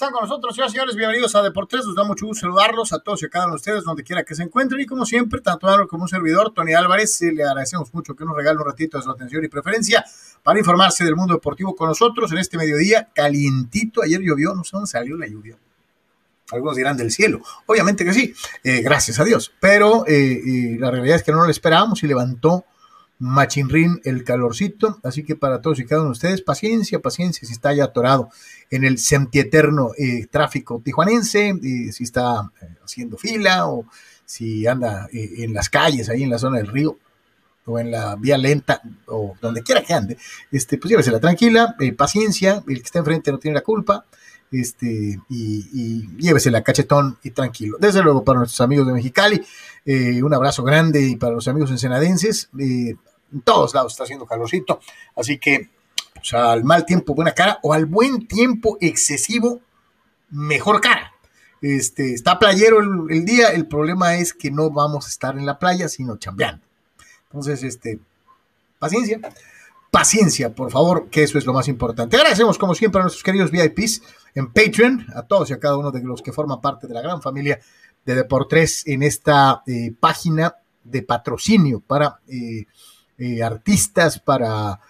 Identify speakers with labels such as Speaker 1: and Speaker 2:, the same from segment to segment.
Speaker 1: están con nosotros, señoras y señores, bienvenidos a Deportes, nos da mucho gusto saludarlos a todos y a cada uno de ustedes, donde quiera que se encuentren, y como siempre, tanto a como un servidor, Tony Álvarez, le agradecemos mucho que nos regale un ratito de su atención y preferencia para informarse del mundo deportivo con nosotros en este mediodía calientito, ayer llovió, no sé dónde salió la lluvia, algunos dirán del cielo, obviamente que sí, eh, gracias a Dios, pero eh, eh, la realidad es que no lo esperábamos y levantó machinrín el calorcito, así que para todos y cada uno de ustedes, paciencia, paciencia, si está ya atorado en el sempieterno eh, tráfico tijuanense, eh, si está eh, haciendo fila o si anda en las calles, ahí en la zona del río, o en la vía lenta, o donde quiera que ande, este, pues llévesela tranquila, paciencia, el que está enfrente no tiene la culpa, este, y, y llévesela cachetón y tranquilo. Desde luego para nuestros amigos de Mexicali, un abrazo grande y para los amigos ensenadenses, en todos lados está haciendo calorcito, así que pues, al mal tiempo buena cara o al buen tiempo excesivo mejor cara. Este, está playero el, día, el problema es que no vamos a estar en la playa, sino chambeando. Entonces, este, paciencia, paciencia, por favor, que eso es lo más importante. Agradecemos, como siempre, a nuestros queridos VIPs en Patreon, a todos y a cada uno de los que forman parte de la gran familia de Deportes en esta eh, página de patrocinio para eh, eh, artistas, para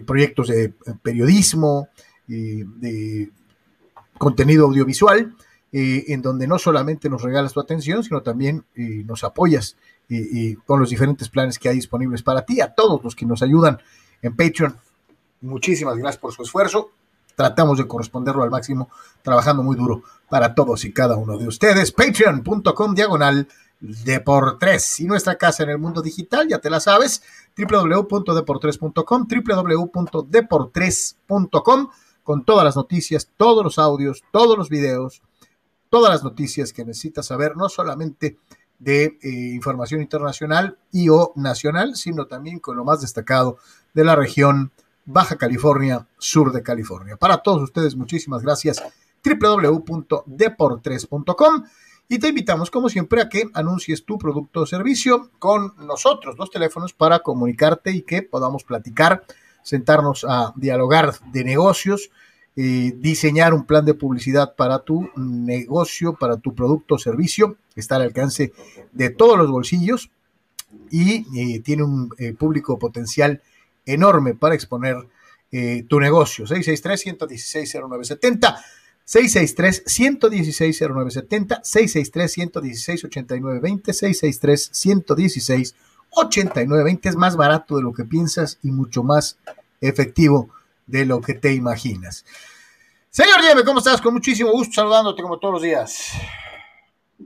Speaker 1: proyectos de periodismo, de contenido audiovisual, en donde no solamente nos regalas tu atención, sino también nos apoyas con los diferentes planes que hay disponibles para ti, a todos los que nos ayudan en Patreon. Muchísimas gracias por su esfuerzo. Tratamos de corresponderlo al máximo, trabajando muy duro para todos y cada uno de ustedes. Patreon.com diagonal Deportes y nuestra casa en el mundo digital, ya te la sabes, www.deportres.com, www.deportres.com, con todas las noticias, todos los audios, todos los videos, todas las noticias que necesitas saber, no solamente de eh, información internacional y o nacional, sino también con lo más destacado de la región Baja California, sur de California. Para todos ustedes, muchísimas gracias. www.deportres.com y te invitamos, como siempre, a que anuncies tu producto o servicio con nosotros, los teléfonos para comunicarte y que podamos platicar, sentarnos a dialogar de negocios, eh, diseñar un plan de publicidad para tu negocio, para tu producto o servicio, está al alcance de todos los bolsillos y eh, tiene un eh, público potencial enorme para exponer tu negocio. 663-116-0970. 663-116-0970, 663-116-8920, 663-116-8920. Es más barato de lo que piensas y mucho más efectivo de lo que te imaginas. Señor Dieme, ¿cómo estás? Con muchísimo gusto saludándote como todos los días.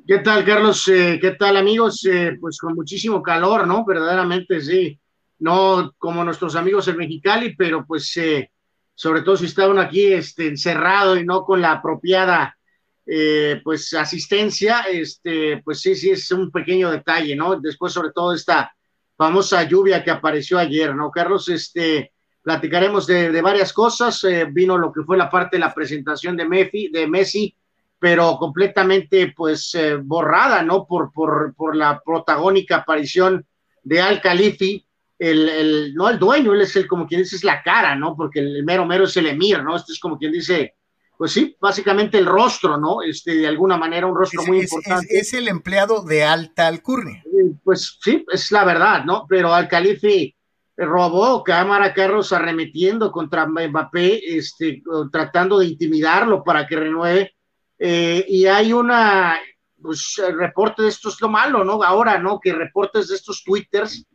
Speaker 2: ¿Qué tal, Carlos? Eh, ¿Qué tal, amigos? Eh, pues con muchísimo calor, ¿no? Verdaderamente, sí. No como nuestros amigos en Mexicali, pero pues eh, sobre todo si estaban aquí este, encerrado y no con la apropiada eh, pues asistencia, este, pues sí, sí, es un pequeño detalle, ¿no? Después, sobre todo, esta famosa lluvia que apareció ayer, ¿no? Carlos, este, platicaremos de, varias cosas, eh, vino lo que fue la parte de la presentación de, Messi, de Messi pero completamente, pues, eh, borrada, ¿no? Por, por, por la protagónica aparición de Al Khalifi, el, el, no el dueño, él es el, como quien dice, es la cara, ¿no? Porque el, mero mero es el emir, ¿no? Este es como quien dice, pues sí, básicamente el rostro, ¿no? Este, de alguna manera, un rostro muy importante.
Speaker 1: Es, el empleado de alta alcurnia.
Speaker 2: Eh, pues sí, es la verdad, ¿no? Pero al califi robó cámara Carlos arremetiendo contra Mbappé, este, tratando de intimidarlo para que renueve. Eh, y hay una, pues, reporte de esto es lo malo, ¿no? Ahora, ¿no? Que reportes de estos twitters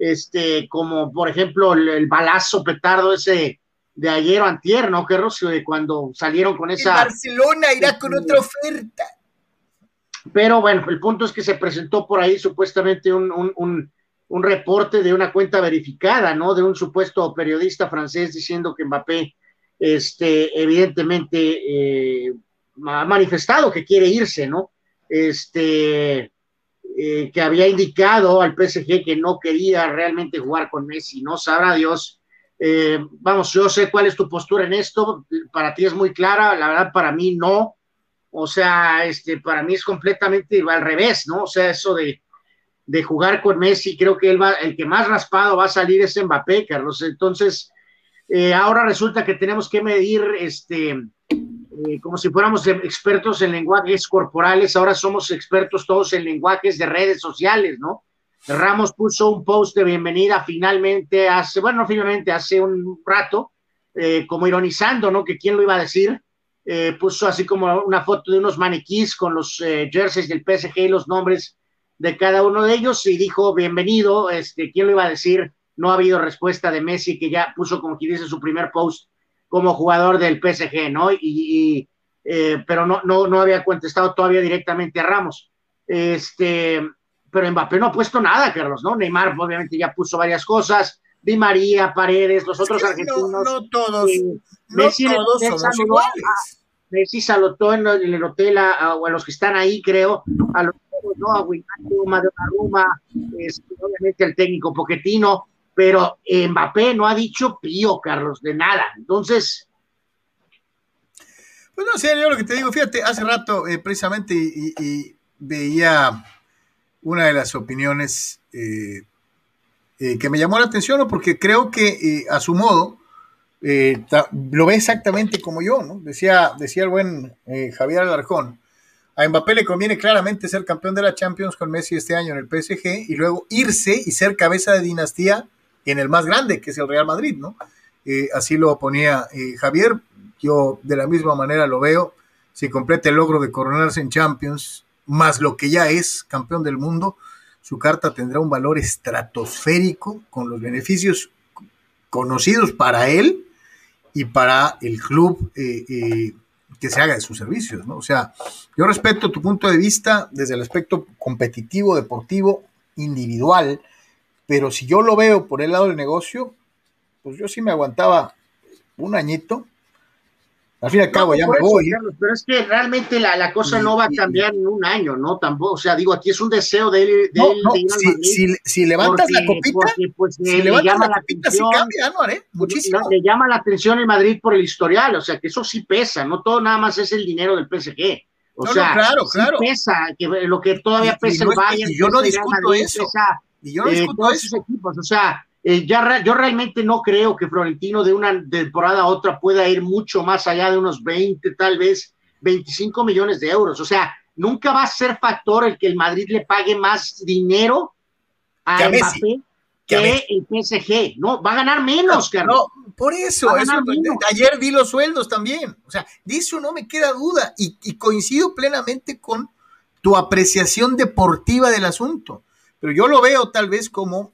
Speaker 2: este, como por ejemplo el, balazo petardo ese de ayer o antier, ¿no? Que de cuando salieron con esa...
Speaker 1: Barcelona irá con otra oferta.
Speaker 2: Pero bueno, el punto es que se presentó por ahí supuestamente un, un, un, reporte de una cuenta verificada, ¿no? De un supuesto periodista francés diciendo que Mbappé, este, evidentemente, eh, ha manifestado que quiere irse, ¿no? Este, eh, que había indicado al PSG que no quería realmente jugar con Messi, ¿no? Sabrá Dios. Eh, vamos, yo sé cuál es tu postura en esto, para ti es muy clara, la verdad para mí no, o sea, este, para mí es completamente al revés, ¿no? O sea, eso de, de jugar con Messi, creo que él va, el que más raspado va a salir es Mbappé, Carlos. Entonces, Eh, ahora resulta que tenemos que medir, este, eh, como si fuéramos expertos en lenguajes corporales, ahora somos expertos todos en lenguajes de redes sociales, ¿no? Ramos puso un post de bienvenida finalmente hace, bueno, finalmente hace un rato, eh, como ironizando, ¿no? Que quién lo iba a decir, puso así como una foto de unos maniquís con los jerseys del PSG y los nombres de cada uno de ellos y dijo, bienvenido, este, ¿quién lo iba a decir? No ha habido respuesta de Messi, que ya puso, como quien dice, su primer post como jugador del PSG, ¿no? Y, eh, pero no, no, no había contestado todavía directamente a Ramos. Este, pero Mbappé no ha puesto nada, Carlos, ¿no? Neymar obviamente ya puso varias cosas, Di María, Paredes, los otros argentinos.
Speaker 1: No, todos, eh, no Messi todos somos iguales.
Speaker 2: Messi saludó en el hotel a, o a los que están ahí, creo, a los ¿no? A Ruma, este, obviamente el técnico Poquetino, pero Mbappé no ha dicho pío, Carlos, de nada. Entonces.
Speaker 1: Pues no sé, yo lo que te digo, fíjate, hace rato eh, precisamente y, veía una de las opiniones eh, eh, que me llamó la atención, porque creo que a su modo lo ve exactamente como yo, ¿no? Decía, decía el buen Javier Alarcón, a Mbappé le conviene claramente ser campeón de la Champions con Messi este año en el PSG y luego irse y ser cabeza de dinastía en el más grande, que es el Real Madrid, ¿no? Eh, así lo ponía eh, Javier. Yo de la misma manera lo veo. Si completa el logro de coronarse en Champions, más lo que ya es campeón del mundo, su carta tendrá un valor estratosférico con los beneficios conocidos para él y para el club eh, que se haga de sus servicios, ¿no? O sea, yo respeto tu punto de vista desde el aspecto competitivo, deportivo, individual, pero si yo lo veo por el lado del negocio, pues yo sí me aguantaba un añito al fin y al cabo, ya me voy.
Speaker 2: pero es que realmente la, la cosa no va a cambiar en un año, ¿no? Tampoco, o sea, digo, aquí es un deseo de él. De,
Speaker 1: no, ir si, si, si, levantas la copita, pues, si le llama la, copita, atención, sí cambia, ¿no, haré? Muchísimo.
Speaker 2: Le, llama la atención el Madrid por el historial, o sea, que eso sí pesa, no todo nada más es el dinero del PSG. O sea,
Speaker 1: no, claro,
Speaker 2: sí
Speaker 1: claro.
Speaker 2: pesa, que lo que todavía pesa el Bayern.
Speaker 1: Y yo no discuto eso. Y yo no discuto eso.
Speaker 2: Equipos, o sea, eh, ya, yo realmente no creo que Florentino de una temporada a otra pueda ir mucho más allá de unos 20, tal vez 25 millones de euros. O sea, nunca va a ser factor el que el Madrid le pague más dinero a, Mbappé que, el PSG. No, va a ganar menos,
Speaker 1: no, por eso, ayer vi los sueldos también. O sea, de eso no me queda duda y, y coincido plenamente con tu apreciación deportiva del asunto. Pero yo lo veo tal vez como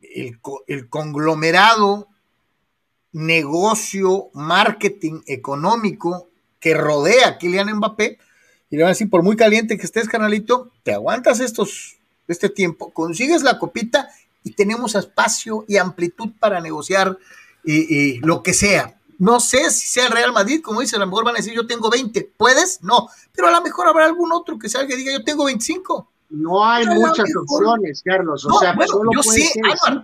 Speaker 1: el, conglomerado negocio, marketing económico que rodea a Kylian Mbappé, y le van a decir, por muy caliente que estés, canalito, te aguantas estos, este tiempo, consigues la copita y tenemos espacio y amplitud para negociar y, lo que sea. No sé si sea el Real Madrid, como dice, a lo mejor van a decir, yo tengo 20, ¿puedes? No, pero a lo mejor habrá algún otro que salga y diga, yo tengo 25.
Speaker 2: No hay muchas opciones, Carlos. O sea,
Speaker 1: bueno, yo sé,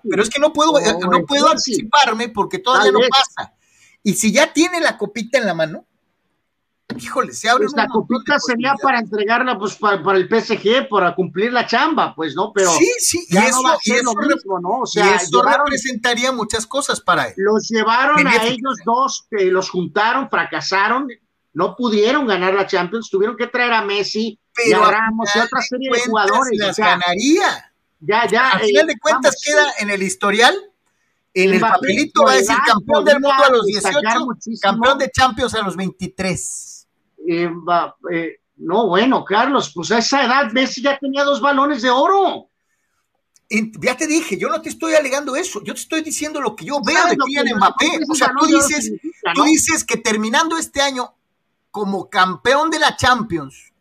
Speaker 1: pero es que no puedo, no, puedo anticiparme porque todavía no pasa. Y si ya tiene la copita en la mano, híjole, se abre.
Speaker 2: Pues la copita sería para entregarla pues para, el PSG, para cumplir la chamba, pues, ¿no? Pero
Speaker 1: sí, sí, y eso, y eso, ¿no? O sea, eso representaría muchas cosas para él.
Speaker 2: Los llevaron a ellos dos, los juntaron, fracasaron, no pudieron ganar la Champions, tuvieron que traer a Messi pero a Ramos y otra serie de jugadores.
Speaker 1: Las ganaría.
Speaker 2: Ya, ya.
Speaker 1: Al final de cuentas queda en el historial, en el papelito va a decir campeón del mundo a los 18, campeón de Champions a los 23.
Speaker 2: Eh, eh, no, bueno, Carlos, pues a esa edad Messi ya tenía dos balones de oro.
Speaker 1: ya te dije, yo no te estoy alegando eso, yo te estoy diciendo lo que yo veo de Kylian Mbappé. O sea, tú dices, tú dices que terminando este año como campeón de la Champions,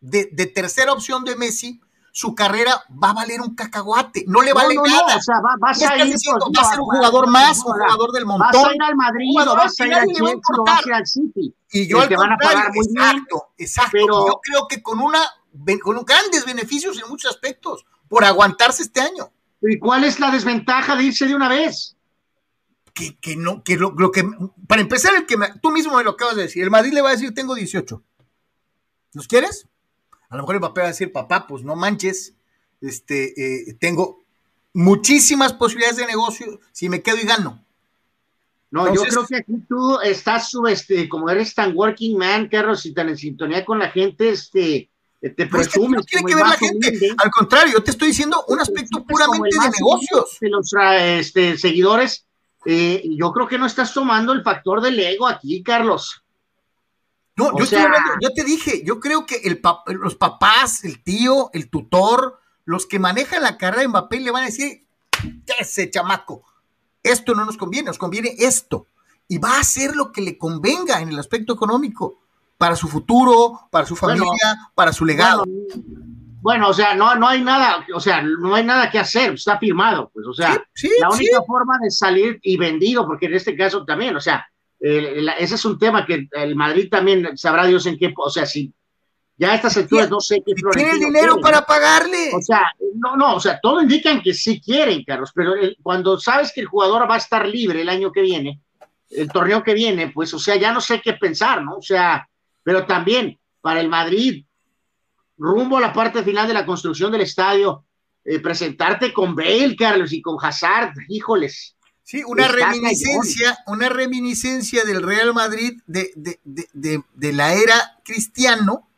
Speaker 1: de, tercera opción de Messi, su carrera va a valer un cacahuate, no le vale nada.
Speaker 2: O sea, va, a, ir,
Speaker 1: va, a ser un jugador más, un jugador del montón.
Speaker 2: Vas a ir al Madrid, vas a ir al Chelsea, vas a ir al City.
Speaker 1: Y yo al te van a pagar muy exacto, bien, exacto. Pero... Yo creo que con una con grandes beneficios en muchos aspectos por aguantarse este año.
Speaker 2: ¿Y cuál es la desventaja de irse de una vez?
Speaker 1: que, no, que lo, que, para empezar, el que tú mismo me lo acabas de decir, el Madrid le va a decir, tengo 18. ¿Los quieres? A lo mejor el papá va a decir, papá, pues no manches, este, eh, tengo muchísimas posibilidades de negocio si me quedo y gano.
Speaker 2: No, yo creo que aquí tú estás, este, como eres tan working man, Carlos, y tan en sintonía con la gente, este, te presumes.
Speaker 1: tiene que ver la gente. Al contrario, yo te estoy diciendo un aspecto puramente de negocios.
Speaker 2: De los este, seguidores, eh, yo creo que no estás tomando el factor del ego aquí, Carlos.
Speaker 1: No, yo, yo, te dije, yo creo que el los papás, el tío, el tutor, los que manejan la carrera de Mbappé le van a decir, ese chamaco, esto no nos conviene, nos conviene esto. Y va a hacer lo que le convenga en el aspecto económico, para su futuro, para su familia, para su legado.
Speaker 2: Bueno, o sea, no, no hay nada, o sea, no hay nada que hacer, está firmado, pues, o sea, la única forma de salir y vendido, porque en este caso también, o sea, ese es un tema que el Madrid también sabrá Dios en qué, o sea, si ya a estas alturas no sé qué
Speaker 1: Tiene dinero para pagarle.
Speaker 2: O sea, no, no, o sea, todo indican que sí quieren, Carlos, pero cuando sabes que el jugador va a estar libre el año que viene, el torneo que viene, pues, o sea, ya no sé qué pensar, ¿no? O sea, pero también para el Madrid, rumbo a la parte final de la construcción del estadio, eh, presentarte con Bale, Carlos, y con Hazard, híjoles.
Speaker 1: Sí, una reminiscencia, una reminiscencia del Real Madrid de, de, de, de la era cristiano,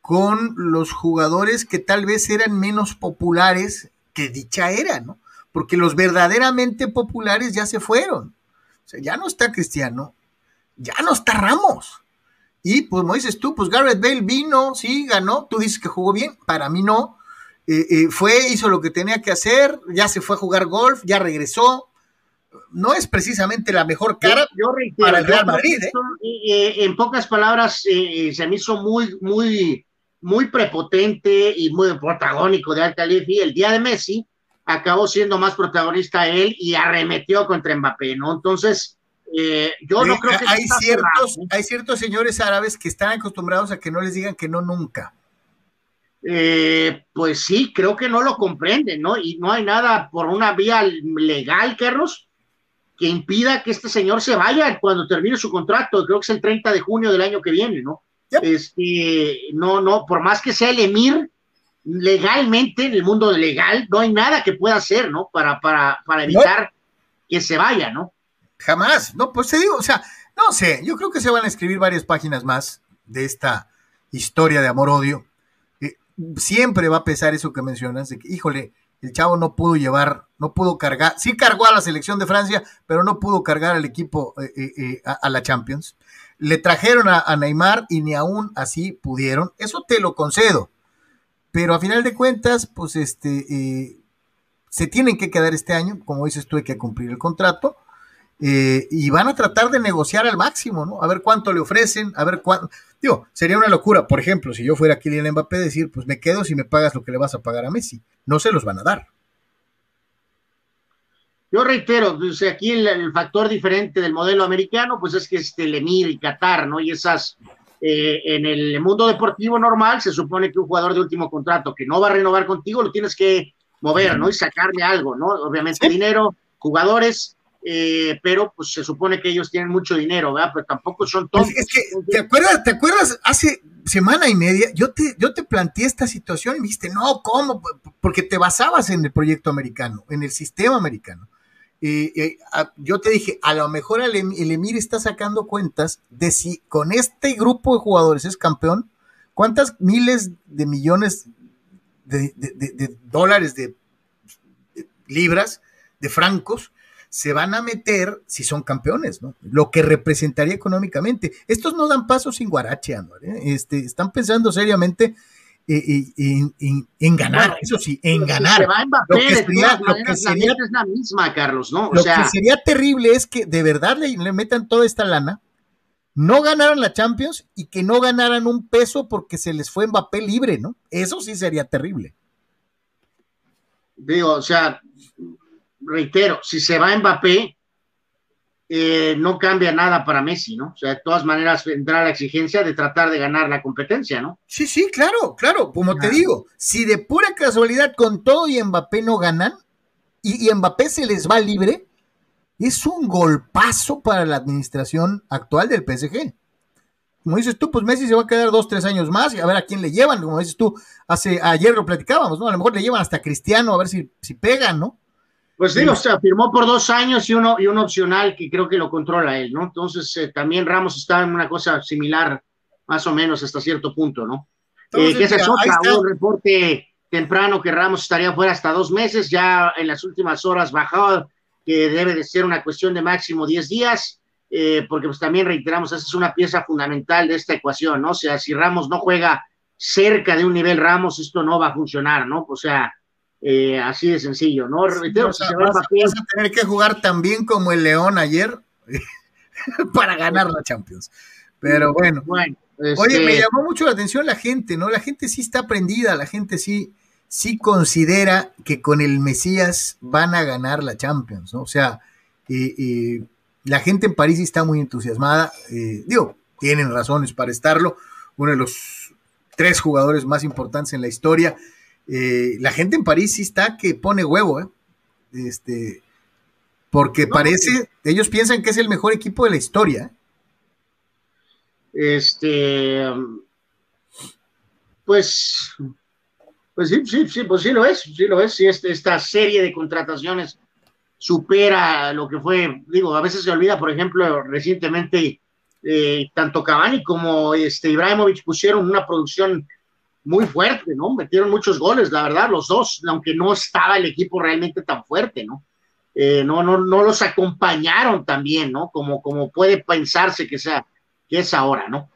Speaker 1: con los jugadores que tal vez eran menos populares que dicha era, ¿no? Porque los verdaderamente populares ya se fueron. O sea, ya no está Cristiano, ya no está Ramos. Y pues como dices tú, pues Garrett Bale vino, sí, ganó, tú dices que jugó bien, para mí no. Eh, eh, fue, hizo lo que tenía que hacer, ya se fue a jugar golf, ya regresó. No es precisamente la mejor cara
Speaker 2: yo, para el Real Madrid. ¿eh? en pocas palabras, se me hizo muy, muy muy prepotente y muy protagónico de Al y el día de Messi acabó siendo más protagonista él y arremetió contra Mbappé, ¿no? Entonces, eh, yo no creo que...
Speaker 1: Hay ciertos, hay ciertos señores árabes que están acostumbrados a que no les digan que no nunca.
Speaker 2: Eh, pues sí, creo que no lo comprenden, ¿no? Y no hay nada por una vía legal, Carlos, que impida que este señor se vaya cuando termine su contrato. Creo que es el 30 de junio del año que viene, ¿no? Este, no, no, por más que sea el emir, legalmente, en el mundo legal, no hay nada que pueda hacer, ¿no? Para, para, para evitar que se vaya, ¿no?
Speaker 1: Jamás, no, pues te digo, o sea, no sé, yo creo que se van a escribir varias páginas más de esta historia de amor-odio. Eh, siempre va a pesar eso que mencionas, de que, híjole, el chavo no pudo llevar, no pudo cargar, sí cargó a la selección de Francia, pero no pudo cargar al equipo eh, eh, a, la Champions. Le trajeron a, Neymar y ni aún así pudieron. Eso te lo concedo. Pero a final de cuentas, pues este, eh, se tienen que quedar este año. Como dices tú, hay que cumplir el contrato. Eh, y van a tratar de negociar al máximo, ¿no? A ver cuánto le ofrecen, a ver cuánto. Digo, sería una locura, por ejemplo, si yo fuera Kylian Mbappé, decir, pues me quedo si me pagas lo que le vas a pagar a Messi. No se los van a dar.
Speaker 2: Yo reitero, pues aquí el, factor diferente del modelo americano, pues es que es el Emir y Qatar, ¿no? Y esas, eh, en el mundo deportivo normal, se supone que un jugador de último contrato que no va a renovar contigo, lo tienes que mover, ¿no? Y sacarle algo, ¿no? Obviamente dinero, jugadores, eh, pero pues se supone que ellos tienen mucho dinero, ¿verdad? Pero tampoco son todos.
Speaker 1: Es que, ¿te acuerdas, ¿te acuerdas? Hace semana y media, yo te, yo te planteé esta situación y me dijiste, no, ¿cómo? Porque te basabas en el proyecto americano, en el sistema americano yo te dije, a lo mejor el, Emir está sacando cuentas de si con este grupo de jugadores es campeón, cuántas miles de millones de, dólares, de, libras, de francos, se van a meter si son campeones, ¿no? Lo que representaría económicamente. Estos no dan paso sin guarache, ¿eh? este, están pensando seriamente en, ganar, eso sí, en ganar.
Speaker 2: lo que sería, es la misma, Carlos, ¿no?
Speaker 1: lo que sería terrible es que de verdad le, le, metan toda esta lana, no ganaran la Champions y que no ganaran un peso porque se les fue Mbappé libre, ¿no? Eso sí sería terrible.
Speaker 2: Digo, o sea, reitero, si se va Mbappé, eh, no cambia nada para Messi, ¿no? O sea, de todas maneras vendrá la exigencia de tratar de ganar la competencia, ¿no?
Speaker 1: Sí, sí, claro, claro, como te digo, si de pura casualidad con todo y Mbappé no ganan, y, Mbappé se les va libre, es un golpazo para la administración actual del PSG. Como dices tú, pues Messi se va a quedar dos, tres años más y a ver a quién le llevan. Como dices tú, hace, ayer lo platicábamos, ¿no? A lo mejor le llevan hasta Cristiano a ver si, si pegan, ¿no?
Speaker 2: Pues digo, o sea, firmó por dos años y uno, y un opcional que creo que lo controla él, ¿no? Entonces, eh, también Ramos está en una cosa similar, más o menos, hasta cierto punto, ¿no? Eh, que esa es otra, un reporte temprano que Ramos estaría fuera hasta dos meses, ya en las últimas horas bajado, que debe de ser una cuestión de máximo 10 días, eh, porque pues también reiteramos, esa es una pieza fundamental de esta ecuación, ¿no? O sea, si Ramos no juega cerca de un nivel Ramos, esto no va a funcionar, ¿no? O sea, eh, así de sencillo, ¿no? Reitero,
Speaker 1: vas, a tener que jugar tan bien como el León ayer para ganar la Champions. Pero bueno. bueno Oye, me este llamó mucho la atención la gente, ¿no? La gente sí está prendida, la gente sí, sí considera que con el Mesías van a ganar la Champions, ¿no? O sea, la gente en París está muy entusiasmada. Eh, digo, tienen razones para estarlo. Uno de los tres jugadores más importantes en la historia. Eh, la gente en París sí está que pone huevo, ¿eh? Este, porque parece, ellos piensan que es el mejor equipo de la historia.
Speaker 2: Este, pues, pues sí, sí, sí, pues sí lo es, sí lo es. Sí, este, esta serie de contrataciones supera lo que fue, digo, a veces se olvida, por ejemplo, recientemente eh, tanto Cavani como este Ibrahimovic pusieron una producción muy fuerte, ¿no? Metieron muchos goles, la verdad, los dos, aunque no estaba el equipo realmente tan fuerte, ¿no? Eh, no, no, no los acompañaron también, ¿no? Como, como puede pensarse que, sea, que es ahora, ¿no?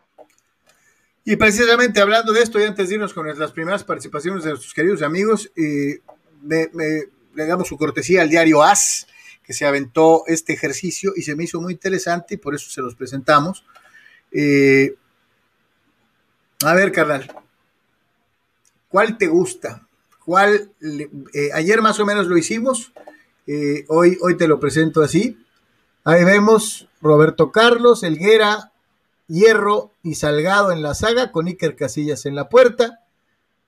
Speaker 1: Y precisamente hablando de esto, y antes de irnos con las primeras participaciones de nuestros queridos amigos, eh, le damos su cortesía al diario AS, que se aventó este ejercicio y se me hizo muy interesante y por eso se los presentamos. Eh, a ver, carnal, ¿Cuál te gusta? ¿Cuál? Eh, ayer más o menos lo hicimos. Eh, hoy, hoy te lo presento así. Ahí vemos Roberto Carlos, Elguera, Hierro y Salgado en la saga, con Iker Casillas en la puerta.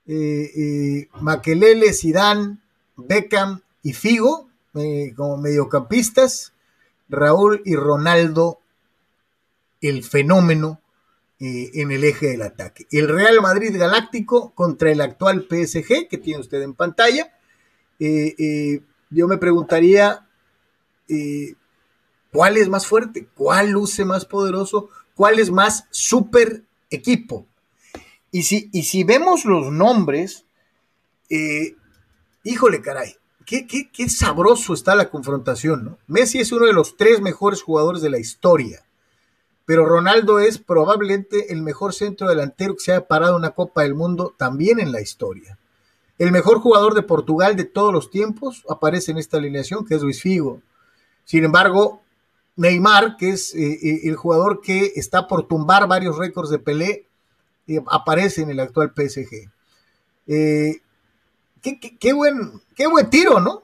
Speaker 1: Eh, Maquelele, Sidán, Beckham y Figo como mediocampistas. Raúl y Ronaldo, el fenómeno eh, en el eje del ataque. El Real Madrid Galáctico contra el actual PSG que tiene usted en pantalla. Eh, eh, yo me preguntaría, ¿cuál es más fuerte? ¿Cuál luce más poderoso? ¿Cuál es más super equipo? Y si, y si vemos los nombres, híjole caray, qué, qué, qué sabroso está la confrontación, ¿no? Messi es uno de los tres mejores jugadores de la historia pero Ronaldo es probablemente el mejor centro delantero que se haya parado una Copa del Mundo también en la historia. El mejor jugador de Portugal de todos los tiempos aparece en esta alineación, que es Luis Figo. Sin embargo, Neymar, que es eh, eh, el jugador que está por tumbar varios récords de Pelé, eh, aparece en el actual PSG. qué, buen, qué buen tiro, ¿no?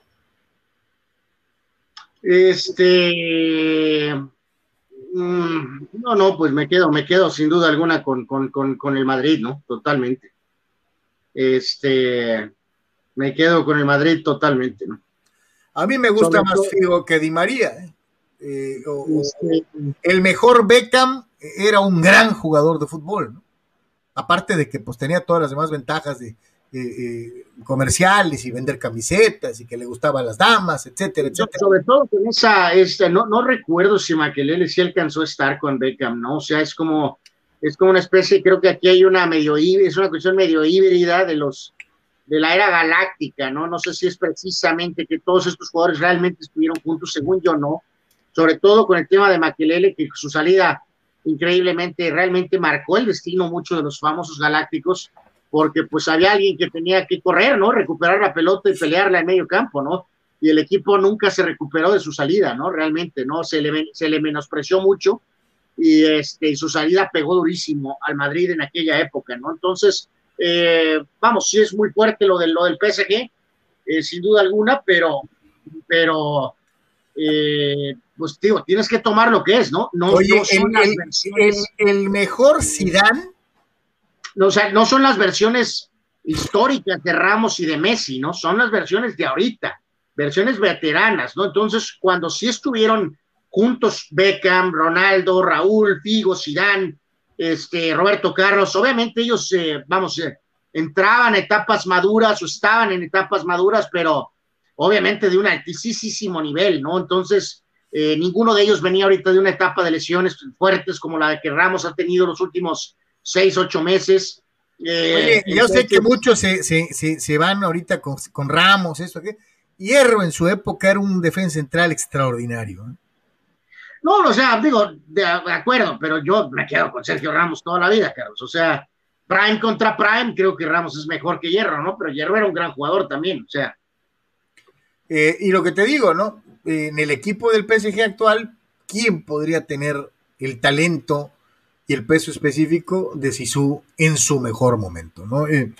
Speaker 2: Este no, no, pues me quedo, me quedo sin duda alguna con, el Madrid, ¿no? Totalmente. Este, me quedo con el Madrid totalmente, ¿no?
Speaker 1: A mí me gusta más Figo que Di María. ¿eh? Eh, este, el mejor Beckham era un gran jugador de fútbol, ¿no? Aparte de que pues tenía todas las demás ventajas de, eh, eh, comerciales y vender camisetas y que le gustaban las damas, etcétera, etcétera.
Speaker 2: Sobre todo con esa, esta, no, no recuerdo si Maquelele sí alcanzó a estar con Beckham, ¿no? O sea, es como, es como una especie, creo que aquí hay una medio es una cuestión medio híbrida de los de la era galáctica, ¿no? No sé si es precisamente que todos estos jugadores realmente estuvieron juntos, según yo no, sobre todo con el tema de Maquelele, que su salida increíblemente, realmente marcó el destino mucho de los famosos galácticos, porque pues había alguien que tenía que correr, ¿no? Recuperar la pelota y pelearla en medio campo, ¿no? Y el equipo nunca se recuperó de su salida, ¿no? Realmente, ¿no? Se le, se le menospreció mucho y este, su salida pegó durísimo al Madrid en aquella época, ¿no? Entonces, eh, vamos, sí es muy fuerte lo, de, lo del PSG, eh, sin duda alguna, pero, pero eh, pues digo, tienes que tomar lo que es, ¿no? No,
Speaker 1: Oye, son el, el, el, mejor Zidane
Speaker 2: no, o sea, no son las versiones históricas de Ramos y de Messi, ¿no? Son las versiones de ahorita, versiones veteranas, ¿no? Entonces, cuando sí estuvieron juntos Beckham, Ronaldo, Raúl, Figo, Zidane, este, Roberto Carlos, obviamente ellos, eh, vamos, eh, entraban a etapas maduras o estaban en etapas maduras, pero obviamente de un altísimo nivel, ¿no? Entonces, eh, ninguno de ellos venía ahorita de una etapa de lesiones fuertes como la que Ramos ha tenido los últimos seis, ocho meses.
Speaker 1: Eh, Oye, yo sé que muchos se, se, se, van ahorita con, con Ramos, eso. Hierro en su época era un defensa central extraordinario. ¿eh?
Speaker 2: No, o sea, digo, de, acuerdo, pero yo me quedo con Sergio Ramos toda la vida, Carlos. O sea, Prime contra Prime, creo que Ramos es mejor que Hierro, ¿no? Pero Hierro era un gran jugador también, o sea.
Speaker 1: Eh, y lo que te digo, ¿no? en el equipo del PSG actual, ¿quién podría tener el talento y el peso específico de Sisu en su mejor momento, ¿no? Eh,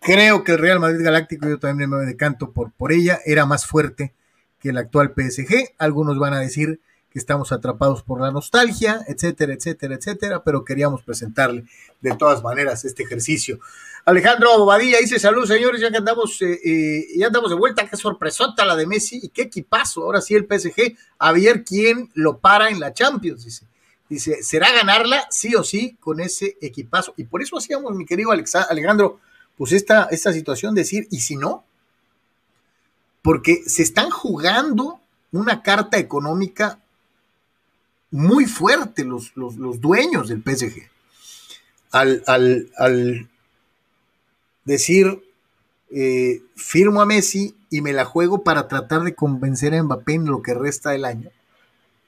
Speaker 1: creo que el Real Madrid Galáctico, yo también me decanto por, por ella, era más fuerte que el actual PSG. Algunos van a decir que estamos atrapados por la nostalgia, etcétera, etcétera, etcétera, pero queríamos presentarle de todas maneras este ejercicio. Alejandro Bobadilla dice, salud señores, ya que andamos, eh, eh, ya andamos de vuelta, qué sorpresota la de Messi y qué equipazo, ahora sí el PSG, a ver quién lo para en la Champions, dice. Dice, será ganarla sí o sí con ese equipazo. Y por eso hacíamos, mi querido Alejandro, pues esta, esta situación de decir, ¿y si no? Porque se están jugando una carta económica muy fuerte los, los, dueños del PSG. Al, al, decir, eh, firmo a Messi y me la juego para tratar de convencer a Mbappé en lo que resta del año,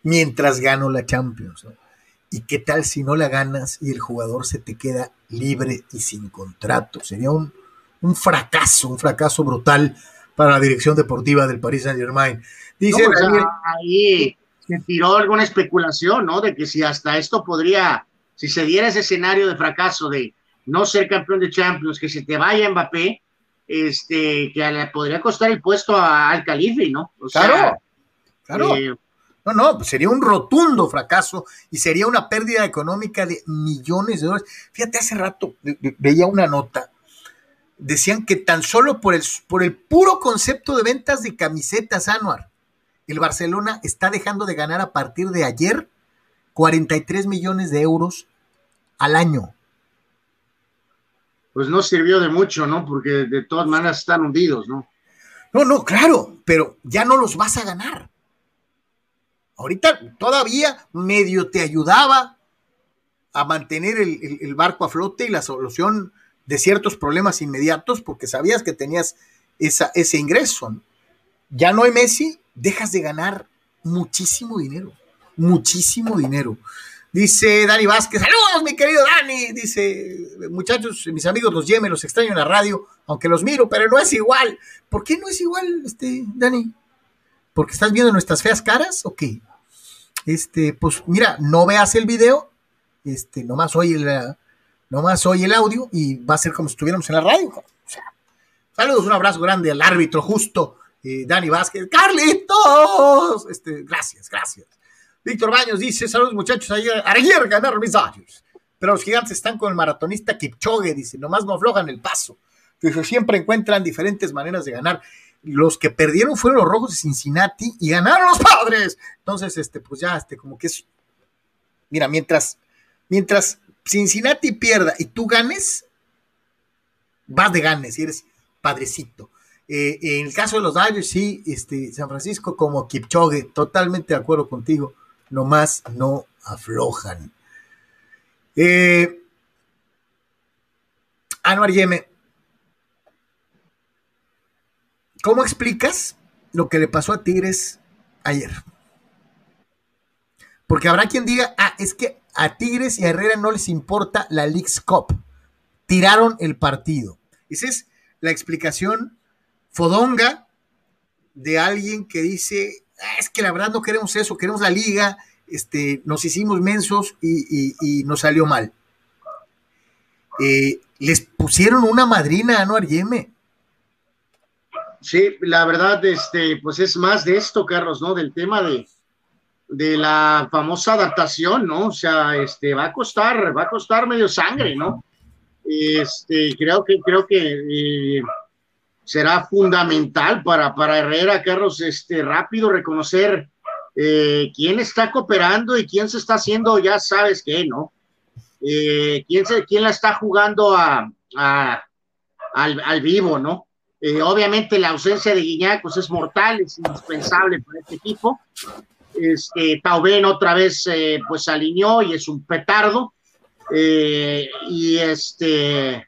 Speaker 1: mientras gano la Champions. ¿Y qué tal si no la ganas y el jugador se te queda libre y sin contrato? Sería un, un fracaso, un fracaso brutal para la dirección deportiva del Paris Saint Germain.
Speaker 2: Dice ahí se tiró alguna especulación, ¿no? De que si hasta esto podría, si se diera ese escenario de fracaso de no ser campeón de Champions, que se te vaya Mbappé, este, que le podría costar el puesto al Calife, ¿no?
Speaker 1: O claro, claro. Eh, no, no, pues sería un rotundo fracaso y sería una pérdida económica de millones de dólares. Fíjate, hace rato veía una nota. Decían que tan solo por el, por el puro concepto de ventas de camisetas, Anuar, el Barcelona está dejando de ganar a partir de ayer 43 millones de euros al año.
Speaker 2: Pues no sirvió de mucho, ¿no? Porque de todas maneras están hundidos, ¿no?
Speaker 1: No, no, claro, pero ya no los vas a ganar. Ahorita todavía medio te ayudaba a mantener el, barco a flote y la solución de ciertos problemas inmediatos porque sabías que tenías ese ingreso. Ya no hay Messi, dejas de ganar muchísimo dinero, muchísimo dinero. Dice Dani Vázquez, saludos mi querido Dani, dice, muchachos, mis amigos los Yemen, los extraño en la radio, aunque los miro, pero no es igual. ¿Por qué no es igual, este, Dani? ¿Porque estás viendo nuestras feas caras o qué? Este, pues mira, no veas el video, este, nomás oye el, nomás oye el audio y va a ser como si estuviéramos en la radio. saludos, un abrazo grande al árbitro justo Dani Vázquez, Carlitos, este, gracias, gracias. Víctor Baños dice, saludos muchachos, ayer, ayer ganaron mis años, pero los gigantes están con el maratonista Kipchoge, dice, nomás no aflojan el paso, que siempre encuentran diferentes maneras de ganar. Los que perdieron fueron los rojos de Cincinnati y ganaron los padres. Entonces, este, pues ya, este, como que es, mira, mientras, mientras Cincinnati pierda y tú ganes, vas de ganes y eres padrecito. Eh, en el caso de los Dodgers, sí, este, San Francisco como Kipchoge, totalmente de acuerdo contigo, nomás no aflojan. Eh, Anuar Yeme, ¿cómo explicas lo que le pasó a Tigres ayer? Porque habrá quien diga, ah, es que a Tigres y a Herrera no les importa la League's Cup. Tiraron el partido. Esa es la explicación fodonga de alguien que dice, ah, es que la verdad no queremos eso, queremos la liga, este, nos hicimos mensos y, nos salió mal. Eh, les pusieron una madrina a Noar Yeme.
Speaker 2: Sí, la verdad, este, pues es más de esto, Carlos, ¿no? Del tema de, de la famosa adaptación, ¿no? O sea, este, va a costar, va a costar medio sangre, ¿no? Este, creo que, creo que eh, será fundamental para, para Herrera, Carlos, este, rápido reconocer eh, quién está cooperando y quién se está haciendo, ya sabes qué, ¿no? Eh, quién, se, quién la está jugando a, al, vivo, ¿no? Eh, obviamente la ausencia de Guiñac pues es mortal, es indispensable para este equipo. Este, Tauben otra vez eh, pues alineó y es un petardo. Eh, y este,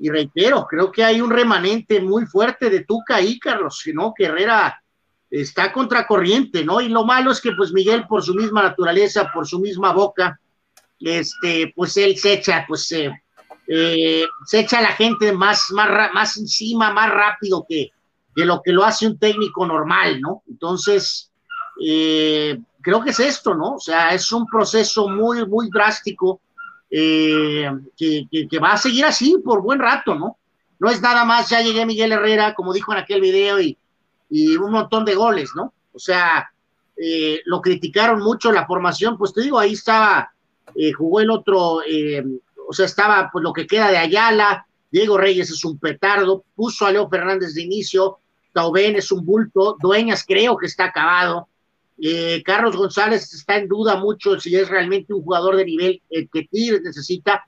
Speaker 2: y reitero, creo que hay un remanente muy fuerte de Tuca ahí, Carlos, ¿no? Que Herrera está contracorriente, ¿no? Y lo malo es que pues Miguel por su misma naturaleza, por su misma boca, este, pues él se echa, pues eh, se echa a la gente más, más, más encima, más rápido que, que lo que lo hace un técnico normal, ¿no? Entonces, eh, creo que es esto, ¿no? O sea, es un proceso muy, muy drástico eh, que, que, va a seguir así por buen rato, ¿no? No es nada más, ya llegué Miguel Herrera, como dijo en aquel video, y, y un montón de goles, ¿no? O sea, eh, lo criticaron mucho la formación, pues te digo, ahí estaba, eh, jugó el otro, o sea, estaba pues lo que queda de Ayala, Diego Reyes es un petardo, puso a Leo Fernández de inicio, Tauben es un bulto, Dueñas creo que está acabado, eh, Carlos González está en duda mucho si es realmente un jugador de nivel eh, que Tigres necesita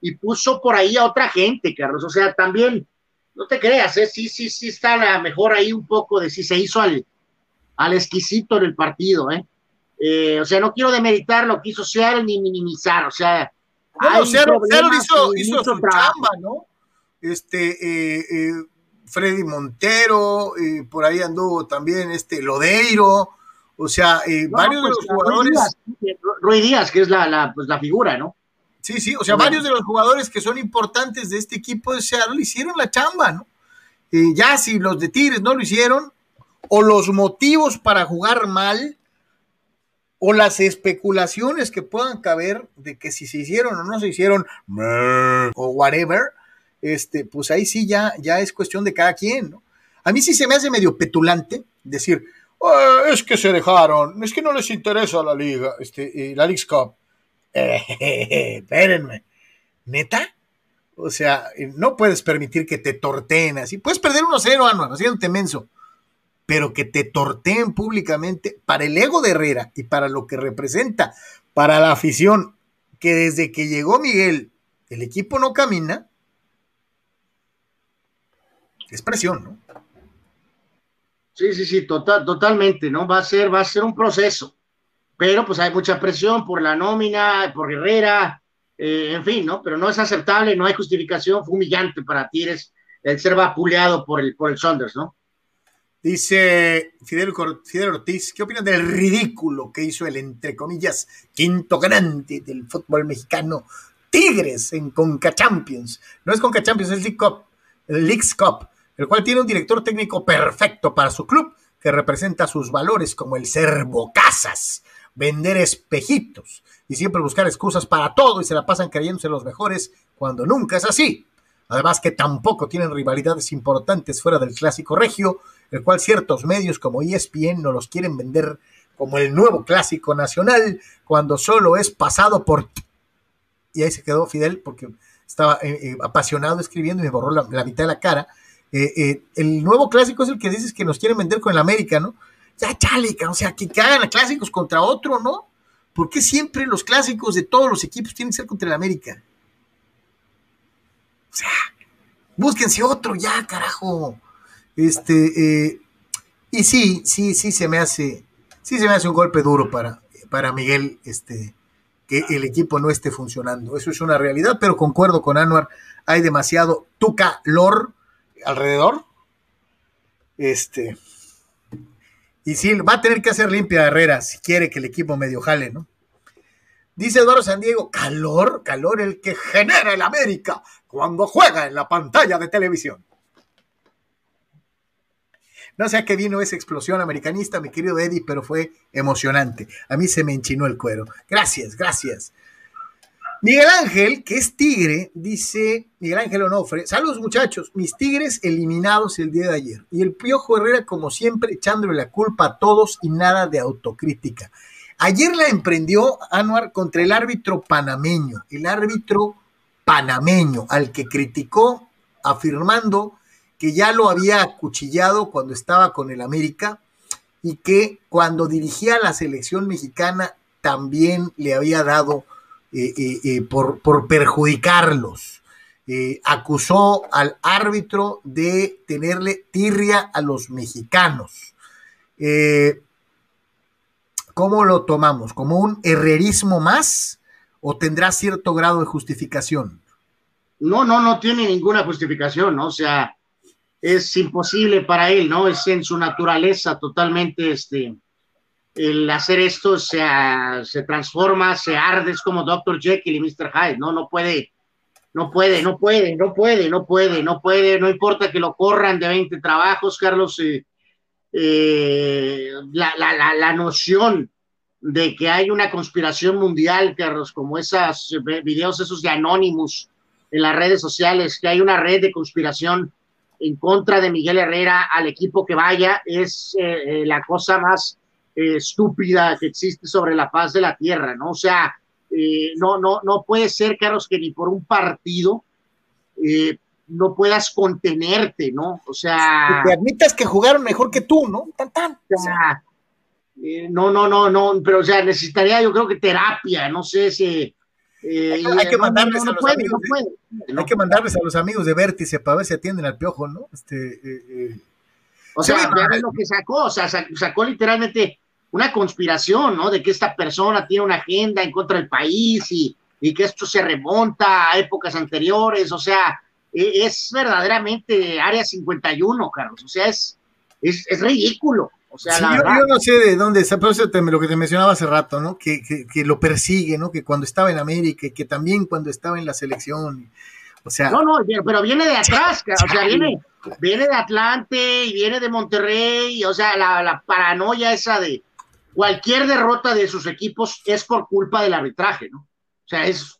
Speaker 2: y puso por ahí a otra gente, Carlos. O sea, también, no te creas, ¿eh? sí, sí, sí está mejor ahí un poco de si se hizo al, al exquisito en el partido, ¿eh? ¿eh? o sea, no quiero demeritar lo que hizo ni minimizar, o sea.
Speaker 1: Bueno, Seattle, hizo, hizo su chamba, ¿no? Este, Freddy Montero, por ahí anduvo también este Lodeiro, o sea, eh, varios de pues, los jugadores.
Speaker 2: Roy Díaz, que es la, pues, la, figura, ¿no?
Speaker 1: Sí, sí, o sea, varios de los jugadores que son importantes de este equipo de Seattle hicieron la chamba, ¿no? Eh, ya si los de Tigres no lo hicieron, o los motivos para jugar mal, o las especulaciones que puedan caber de que si se hicieron o no se hicieron, o whatever, este, pues ahí sí ya, ya es cuestión de cada quien, ¿no? A mí sí se me hace medio petulante decir, Ah, es que se dejaron, es que no les interesa la liga, este, la League's Cup. espérenme, ¿neta? O sea, no puedes permitir que te torteen así. Puedes perder 1-0, Anuar, haciéndote menso. Pero que te torteen públicamente para el ego de Herrera y para lo que representa para la afición, que desde que llegó Miguel, el equipo no camina, es presión, ¿no?
Speaker 2: Sí, sí, sí, total, totalmente, ¿no? Va a ser, va a ser un proceso, pero pues hay mucha presión por la nómina, por Herrera, eh, en fin, ¿no? Pero no es aceptable, no hay justificación, fue humillante para Tigres el ser vapuleado por el, por el Saunders, ¿no?
Speaker 1: Dice Fidel, Fidel, Ortiz, ¿qué opinan del ridículo que hizo el, entre comillas, quinto grande del fútbol mexicano, Tigres en Conca Champions? No es Conca Champions, es League Cup, el League's Cup el cual tiene un director técnico perfecto para su club, que representa sus valores como el ser bocazas, vender espejitos y siempre buscar excusas para todo y se la pasan creyéndose los mejores cuando nunca es así. Además que tampoco tienen rivalidades importantes fuera del clásico regio, el cual ciertos medios como ESPN no los quieren vender como el nuevo clásico nacional, cuando solo es pasado por... Y ahí se quedó Fidel porque estaba eh, eh, apasionado escribiendo y me borró la mitad de la cara eh, el nuevo clásico es el que dices que nos quieren vender con el América, ¿no? Ya, chale, o sea, que, hagan clásicos contra otro, ¿no? ¿Por qué siempre los clásicos de todos los equipos tienen que ser contra el América? O sea, búsquense otro ya, carajo. Este, eh, y sí, sí, sí se me hace, sí se me hace un golpe duro para, para Miguel, este, que el equipo no esté funcionando. Eso es una realidad, pero concuerdo con Anuar, hay demasiado tu calor alrededor. Este. Y sí, va a tener que hacer limpia Herrera si quiere que el equipo medio jale, ¿no? Dice Eduardo San Diego, calor, calor el que genera el América cuando juega en la pantalla de televisión. No sé a qué vino esa explosión americanista, mi querido Eddie, pero fue emocionante. A mí se me enchinó el cuero. Gracias, gracias. Miguel Ángel, que es tigre, dice Miguel Ángel Onofre, saludos muchachos, mis tigres eliminados el día de ayer. Y el Piojo Herrera, como siempre, echándole la culpa a todos y nada de autocrítica. Ayer la emprendió Anuar contra el árbitro panameño, el árbitro panameño, al que criticó afirmando que ya lo había acuchillado cuando estaba con el América y que cuando dirigía la selección mexicana también le había dado eh, eh, eh, por, por, perjudicarlos. acusó al árbitro de tenerle tirria a los mexicanos. ¿Cómo lo tomamos? ¿Como un herrerismo más o tendrá cierto grado de justificación?
Speaker 2: No, no, no tiene ninguna justificación, ¿no? O sea, es imposible para él, ¿no? Es en su naturaleza totalmente, este, el hacer esto se, se transforma, se arde, es como Dr. Jekyll y Mr. Hyde, ¿no? No puede, no puede, no puede, no puede, no puede, no puede, no importa que lo corran de 20 trabajos, Carlos, eh, eh, la, la, la, noción de que hay una conspiración mundial, Carlos, como esos videos esos de Anonymous en las redes sociales, que hay una red de conspiración en contra de Miguel Herrera al equipo que vaya, es eh, la cosa más eh, estúpida que existe sobre la faz de la tierra, ¿no? O sea, eh, no, no, no puede ser, Carlos, que ni por un partido eh, no puedas contenerte, ¿no? O sea...
Speaker 1: Que te admitas que jugaron mejor que tú, ¿no? Tan, tan.
Speaker 2: O sea, no, no, no, no, pero o sea, necesitaría yo creo que terapia, no sé si...
Speaker 1: hay que mandarles a los amigos de, hay que mandarles a los amigos de Vértice para ver si atienden al piojo, ¿no? Este,
Speaker 2: o sea, ya lo que sacó, o sea, sacó literalmente una conspiración, ¿no? De que esta persona tiene una agenda en contra del país y, que esto se remonta a épocas anteriores, o sea, e, es verdaderamente Área 51, Carlos, o sea, es, es, ridículo. O sea,
Speaker 1: la yo, yo, no sé de dónde está, pero eso lo que te mencionaba hace rato, ¿no? Que, que, lo persigue, ¿no? Que cuando estaba en América, que también cuando estaba en la selección, o sea.
Speaker 2: No, no, pero viene de atrás, o sea, viene, viene de Atlante y viene de Monterrey, o sea, la, la paranoia esa de, cualquier derrota de sus equipos es por culpa del arbitraje, ¿no? O sea, es...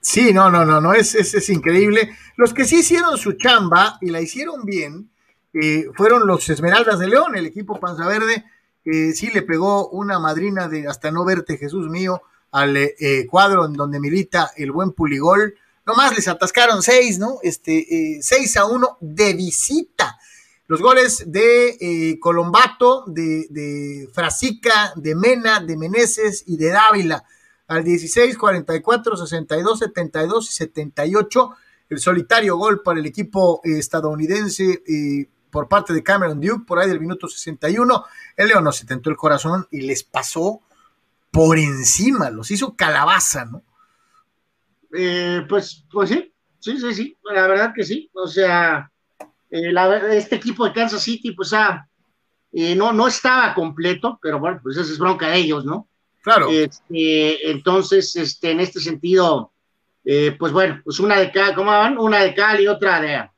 Speaker 1: Sí, no, no, no, no, es, es, increíble. Los que sí hicieron su chamba y la hicieron bien eh, fueron los Esmeraldas de León, el equipo Panza Verde, sí le pegó una madrina de hasta no verte, Jesús mío, al eh, cuadro en donde milita el buen Puligol. Nomás les atascaron seis, ¿no? Este, eh, seis a uno de visita. Los goles de eh, Colombato, de, de Frasica, de Mena, de Meneses y de Dávila. Al 16, 44, 62, 72 y 78. El solitario gol para el equipo eh, estadounidense eh, por parte de Cameron Duke, por ahí del minuto 61. El León no se tentó el corazón y les pasó por encima, los hizo calabaza, ¿no?
Speaker 2: pues, pues sí, sí, sí, sí, la verdad que sí. O sea, eh, este equipo de Kansas City, pues ah, eh, no, no estaba completo, pero bueno, pues esa es bronca de ellos, ¿no?
Speaker 1: Claro.
Speaker 2: Este, entonces, este, en este sentido, eh, pues bueno, pues una de cada, ¿cómo van? Una de cal y otra de,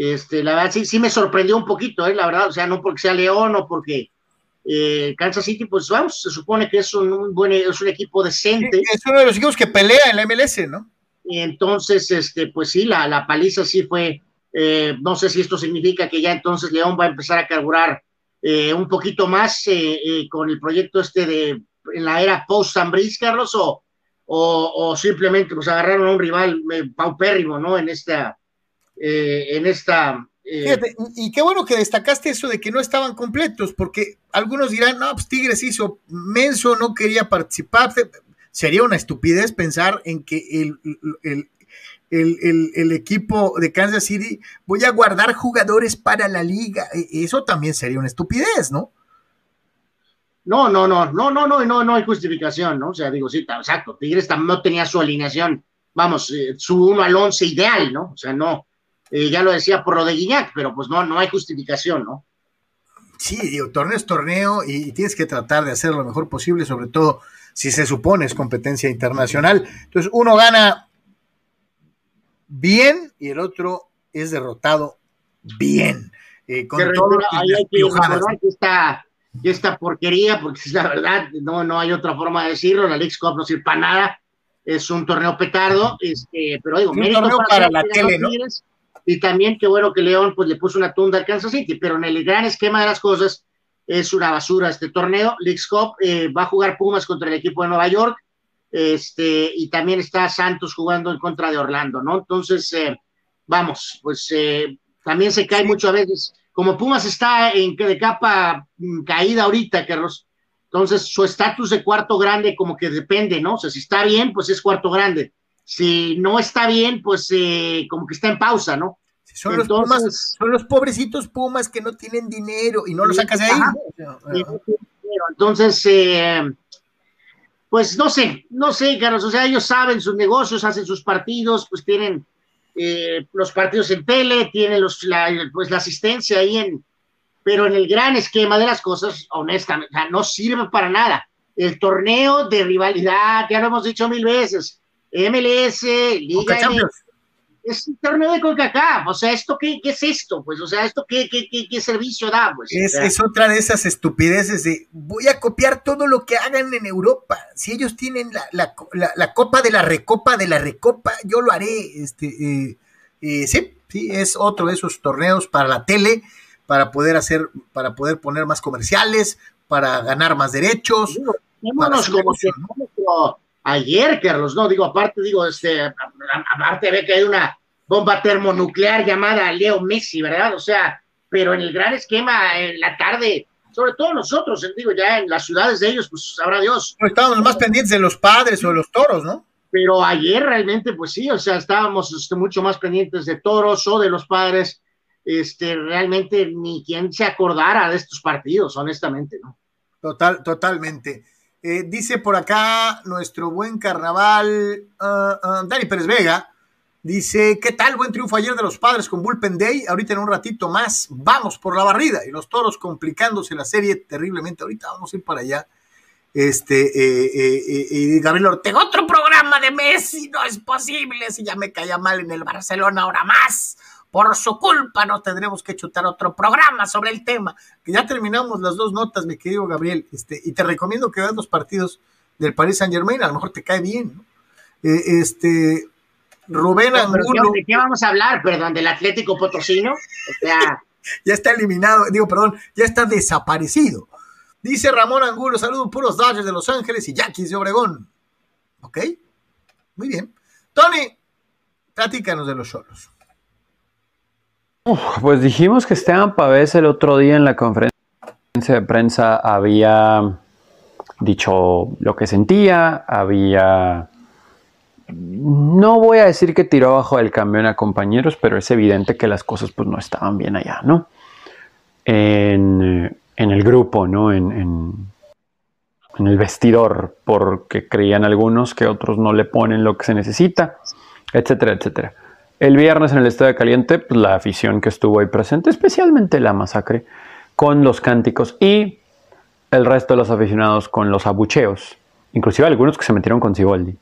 Speaker 2: este, la verdad sí, sí me sorprendió un poquito, ¿eh? la verdad, o sea, no porque sea León o porque Kansas City, pues vamos, se supone que es un, buen, es un equipo decente.
Speaker 1: es uno de los equipos que pelea en la MLS, ¿no?
Speaker 2: Entonces, este, pues sí, la, la paliza sí fue, eh, no sé si esto significa que ya entonces León va a empezar a carburar eh, un poquito más eh, con el proyecto este de en la era post Zambris, Carlos, o, o, simplemente pues agarraron a un rival paupérrimo, ¿no? En esta, en esta
Speaker 1: y qué bueno que destacaste eso de que no estaban completos, porque algunos dirán, no, pues Tigres hizo menso, no quería participar. Sería una estupidez pensar en que el, el, equipo de Kansas City, voy a guardar jugadores para la liga. E, eso también sería una estupidez, ¿no?
Speaker 2: No, no, no, no, no, no, no, no hay justificación, ¿no? O sea, digo, sí, exacto, Tigres no tenía su alineación, vamos, eh, su 1 al 11 ideal, ¿no? O sea, no, eh, ya lo decía por lo de Guiñac, pero pues no, no hay justificación, ¿no?
Speaker 1: Sí, digo, torneo es torneo y, tienes que tratar de hacer lo mejor posible, sobre todo si se supone es competencia internacional. Entonces, uno gana bien y el otro es derrotado bien.
Speaker 2: Eh, con todo hay que que esta, esta porquería, porque es la verdad, no, no hay otra forma de decirlo, la League Cup no sirve para nada, es un torneo petardo, este, pero digo,
Speaker 1: un torneo para, la tele, ¿no?
Speaker 2: Y también qué bueno que León pues le puso una tunda al Kansas City, pero en el gran esquema de las cosas es una basura este torneo. League Cup eh, va a jugar Pumas contra el equipo de Nueva York, este, y también está Santos jugando en contra de Orlando, ¿no? Entonces, eh, vamos, pues eh, también se cae mucho a veces, como Pumas está en de capa mm, caída ahorita, Carlos, entonces su estatus de cuarto grande como que depende, ¿no? O sea, si está bien, pues es cuarto grande. si no está bien, pues eh, como que está en pausa, ¿no?
Speaker 1: Son los, Pumas, son los pobrecitos Pumas que no tienen dinero y no lo sacas de ahí.
Speaker 2: Entonces, eh, pues no sé, no sé, Carlos, o sea, ellos saben sus negocios, hacen sus partidos, pues tienen eh, los partidos en tele, tienen los, la, pues la asistencia ahí en, pero en el gran esquema de las cosas, honestamente, no sirve para nada. El torneo de rivalidad, ya lo hemos dicho mil veces, MLS, Liga es un torneo de CONCACAF, o sea, ¿esto qué, qué, es esto? Pues, o sea, ¿esto qué, qué, qué, servicio da? Pues,
Speaker 1: es, otra de esas estupideces de voy a copiar todo lo que hagan en Europa. Si ellos tienen la, la, la, copa de la recopa de la recopa, yo lo haré. Este, eh, eh, sí, sí, es otro de esos torneos para la tele, para poder hacer, para poder poner más comerciales, para ganar más derechos.
Speaker 2: como ayer, Carlos, no, digo, aparte, digo, este, aparte ve que hay una bomba termonuclear llamada Leo Messi, ¿verdad? O sea, pero en el gran esquema, en la tarde, sobre todo nosotros, digo, ya en las ciudades de ellos, pues sabrá Dios.
Speaker 1: estábamos más pendientes de los padres o de los toros, ¿no?
Speaker 2: Pero ayer realmente, pues sí, o sea, estábamos este, mucho más pendientes de toros o de los padres, este, realmente ni quien se acordara de estos partidos, honestamente, ¿no?
Speaker 1: Total, totalmente. Eh, dice por acá nuestro buen carnaval, uh, Dani Pérez Vega. Dice, ¿qué tal? Buen triunfo ayer de los padres con Bullpen Day. Ahorita en un ratito más vamos por la barrida. Y los toros complicándose la serie terriblemente. Ahorita vamos a ir para allá. Este, eh, eh, y Gabriel Ortega, otro programa de Messi, no es posible. Si ya me caía mal en el Barcelona, ahora más. Por su culpa no tendremos que chutar otro programa sobre el tema. Que ya terminamos las dos notas, mi querido Gabriel. Este, y te recomiendo que veas los partidos del Paris Saint Germain, a lo mejor te cae bien. ¿no? Eh, este, Rubén
Speaker 2: Angulo. ¿De qué vamos a hablar? Perdón, del Atlético Potosino. O sea.
Speaker 1: ya está eliminado, digo, perdón, ya está desaparecido. Dice Ramón Angulo, saludos puros Dodgers de Los Ángeles y Yaquis de Obregón. ¿Ok? Muy bien. Tony, platícanos de los solos
Speaker 3: pues dijimos que Esteban Pavés el otro día en la conferencia de prensa había dicho lo que sentía, había... No voy a decir que tiró abajo del camión a compañeros, pero es evidente que las cosas pues no estaban bien allá, ¿no? En, el grupo, ¿no? En, en el vestidor, porque creían algunos que otros no le ponen lo que se necesita, etcétera, etcétera. El viernes en el Estadio Caliente, pues, la afición que estuvo ahí presente, especialmente la masacre, con los cánticos y el resto de los aficionados con los abucheos, inclusive algunos que se metieron con Ciboldi.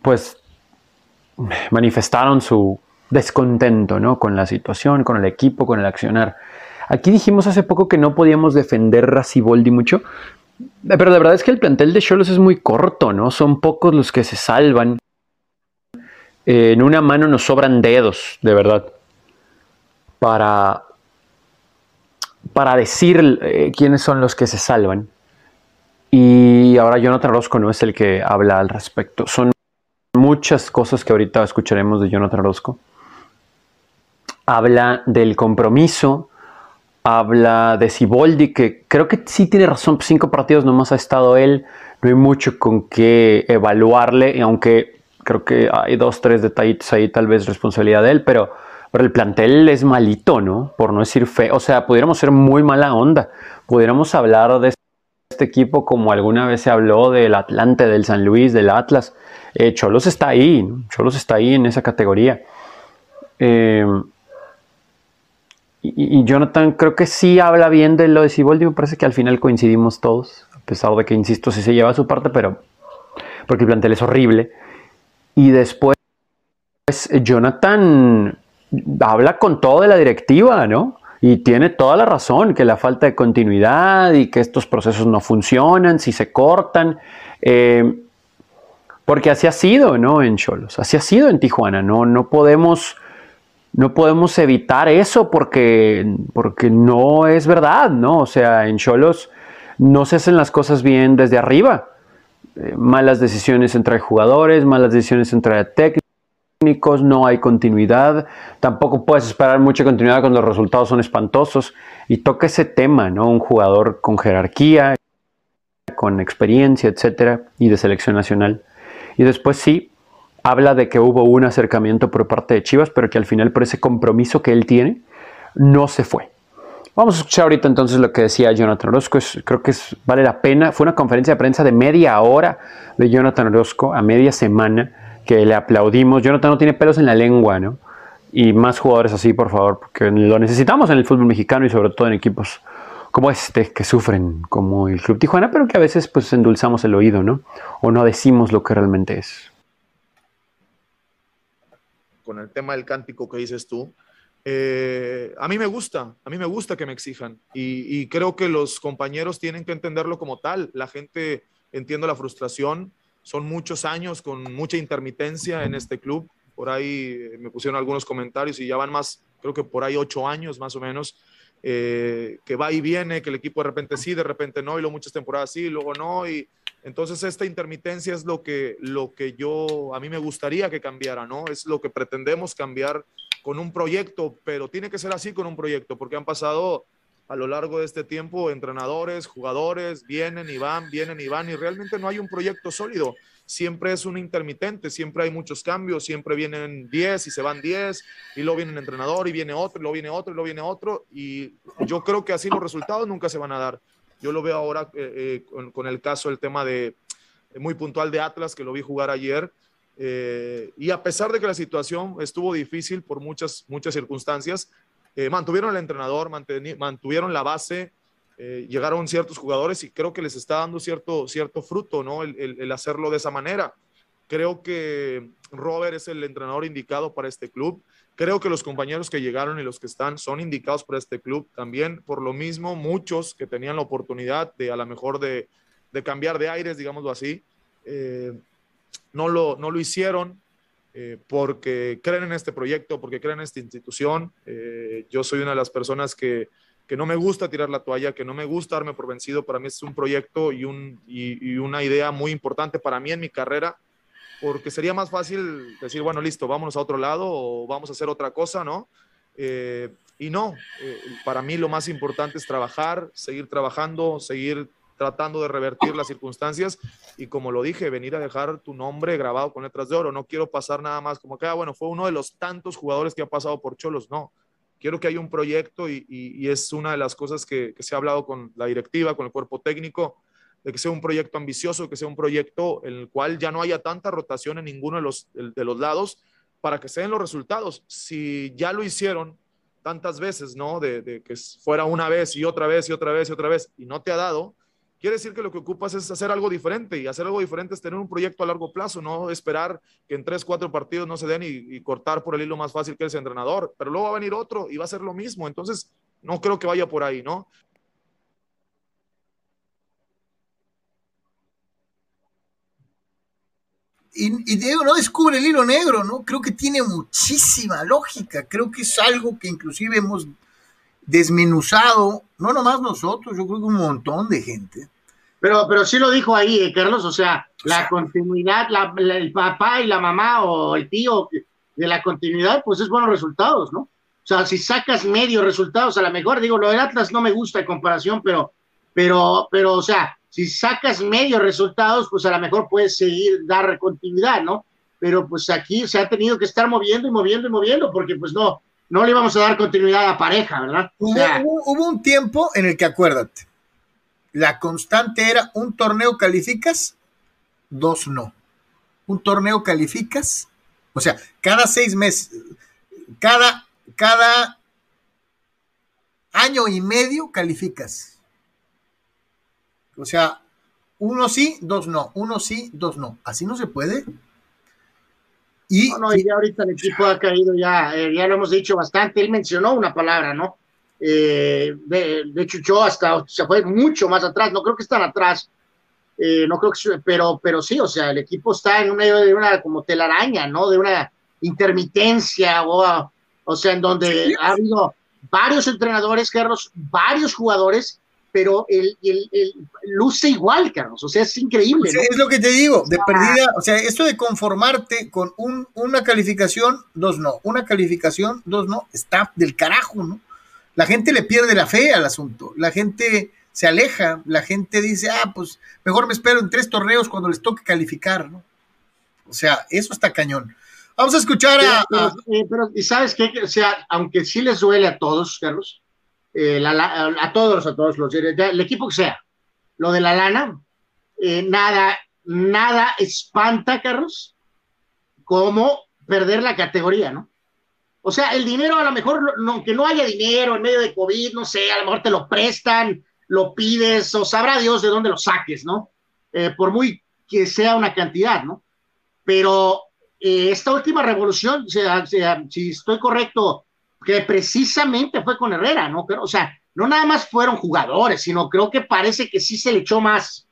Speaker 3: Pues manifestaron su descontento ¿no? con la situación, con el equipo, con el accionar. Aquí dijimos hace poco que no podíamos defender a Ciboldi mucho, pero la verdad es que el plantel de Cholos es muy corto, ¿no? Son pocos los que se salvan en una mano nos sobran dedos, de verdad, para, para decir eh, quiénes son los que se salvan. Y ahora Jonathan Orozco no es el que habla al respecto. Son muchas cosas que ahorita escucharemos de Jonathan Orozco. Habla del compromiso, habla de Siboldi, que creo que sí tiene razón, cinco partidos nomás ha estado él, no hay mucho con qué evaluarle, aunque creo que hay dos, tres detallitos ahí, tal vez responsabilidad de él, pero, pero el plantel es malito, ¿no? Por no decir feo. O sea, pudiéramos ser muy mala onda. Pudiéramos hablar de este equipo como alguna vez se habló del Atlante, del San Luis, del Atlas. Eh, Cholos está ahí, ¿no? Cholos está ahí en esa categoría. Eh, y, Jonathan creo que sí habla bien de lo de Siboldi, me parece que al final coincidimos todos, a pesar de que, insisto, sí se lleva su parte, pero porque el plantel es horrible. Y después Jonathan habla con todo de la directiva, ¿no? Y tiene toda la razón, que la falta de continuidad y que estos procesos no funcionan, si se cortan. Eh, porque así ha sido, ¿no? En Cholos, así ha sido en Tijuana, ¿no? No podemos, no podemos evitar eso porque, porque no es verdad, ¿no? O sea, en Cholos no se hacen las cosas bien desde arriba. Eh, malas decisiones entre jugadores, malas decisiones entre técnicos, no hay continuidad, tampoco puedes esperar mucha continuidad cuando los resultados son espantosos y toca ese tema, ¿no? Un jugador con jerarquía, con experiencia, etcétera, y de selección nacional. Y después sí, habla de que hubo un acercamiento por parte de Chivas, pero que al final por ese compromiso que él tiene, no se fue. Vamos a escuchar ahorita entonces lo que decía Jonathan Orozco. creo que vale la pena. Fue una conferencia de prensa de media hora de Jonathan Orozco a media semana que le aplaudimos. Jonathan no tiene pelos en la lengua, ¿no? Y más jugadores así, por favor, porque lo necesitamos en el fútbol mexicano y sobre todo en equipos como este, que sufren como el Club Tijuana, pero que a veces pues endulzamos el oído, ¿no? O no decimos lo que realmente es.
Speaker 4: Con el tema del cántico que dices tú, eh, a mí me gusta, a mí me gusta que me exijan y, creo que los compañeros tienen que entenderlo como tal. La gente entiende la frustración, son muchos años con mucha intermitencia en este club. Por ahí eh, me pusieron algunos comentarios y ya van más, creo que por ahí ocho años más o menos, eh, que va y viene, que el equipo de repente sí, de repente no, y luego muchas temporadas sí, luego no, y entonces esta intermitencia es lo que, lo que yo, a mí me gustaría que cambiara, ¿no? Es lo que pretendemos cambiar con un proyecto, pero tiene que ser así con un proyecto, porque han pasado a lo largo de este tiempo entrenadores, jugadores, vienen y van, vienen y van, y realmente no hay un proyecto sólido. Siempre es un intermitente, siempre hay muchos cambios, siempre vienen 10 y se van 10, y luego viene un entrenador y viene otro, y luego viene otro, y viene otro, y yo creo que así los resultados nunca se van a dar. Yo lo veo ahora eh, eh, con, el caso, el tema de muy puntual de Atlas, que lo vi jugar ayer, eh, y a pesar de que la situación estuvo difícil por muchas, muchas circunstancias, eh, mantuvieron el entrenador, mantuvieron la base, eh, llegaron ciertos jugadores y creo que les está dando cierto, cierto fruto, ¿no? El, hacerlo de esa manera. Creo que Robert es el entrenador indicado para este club. Creo que los compañeros que llegaron y los que están son indicados para este club. También, por lo mismo, muchos que tenían la oportunidad de a lo mejor de, de cambiar de aires, digámoslo así, no lo, no lo hicieron eh, porque creen en este proyecto, porque creen en esta institución. Eh, yo soy una de las personas que, que, no me gusta tirar la toalla, que no me gusta darme por vencido. Para mí es un proyecto y, un, y, una idea muy importante para mí en mi carrera, porque sería más fácil decir, bueno, listo, vámonos a otro lado o vamos a hacer otra cosa, ¿no? Eh, y no, para mí lo más importante es trabajar, seguir trabajando, seguir tratando de revertir las circunstancias y como lo dije, venir a dejar tu nombre grabado con letras de oro. No quiero pasar nada más como que, ah, bueno, fue uno de los tantos jugadores que ha pasado por Cholos. No, quiero que haya un proyecto y, es una de las cosas que, se ha hablado con la directiva, con el cuerpo técnico, de que sea un proyecto ambicioso, que sea un proyecto en el cual ya no haya tanta rotación en ninguno de los, de los lados para que se den los resultados. Si ya lo hicieron tantas veces, ¿no? De, que fuera una vez y otra vez y otra vez y otra vez y no te ha dado, Quiere decir que lo que ocupas es hacer algo diferente y hacer algo diferente es tener un proyecto a largo plazo, no esperar que en tres, cuatro partidos no se den y, cortar por el hilo más fácil que es el entrenador, pero luego va a venir otro y va a ser lo mismo. Entonces, no creo que vaya por ahí, ¿no?
Speaker 1: Y, Diego no descubre el hilo negro, ¿no? Creo que tiene muchísima lógica. Creo que es algo que inclusive hemos desmenuzado, no nomás nosotros, yo creo que un montón de gente.
Speaker 2: Pero, pero sí lo dijo ahí, eh, Carlos, o sea, la continuidad, el papá y la mamá o el tío de la continuidad, pues es buenos resultados, ¿no? O sea, si sacas medio resultados, a lo mejor, digo, lo del Atlas no me gusta en comparación, pero, pero, pero, o sea, si sacas medio resultados, pues a lo mejor puedes seguir, dar continuidad, ¿no? Pero pues aquí se ha tenido que estar moviendo y moviendo y moviendo, porque pues no, no le íbamos a dar continuidad a pareja, ¿verdad?
Speaker 1: Hubo, un tiempo en el que, acuérdate, la constante era un torneo calificas, dos no. Un torneo calificas, o sea, cada seis meses, cada, cada año y medio calificas. O sea, uno sí, dos no, uno sí, dos no. Así no se puede.
Speaker 2: Y, no, ya ahorita el equipo ha caído, ya, eh, ya lo hemos dicho bastante. Él mencionó una palabra, ¿no? Eh, de, de, hecho, yo hasta se fue mucho más atrás. No creo que están atrás. Eh, no creo que, pero, pero sí, o sea, el equipo está en medio de una como telaraña, ¿no? De una intermitencia, o, o sea, en donde ha habido varios entrenadores, Carlos, varios jugadores pero el, luce igual, Carlos. O sea, es increíble.
Speaker 1: Es lo que te digo, de perdida. O sea, esto de conformarte con un, una calificación, dos no. Una calificación, dos no. Está del carajo, ¿no? La gente le pierde la fe al asunto. La gente se aleja. La gente dice, ah, pues mejor me espero en tres torneos cuando les toque calificar, ¿no? O sea, eso está cañón. Vamos a escuchar a.
Speaker 2: Pero, ¿y sabes qué? O sea, aunque sí les duele a todos, Carlos, a todos, a todos los, el equipo que sea, lo de la lana, nada, nada espanta, Carlos, como perder la categoría, ¿no? O sea, el dinero a lo mejor, aunque no haya dinero en medio de COVID, no sé, a lo mejor te lo prestan, lo pides, o sabrá Dios de dónde lo saques, ¿no? Eh, por muy que sea una cantidad, ¿no? Pero eh, esta última revolución, si estoy correcto, que precisamente fue con Herrera, ¿no? O sea, no nada más fueron jugadores, sino creo que parece que sí se le echó más,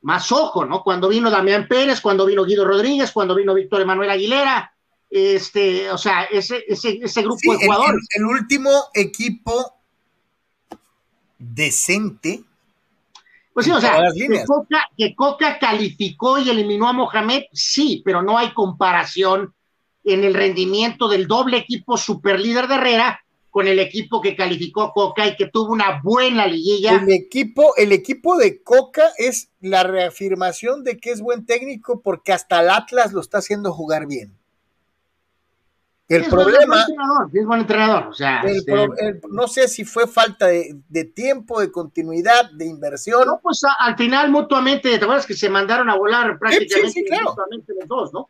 Speaker 2: más ojo, ¿no? Cuando vino Damián Pérez, cuando vino Guido Rodríguez, cuando vino Víctor Emanuel Aguilera, este, o sea, ese, ese, ese grupo de jugadores.
Speaker 1: El, último equipo decente.
Speaker 2: Pues sí, o sea, que Coca, que Coca, calificó y eliminó a Mohamed, sí, pero no hay comparación en el rendimiento del doble equipo superlíder de Herrera con el equipo que calificó Coca y que tuvo una buena liguilla.
Speaker 1: El equipo, el equipo de Coca es la reafirmación de que es buen técnico porque hasta el Atlas lo está haciendo jugar bien. El problema.
Speaker 2: es buen entrenador. O sea,
Speaker 1: este, no sé si fue falta de, tiempo, de continuidad, de inversión.
Speaker 2: No, pues al final mutuamente, ¿te acuerdas que se mandaron a volar prácticamente mutuamente los dos, ¿no?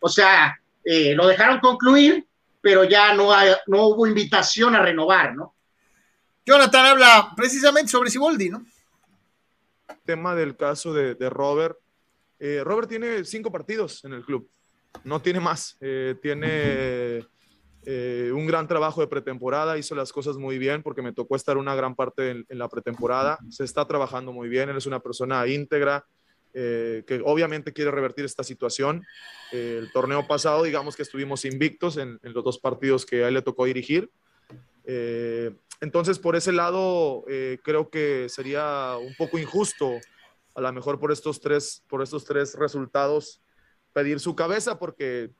Speaker 2: O sea, eh, lo dejaron concluir pero ya no, no hubo invitación a renovar, ¿no?
Speaker 1: Jonathan habla precisamente sobre Siboldi, ¿no?
Speaker 4: Tema del caso de, Robert. Eh, Robert tiene cinco partidos en el club, no tiene más. Eh, tiene eh, un gran trabajo de pretemporada, hizo las cosas muy bien porque me tocó estar una gran parte en, en la pretemporada. Se está trabajando muy bien, él es una persona íntegra, eh, que obviamente quiere revertir esta situación. Eh, el torneo pasado, digamos que estuvimos invictos en, los dos partidos que a él le tocó dirigir. Eh, entonces, por ese lado, creo que sería un poco injusto, a lo mejor por estos tres, por estos tres resultados, pedir su cabeza, porque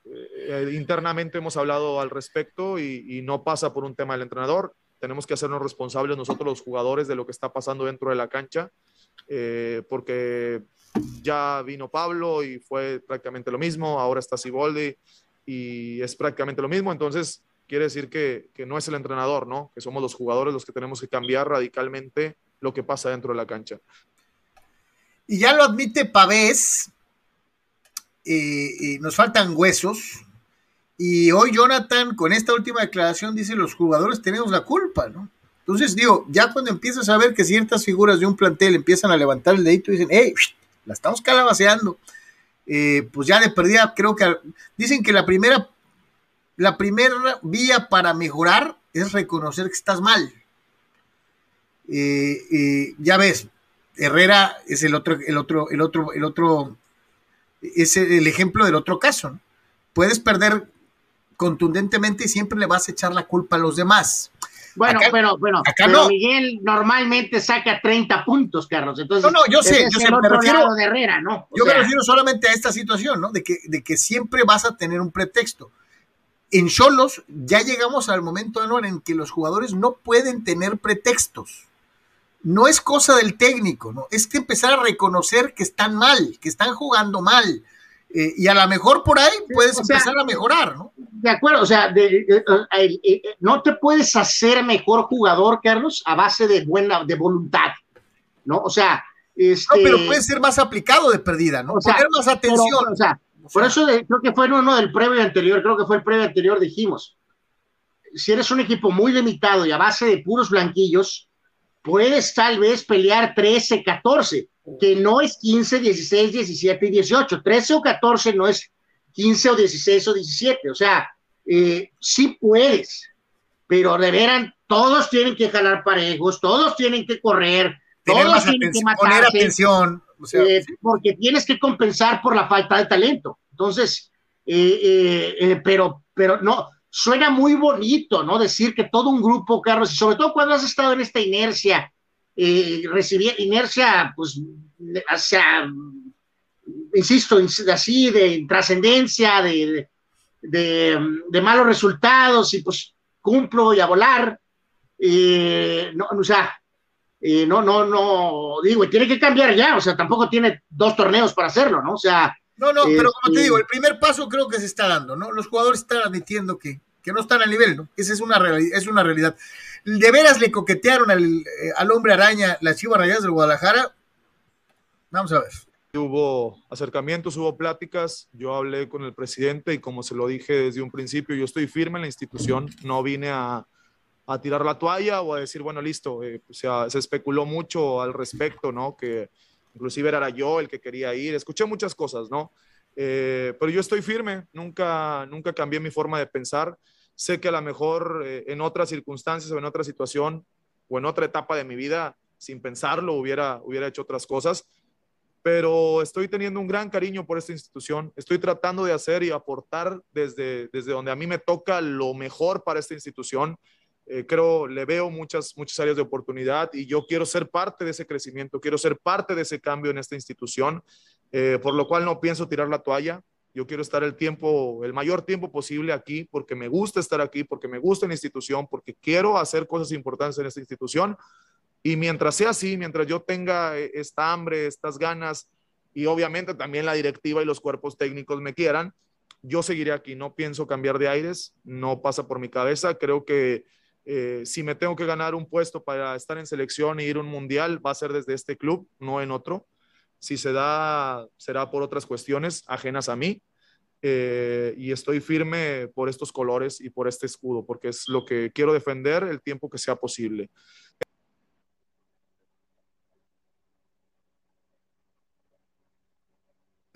Speaker 4: internamente hemos hablado al respecto y, y no pasa por un tema del entrenador. Tenemos que hacernos responsables nosotros los jugadores de lo que está pasando dentro de la cancha. porque ya vino Pablo y fue prácticamente lo mismo, ahora está Siboldi y es prácticamente lo mismo, entonces quiere decir que, no es el entrenador, ¿no? Que somos los jugadores los que tenemos que cambiar radicalmente lo que pasa dentro de la cancha.
Speaker 1: Y ya lo admite Pavés, eh, nos faltan huesos, y hoy Jonathan con esta última declaración dice los jugadores tenemos la culpa, ¿no? Entonces digo, ya cuando empiezas a ver que ciertas figuras de un plantel empiezan a levantar el dedito y dicen, la estamos calabaceando. Eh, pues ya de perdida, creo que dicen que la primera, la primera vía para mejorar es reconocer que estás mal. Eh, eh, ya ves, Herrera es el otro, el otro, el otro, el otro, es el ejemplo del otro caso. Puedes perder contundentemente y siempre le vas a echar la culpa a los demás.
Speaker 2: Bueno, pero, bueno, pero Miguel normalmente saca 30 puntos, Carlos. Entonces,
Speaker 1: no, no, yo sé, yo sé,
Speaker 2: me refiero, de Herrera, ¿no?
Speaker 1: yo me refiero solamente a esta situación, ¿no? De que, de que siempre vas a tener un pretexto. En Cholos ya llegamos al momento, Anuar, en que los jugadores no pueden tener pretextos. No es cosa del técnico, ¿no? Es que empezar a reconocer que están mal, que están jugando mal, eh, y a lo mejor por ahí puedes empezar a mejorar, ¿no?
Speaker 2: De acuerdo, o sea, eh, no te puedes hacer mejor jugador, Carlos, a base de buena, de voluntad, ¿no? O sea, este...
Speaker 1: No, pero puede ser más aplicado de perdida, ¿no? O Poner más atención.
Speaker 2: o sea, por eso creo que fue uno del previo anterior, creo que fue el previo anterior, dijimos, si eres un equipo muy limitado y a base de puros blanquillos, puedes tal vez pelear 13, 14, que no es 15, 16, 17 y 18. 13 o 14 no es 15 o 16 o 17. O sea, eh, sí puedes, pero de veras, todos tienen que jalar parejos, todos tienen que correr, todos tienen que matarse,
Speaker 1: poner atención.
Speaker 2: Eh, porque tienes que compensar por la falta de talento. Entonces, eh, pero, pero no, suena muy bonito, ¿no? Decir que todo un grupo, Carlos, y sobre todo cuando has estado en esta inercia eh, recibía inercia, pues, o sea, insisto, así de trascendencia, de, de, malos resultados, y pues cumplo y a volar. Eh, no, o sea, eh, no, no, no, digo, y tiene que cambiar ya, o sea, tampoco tiene dos torneos para hacerlo, ¿no? O sea,
Speaker 1: No, no, pero como te digo, el primer paso creo que se está dando, ¿no? Los jugadores están admitiendo que, que no están al nivel, ¿no? Esa es una, es una realidad. ¿De veras le coquetearon al, eh, al hombre araña las chivas rayadas del Guadalajara? Vamos a ver.
Speaker 4: Hubo acercamientos, hubo pláticas, yo hablé con el presidente y como se lo dije desde un principio, yo estoy firme en la institución, no vine a, a tirar la toalla o a decir, bueno, listo, eh, o sea, se especuló mucho al respecto, ¿no? Que inclusive era yo el que quería ir, escuché muchas cosas, ¿no? Eh, pero yo estoy firme, nunca, nunca cambié mi forma de pensar. Sé que a lo mejor eh, en otras circunstancias o en otra situación o en otra etapa de mi vida, sin pensarlo, hubiera, hubiera hecho otras cosas, pero estoy teniendo un gran cariño por esta institución. Estoy tratando de hacer y aportar desde, desde donde a mí me toca lo mejor para esta institución. Eh, creo, le veo muchas, muchas áreas de oportunidad y yo quiero ser parte de ese crecimiento, quiero ser parte de ese cambio en esta institución, eh, por lo cual no pienso tirar la toalla. Yo quiero estar el tiempo, el mayor tiempo posible aquí, porque me gusta estar aquí, porque me gusta la institución, porque quiero hacer cosas importantes en esta institución. Y mientras sea así, mientras yo tenga eh, esta hambre, estas ganas, y obviamente también la directiva y los cuerpos técnicos me quieran, yo seguiré aquí. No pienso cambiar de aires, no pasa por mi cabeza. Creo que eh, si me tengo que ganar un puesto para estar en selección e ir a un mundial, va a ser desde este club, no en otro. Si se da, será por otras cuestiones ajenas a mí. Eh, y estoy firme por estos colores y por este escudo, porque es lo que quiero defender el tiempo que sea posible.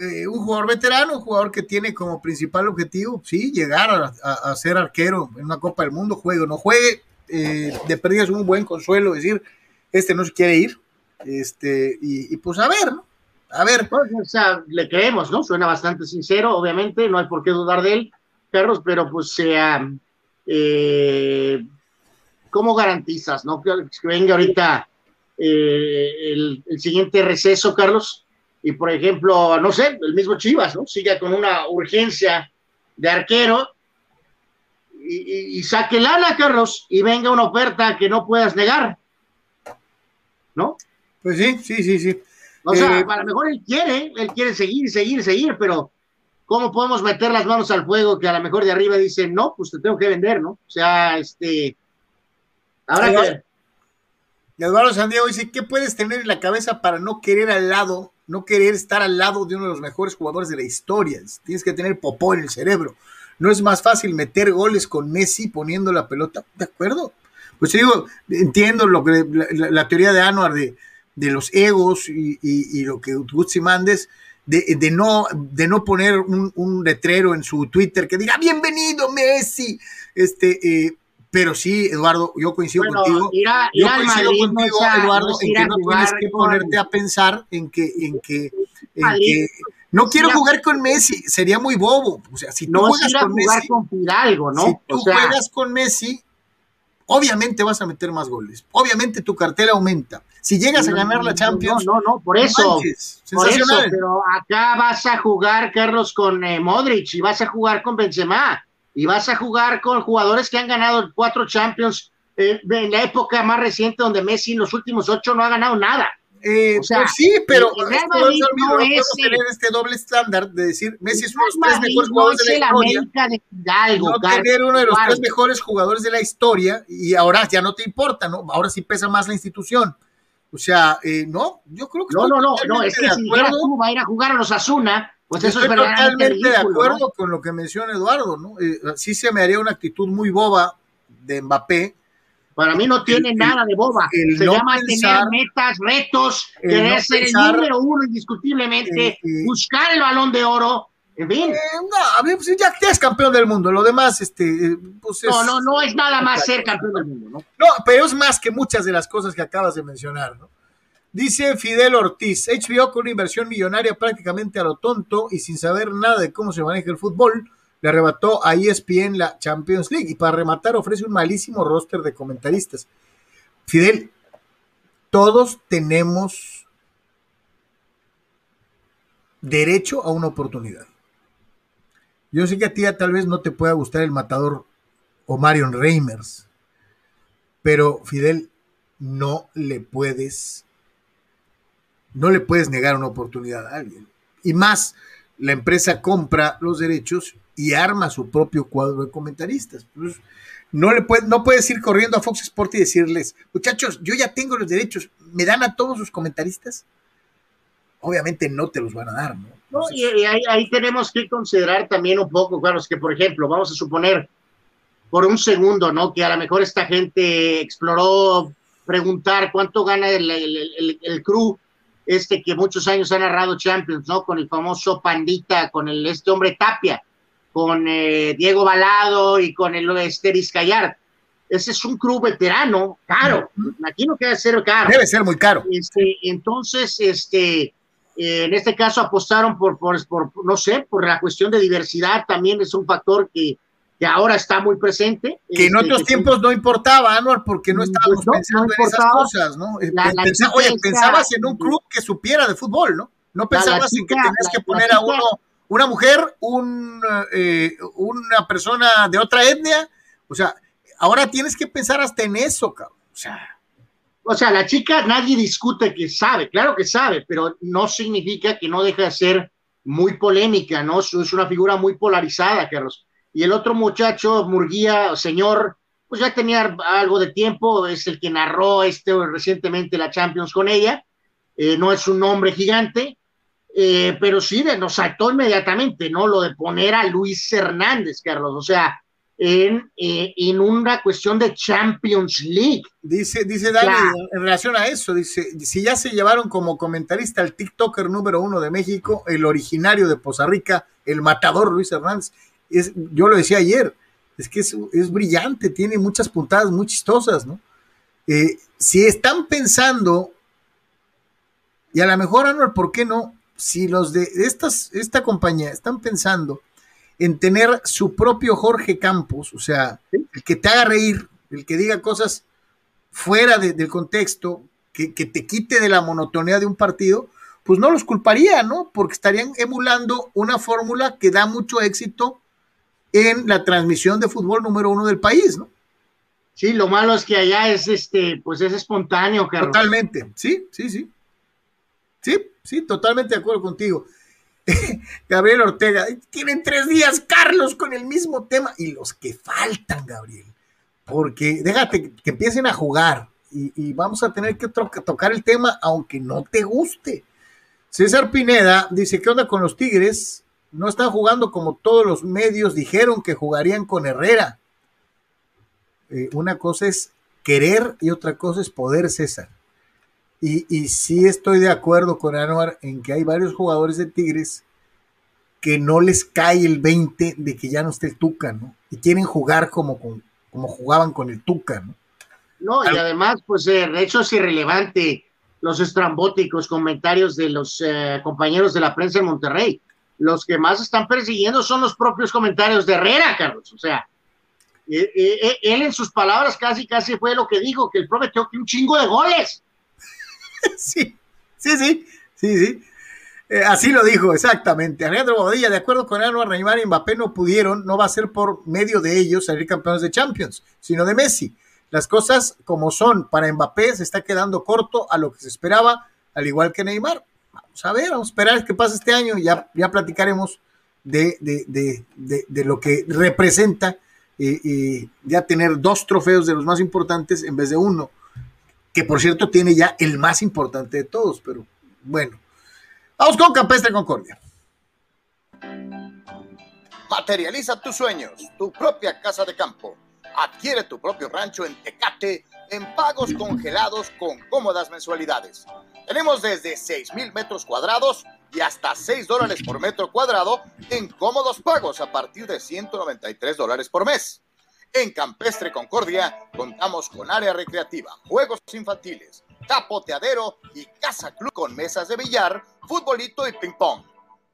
Speaker 1: Eh, un jugador veterano, un jugador que tiene como principal objetivo, sí, llegar a, ser arquero en una Copa del Mundo, juegue o no juegue, eh, de pérdida es un buen consuelo decir, este no se quiere ir, este, y, pues a ver, ¿no? A ver.
Speaker 2: Pues, o sea, le creemos, ¿no? Suena bastante sincero, obviamente, no hay por qué dudar de él, Carlos, pero pues sea, eh, ¿cómo garantizas, no? Que, venga ahorita el siguiente receso, Carlos y por ejemplo, no sé, el mismo Chivas, ¿no? Siga con una urgencia de arquero y, saque lana, Carlos, y venga una oferta que no puedas negar, ¿no?
Speaker 1: Pues sí, sí, sí, sí.
Speaker 2: O sea, eh, a lo mejor él quiere, él quiere seguir, seguir, seguir, pero ¿cómo podemos meter las manos al fuego que a lo mejor de arriba dicen, no, pues te tengo que vender, ¿no? O sea, este... Habrá que...
Speaker 1: Eduardo Sandiego dice, ¿qué puedes tener en la cabeza para no querer al lado no querer estar al lado de uno de los mejores jugadores de la historia. Tienes que tener popó en el cerebro. No es más fácil meter goles con Messi poniendo la pelota. ¿De acuerdo? Pues yo digo, entiendo lo que, la, teoría de Anuar de, de los egos y, lo que Guzzi Mandes, de, de, no, de no poner un, un, letrero en su Twitter que diga bienvenido Messi. Este, eh, pero sí, Eduardo, yo coincido contigo. yo coincido contigo, Eduardo, en que no tienes que ponerte a pensar en que, en que, en que no quiero jugar con Messi, sería muy bobo. O sea, si tú juegas con Messi,
Speaker 2: con Fidalgo, ¿no?
Speaker 1: Si tú juegas con Messi, obviamente vas a meter más goles. Obviamente tu cartera aumenta. Si llegas a ganar la Champions.
Speaker 2: No, no, no, por eso. por eso, pero acá vas a jugar, Carlos, con eh, Modric y vas a jugar con Benzema y vas a jugar con jugadores que han ganado cuatro Champions eh, en la época más reciente donde Messi en los últimos ocho no ha ganado nada.
Speaker 1: Eh, o sea, pues sí, pero no, podemos tener este doble estándar de decir Messi es uno de los tres mejores jugadores de la historia. De no tener uno de los tres mejores jugadores de la historia y ahora ya no te importa, ¿no? Ahora sí pesa más la institución. O sea, eh, no, yo creo que.
Speaker 2: No, no, no, no, es que si tú va a ir a jugar a los Asuna pues eso
Speaker 1: Estoy totalmente de acuerdo con lo que menciona Eduardo, ¿no? Eh, sí se me haría una actitud muy boba de Mbappé.
Speaker 2: Para mí no tiene nada de boba. se llama tener metas, retos, querer ser el número uno indiscutiblemente, buscar el balón de oro. En fin.
Speaker 1: Eh, no, pues ya, es campeón del mundo. Lo demás, este, eh, pues
Speaker 2: No, no, no es nada más ser campeón del mundo, ¿no?
Speaker 1: No, pero es más que muchas de las cosas que acabas de mencionar, ¿no? Dice Fidel Ortiz, HBO con una inversión millonaria prácticamente a lo tonto y sin saber nada de cómo se maneja el fútbol, le arrebató a ESPN la Champions League y para rematar ofrece un malísimo roster de comentaristas. Fidel, todos tenemos derecho a una oportunidad. Yo sé que a ti tal vez no te pueda gustar el matador o Marion Reimers, pero Fidel, no le puedes no le puedes negar una oportunidad a alguien. Y más la empresa compra los derechos y arma su propio cuadro de comentaristas. Pues, no, le puede, no puedes ir corriendo a Fox Sport y decirles, muchachos, yo ya tengo los derechos, ¿me dan a todos sus comentaristas? Obviamente no te los van a dar, ¿no?
Speaker 2: No y, ahí, ahí, tenemos que considerar también un poco, claro, es que por ejemplo, vamos a suponer por un segundo, ¿no? Que a lo mejor esta gente exploró preguntar cuánto gana el, el, el, crew este que muchos años ha narrado Champions, ¿no? Con el famoso Pandita, con el, este hombre Tapia con eh, Diego Balado y con el este Vizcayar. Ese es un club veterano, caro. Aquí no queda ser caro.
Speaker 1: Debe ser muy caro.
Speaker 2: Este, entonces, este, eh, en este caso apostaron por, por, por, no sé, por la cuestión de diversidad también es un factor que, que ahora está muy presente.
Speaker 1: Que en este, otros tiempos no importaba, Anuar, porque no pues estábamos pensando en esas cosas, ¿no? Eh, oye, pensabas en un club que supiera de fútbol, ¿no? No pensabas en que tenías que poner a uno una mujer, un, eh, una persona de otra etnia. O sea, ahora tienes que pensar hasta en eso, cabrón. O sea.
Speaker 2: O sea, la chica nadie discute que sabe, claro que sabe, pero no significa que no deje de ser muy polémica, ¿no? Es una figura muy polarizada, Carlos. Y el otro muchacho, Murguía, señor, pues ya tenía algo de tiempo, es el que narró este recientemente la Champions con ella, eh, no es un nombre gigante, eh, pero sí nos saltó inmediatamente, ¿no? Lo de poner a Luis Hernández, Carlos, o sea, en, eh, en una cuestión de Champions League.
Speaker 1: Dice, dice Dani, en relación a eso, dice, si ya se llevaron como comentarista al TikToker número uno de México, el originario de Poza Rica, el matador Luis Hernández, es, yo lo decía ayer, es que es, es brillante, tiene muchas puntadas muy chistosas, ¿no? Eh, si están pensando, y a lo mejor, Anuel, ¿por qué no? si los de estas, esta compañía están pensando en tener su propio Jorge Campos, o sea, el que te haga reír, el que diga cosas fuera del contexto, que, te quite de la monotonía de un partido, pues no los culparía, ¿no? Porque estarían emulando una fórmula que da mucho éxito en la transmisión de fútbol número uno del país, ¿no?
Speaker 2: Sí, lo malo es que allá es este, pues es espontáneo, Carlos.
Speaker 1: Totalmente, sí, sí, sí. Sí, sí, totalmente de acuerdo contigo. Gabriel Ortega, tienen tres días, Carlos, con el mismo tema y los que faltan, Gabriel. Porque déjate que empiecen a jugar y, vamos a tener que tocar el tema aunque no te guste. César Pineda dice, ¿qué onda con los Tigres? No están jugando como todos los medios dijeron que jugarían con Herrera. Eh, una cosa es querer y otra cosa es poder, César. Y, y sí estoy de acuerdo con Anuar en que hay varios jugadores de Tigres que no les cae el 20 de que ya no esté el Tuca, ¿no? Y quieren jugar como, como jugaban con el Tuca, ¿no?
Speaker 2: No, y además, pues eh, de hecho es irrelevante los estrambóticos comentarios de los eh, compañeros de la prensa en Monterrey. Los que más están persiguiendo son los propios comentarios de Herrera, Carlos. O sea, eh, él en sus palabras casi, casi fue lo que dijo, que el prometió que un chingo de goles.
Speaker 1: sí, sí, sí, sí, sí. Eh, así lo dijo, exactamente. Alejandro Bobadilla, de acuerdo con Anuar Neymar y Mbappé no pudieron, no va a ser por medio de ellos salir campeones de Champions, sino de Messi. Las cosas como son para Mbappé se está quedando corto a lo que se esperaba, al igual que Neymar. Vamos a ver, vamos a esperar que pase este año ya, ya platicaremos de, de, lo que representa eh, ya tener dos trofeos de los más importantes en vez de uno que por cierto tiene ya el más importante de todos, pero bueno. Vamos con Campestre Concordia.
Speaker 5: Materializa tus sueños, tu propia casa de campo. Adquiere tu propio rancho en Tecate en pagos congelados con cómodas mensualidades. Tenemos desde 6 mil metros cuadrados y hasta 6 dólares por metro cuadrado en cómodos pagos a partir de 193 dólares por mes. En Campestre Concordia contamos con área recreativa, juegos infantiles, capoteadero y casa club con mesas de billar, futbolito y ping pong.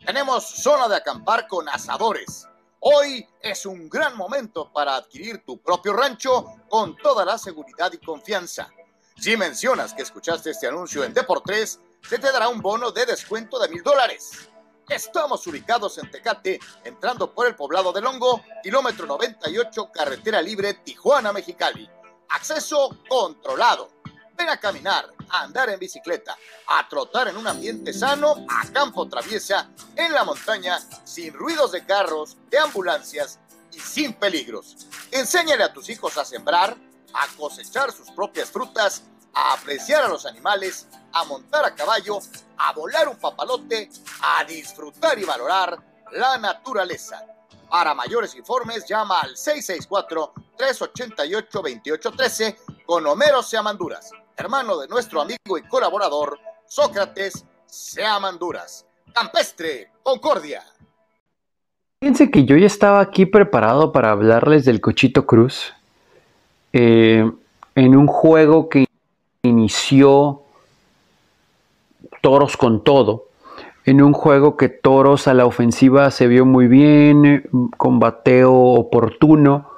Speaker 5: Tenemos zona de acampar con asadores. Hoy es un gran momento para adquirir tu propio rancho con toda la seguridad y confianza. Si mencionas que escuchaste este anuncio en Deportes, se te dará un bono de descuento de mil dólares. Estamos ubicados en Tecate, entrando por el poblado de Longo, kilómetro 98, carretera libre Tijuana-Mexicali. Acceso controlado. Ven a caminar, a andar en bicicleta, a trotar en un ambiente sano, a campo traviesa, en la montaña, sin ruidos de carros, de ambulancias y sin peligros. Enséñale a tus hijos a sembrar, a cosechar sus propias frutas, a apreciar a los animales, a montar a caballo, a volar un papalote, a disfrutar y valorar la naturaleza. Para mayores informes llama al 664-388-2813 con Homero Seamanduras, hermano de nuestro amigo y colaborador Sócrates Seamanduras. Campestre, Concordia.
Speaker 3: Fíjense que yo ya estaba aquí preparado para hablarles del Cochito Cruz eh, en un juego que inició Toros con todo. En un juego que Toros a la ofensiva se vio muy bien, con bateo oportuno,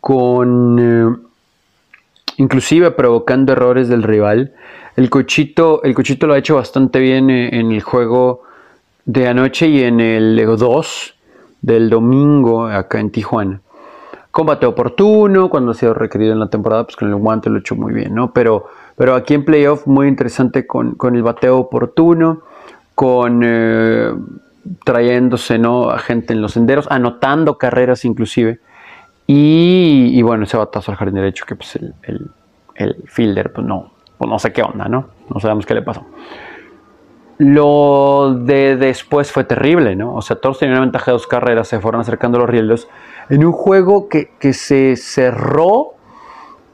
Speaker 3: con eh, inclusive provocando errores del rival. El Cochito, el Cochito lo ha hecho bastante bien eh, en el juego de anoche y en el 2 del domingo acá en Tijuana. Combate oportuno, cuando ha sido requerido en la temporada, pues con el guante lo ha hecho muy bien, ¿no? Pero, pero aquí en playoff muy interesante con, el bateo oportuno, con eh, trayéndose ¿no? a gente en los senderos, anotando carreras inclusive. Y, bueno, ese batazo al jardín derecho que pues el, el, fielder, pues no, pues no sé qué onda, ¿no? No sabemos qué le pasó. Lo de después fue terrible, ¿no? O sea, todos tenían una ventaja de dos carreras, se fueron acercando los rielos en un juego que, se cerró,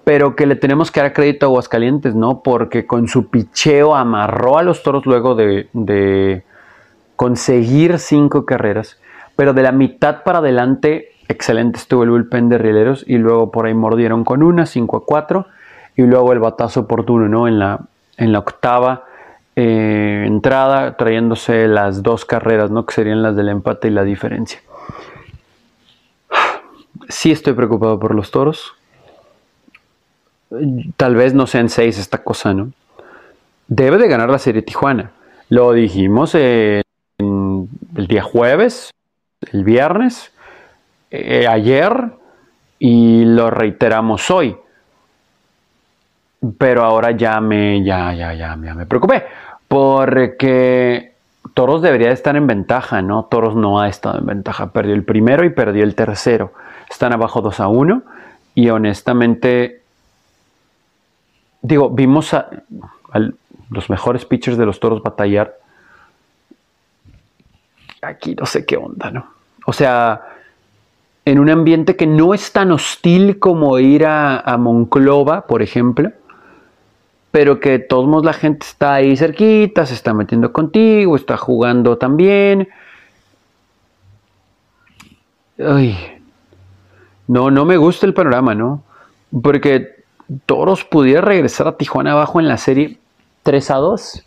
Speaker 3: pero que le tenemos que dar crédito a Aguascalientes, ¿no? Porque con su picheo amarró a los toros luego de, de conseguir cinco carreras, pero de la mitad para adelante, excelente estuvo el bullpen de rieleros y luego por ahí mordieron con una, 5 a 4, y luego el batazo oportuno, ¿no? En la, en la octava eh, entrada, trayéndose las dos carreras, ¿no? Que serían las del empate y la diferencia. Sí estoy preocupado por los toros. Tal vez no sean seis esta cosa, ¿no? Debe de ganar la serie Tijuana. Lo dijimos el día jueves, el viernes, eh, ayer y lo reiteramos hoy pero ahora ya me, ya, ya, ya, ya me preocupé, porque Toros debería estar en ventaja, ¿no? Toros no ha estado en ventaja, perdió el primero y perdió el tercero, están abajo 2 a 1 y honestamente, digo, vimos a, los mejores pitchers de los Toros batallar, aquí no sé qué onda, ¿no? O sea, en un ambiente que no es tan hostil como ir a Monclova, por ejemplo, pero que de todos la gente está ahí cerquita, se está metiendo contigo, está jugando también. Ay, no, no me gusta el panorama, ¿no? Porque Toros pudiera regresar a Tijuana abajo en la serie 3 a 2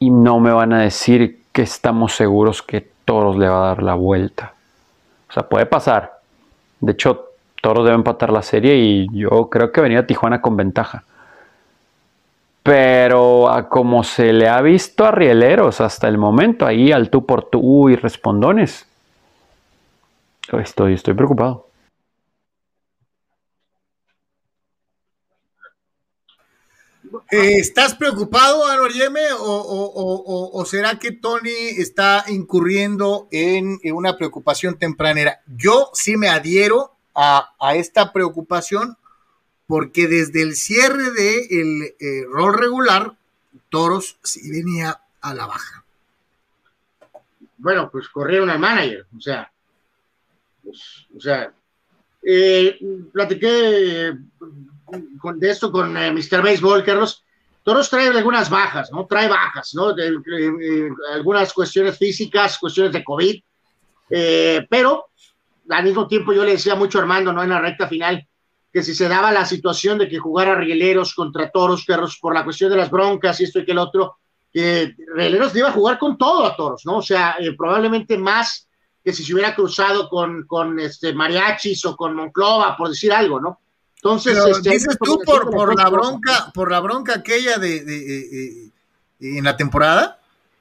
Speaker 3: y no me van a decir que estamos seguros que Toros le va a dar la vuelta. O sea, puede pasar. De hecho, Toros debe empatar la serie y yo creo que venía Tijuana con ventaja. Pero a como se le ha visto a Rieleros hasta el momento, ahí al tú por tú y respondones, estoy, estoy preocupado.
Speaker 1: ¿Estás preocupado, Álvaro Yeme, o, será que Tony está incurriendo en, una preocupación tempranera? Yo sí me adhiero a, esta preocupación porque desde el cierre del de eh, rol regular, Toros sí venía a la baja.
Speaker 2: Bueno, pues corrieron al manager, o sea, pues, o sea, eh, platiqué con, de esto con eh, Mr. Baseball, Carlos. Toros trae algunas bajas, ¿no? Trae bajas, ¿no? algunas cuestiones físicas, cuestiones de COVID, pero al mismo tiempo yo le decía mucho a Armando, ¿no? En la recta final, que si se daba la situación de que jugara Rieleros contra Toros, Perros, por la cuestión de las broncas y esto y que el otro, que Rieleros iba a jugar con todo a Toros, ¿no? O sea, eh, probablemente más que si se hubiera cruzado con, con este Mariachis o con Monclova, por decir algo, ¿no?
Speaker 1: Entonces, este, dices tú por, por la bronca, por la bronca aquella de, de, en la temporada.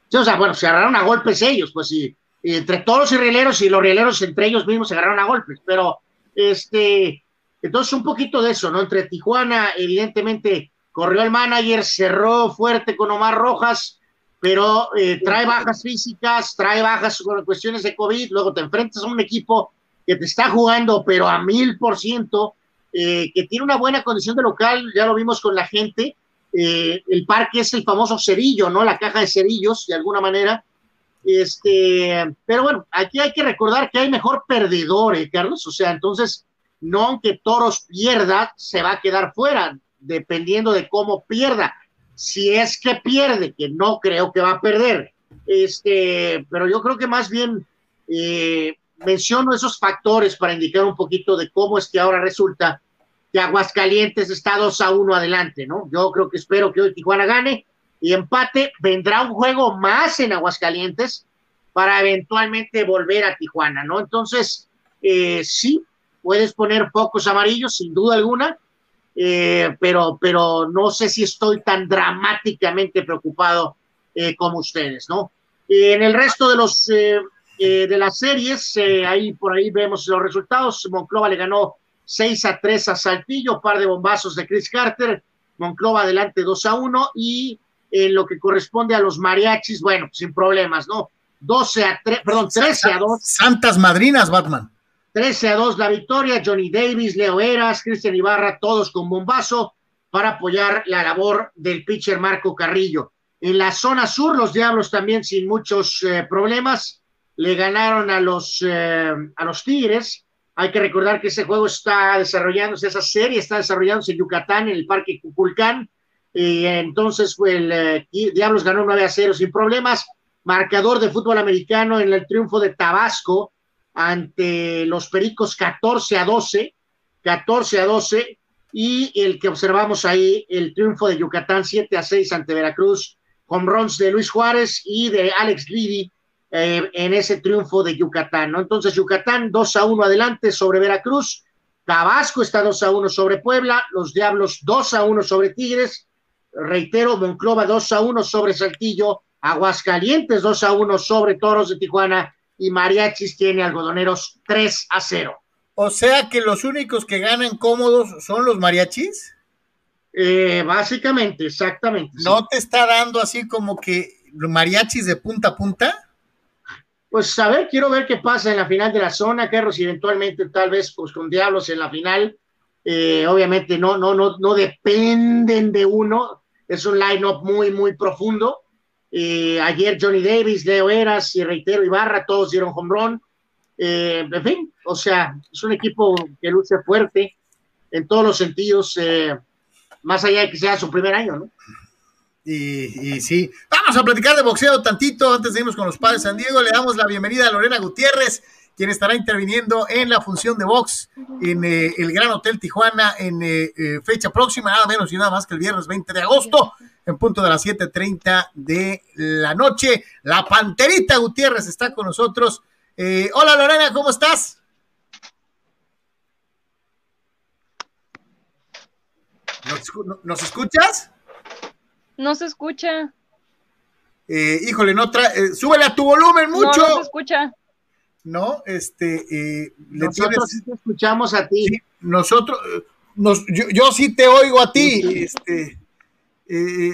Speaker 2: Sí, o sea, bueno, se agarraron a golpes ellos, pues sí entre toros y rieleros y los rieleros entre ellos mismos se agarraron a golpes, pero este, entonces un poquito de eso, ¿no? Entre Tijuana, evidentemente, corrió el manager, cerró fuerte con Omar Rojas, pero eh, trae bajas físicas, trae bajas con cuestiones de COVID, luego te enfrentas a un equipo que te está jugando, pero a mil por ciento, eh, que tiene una buena condición de local, ya lo vimos con la gente, eh, el parque es el famoso cerillo, ¿no? La caja de cerillos, de alguna manera. Este, pero bueno, aquí hay que recordar que hay mejor perdedor, ¿eh, Carlos? O sea, entonces, no aunque Toros pierda, se va a quedar fuera, dependiendo de cómo pierda. Si es que pierde, que no creo que va a perder. Este, pero yo creo que más bien eh, menciono esos factores para indicar un poquito de cómo es que ahora resulta que Aguascalientes está 2 a 1 adelante, ¿no? Yo creo que espero que hoy Tijuana gane y empate. Vendrá un juego más en Aguascalientes para eventualmente volver a Tijuana, ¿no? Entonces, eh, sí, puedes poner focos amarillos, sin duda alguna, eh, pero, pero no sé si estoy tan dramáticamente preocupado eh, como ustedes, ¿no? en el resto de los de las series, ahí por ahí vemos los resultados. Monclova le ganó 6 a 3 a Saltillo, par de bombazos de Chris Carter, Monclova adelante 2 a 1 y en lo que corresponde a los mariachis, bueno, sin problemas, ¿no? 12 a 3, perdón, 13 a 2.
Speaker 1: Santas madrinas, Batman.
Speaker 2: 13 a 2 la victoria, Johnny Davis, Leo Eras, Cristian Ibarra, todos con bombazo para apoyar la labor del pitcher Marco Carrillo. En la zona sur, los Diablos también sin muchos eh, problemas le ganaron a los, eh, a los Tigres hay que recordar que ese juego está desarrollándose, esa serie está desarrollándose en Yucatán, en el Parque Cuculcán. Y entonces fue el eh, Diablos ganó 9 a 0 sin problemas. Marcador de fútbol americano en el triunfo de Tabasco ante los Pericos 14 a 12. 14 a 12. Y el que observamos ahí, el triunfo de Yucatán 7 a 6 ante Veracruz, con runs de Luis Juárez y de Alex Liddy eh, en ese triunfo de Yucatán, ¿no? Entonces, Yucatán 2 a 1 adelante sobre Veracruz, Tabasco está 2 a 1 sobre Puebla, los Diablos 2 a 1 sobre Tigres, reitero, Monclova 2 a 1 sobre Saltillo, Aguascalientes 2 a 1 sobre Toros de Tijuana y Mariachis tiene algodoneros 3 a 0.
Speaker 1: O sea que los únicos que ganan cómodos son los mariachis.
Speaker 2: Eh, básicamente, exactamente.
Speaker 1: ¿No te está dando así como que mariachis de punta a punta?
Speaker 2: pues a ver, quiero ver qué pasa en la final de la zona, Carlos, y eventualmente tal vez pues, con Diablos en la final. Eh, obviamente no, no, no, no dependen de uno, es un line-up muy, muy profundo. Eh, ayer Johnny Davis, Leo Eras y reitero Ibarra, todos dieron home. Eh, en fin, o sea, es un equipo que luce fuerte en todos los sentidos, más allá de que sea su primer año, ¿no?
Speaker 1: Y, sí, vamos a platicar de boxeo tantito antes de irnos con los padres San Diego. Le damos la bienvenida a Lorena Gutiérrez, quien estará interviniendo en la función de box en eh, el Gran Hotel Tijuana en eh, eh, fecha próxima, nada menos y nada más que el viernes 20 de agosto, en punto de las 7:30 de la noche. La Panterita Gutiérrez está con nosotros. hola Lorena, ¿cómo estás? ¿Nos escuchas?
Speaker 6: No se escucha.
Speaker 1: Eh, híjole, no trae, súbele a tu volumen mucho. No,
Speaker 6: se escucha.
Speaker 1: No, este, eh,
Speaker 2: nosotros sí te escuchamos a ti.
Speaker 1: nosotros, nos, yo, sí te oigo a ti. Este,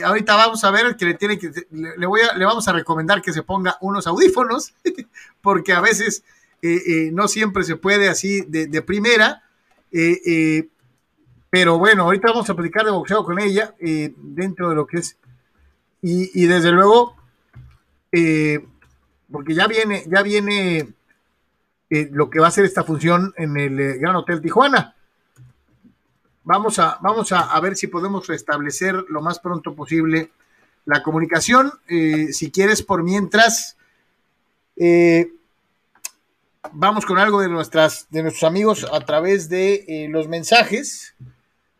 Speaker 1: ahorita vamos a ver que le tiene que, le, voy a, le vamos a recomendar que se ponga unos audífonos, porque a veces no siempre se puede así de, de primera. Pero bueno, ahorita vamos a platicar de boxeo con ella, eh, dentro de lo que es. Y, desde luego, eh, porque ya viene, ya viene eh, lo que va a ser esta función en el Gran Hotel Tijuana. Vamos a, vamos a, ver si podemos restablecer lo más pronto posible la comunicación. si quieres, por mientras, vamos con algo de, nuestras, de nuestros amigos a través de los mensajes.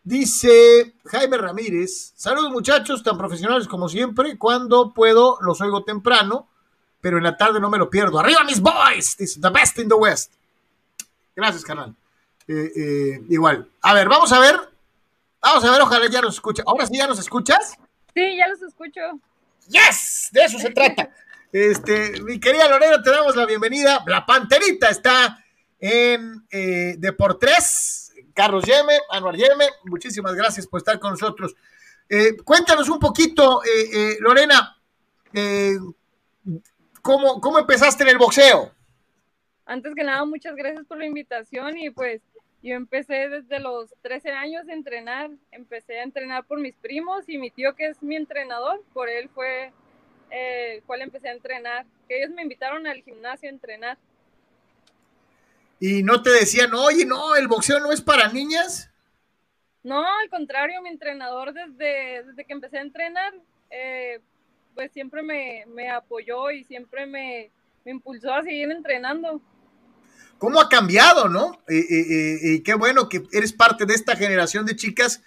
Speaker 1: Dice Jaime Ramírez, saludos muchachos, tan profesionales como siempre, cuando puedo los oigo temprano, pero en la tarde no me lo pierdo. Arriba mis boys, dice, the best in the west. Gracias, canal. Eh, eh, igual. A ver, vamos a ver. Vamos a ver, ojalá ya nos escucha. ¿Ahora sí ya nos escuchas?
Speaker 6: Sí, ya los escucho.
Speaker 1: ¡Yes! De eso se trata. Este, mi querida Lorena, te damos la bienvenida. La Panterita está en eh, Deportes Carlos Yeme, Anuar Yeme, muchísimas gracias por estar con nosotros. Eh, cuéntanos un poquito, Lorena, ¿cómo, ¿cómo empezaste en el boxeo?
Speaker 6: Antes que nada, muchas gracias por la invitación y pues yo empecé desde los 13 años a entrenar, empecé a entrenar por mis primos y mi tío que es mi entrenador, por él fue el cual empecé a entrenar, que ellos me invitaron al gimnasio a entrenar.
Speaker 1: ¿Y no te decían, oye, no, el boxeo no es para niñas?
Speaker 6: No, al contrario, mi entrenador desde, desde que empecé a entrenar, eh, pues siempre me, me, apoyó y siempre me, me, impulsó a seguir entrenando.
Speaker 1: ¿Cómo ha cambiado, no? Y qué bueno que eres parte de esta generación de chicas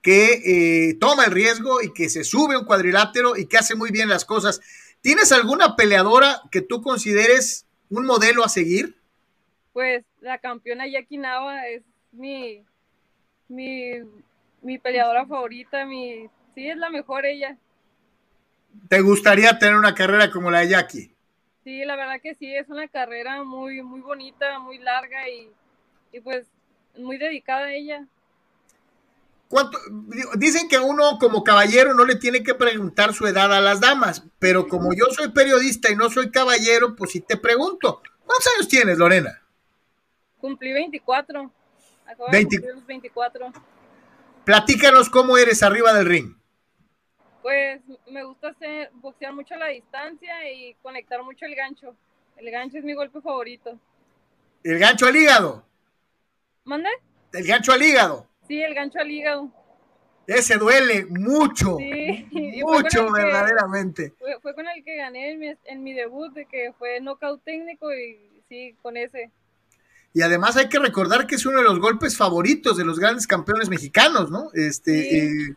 Speaker 1: que eh, toma el riesgo y que se sube a un cuadrilátero y que hace muy bien las cosas. ¿Tienes alguna peleadora que tú consideres un modelo a seguir?
Speaker 6: Pues la campeona Jackie Nava es mi, mi, mi peleadora favorita, mi, sí, es la mejor ella.
Speaker 1: ¿Te gustaría tener una carrera como la de Jackie?
Speaker 6: Sí, la verdad que sí, es una carrera muy, muy bonita, muy larga y, y pues muy dedicada a ella.
Speaker 1: ¿Cuánto? Dicen que uno como caballero no le tiene que preguntar su edad a las damas, pero como yo soy periodista y no soy caballero, pues sí te pregunto. ¿Cuántos años tienes, Lorena?
Speaker 6: Cumplí 24. Acabo de 20... cumplir los 24.
Speaker 1: Platícanos cómo eres arriba del ring.
Speaker 6: Pues me gusta hacer, boxear mucho a la distancia y conectar mucho el gancho. El gancho es mi golpe favorito.
Speaker 1: ¿El gancho al hígado?
Speaker 6: ¿Mande?
Speaker 1: El gancho al hígado.
Speaker 6: Sí, el gancho al hígado.
Speaker 1: Ese duele mucho.
Speaker 6: Sí,
Speaker 1: mucho verdaderamente.
Speaker 6: Fue, fue, con el que gané en mi, en mi debut, de que fue knockout técnico y sí, con ese.
Speaker 1: Y además hay que recordar que es uno de los golpes favoritos de los grandes campeones mexicanos, ¿no? Este, sí. eh,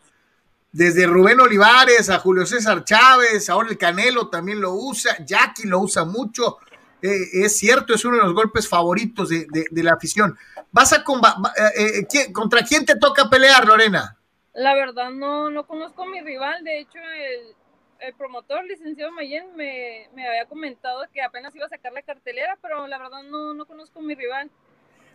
Speaker 1: desde Rubén Olivares a Julio César Chávez, ahora el Canelo también lo usa, Jackie lo usa mucho. Eh, es cierto, es uno de los golpes favoritos de, de, de la afición. ¿Vas a eh, eh, contra quién te toca pelear, Lorena?
Speaker 6: La verdad no, no conozco mi rival, de hecho el, el promotor, licenciado Mayen, me, me, había comentado que apenas iba a sacar la cartelera, pero la verdad no, no conozco mi rival.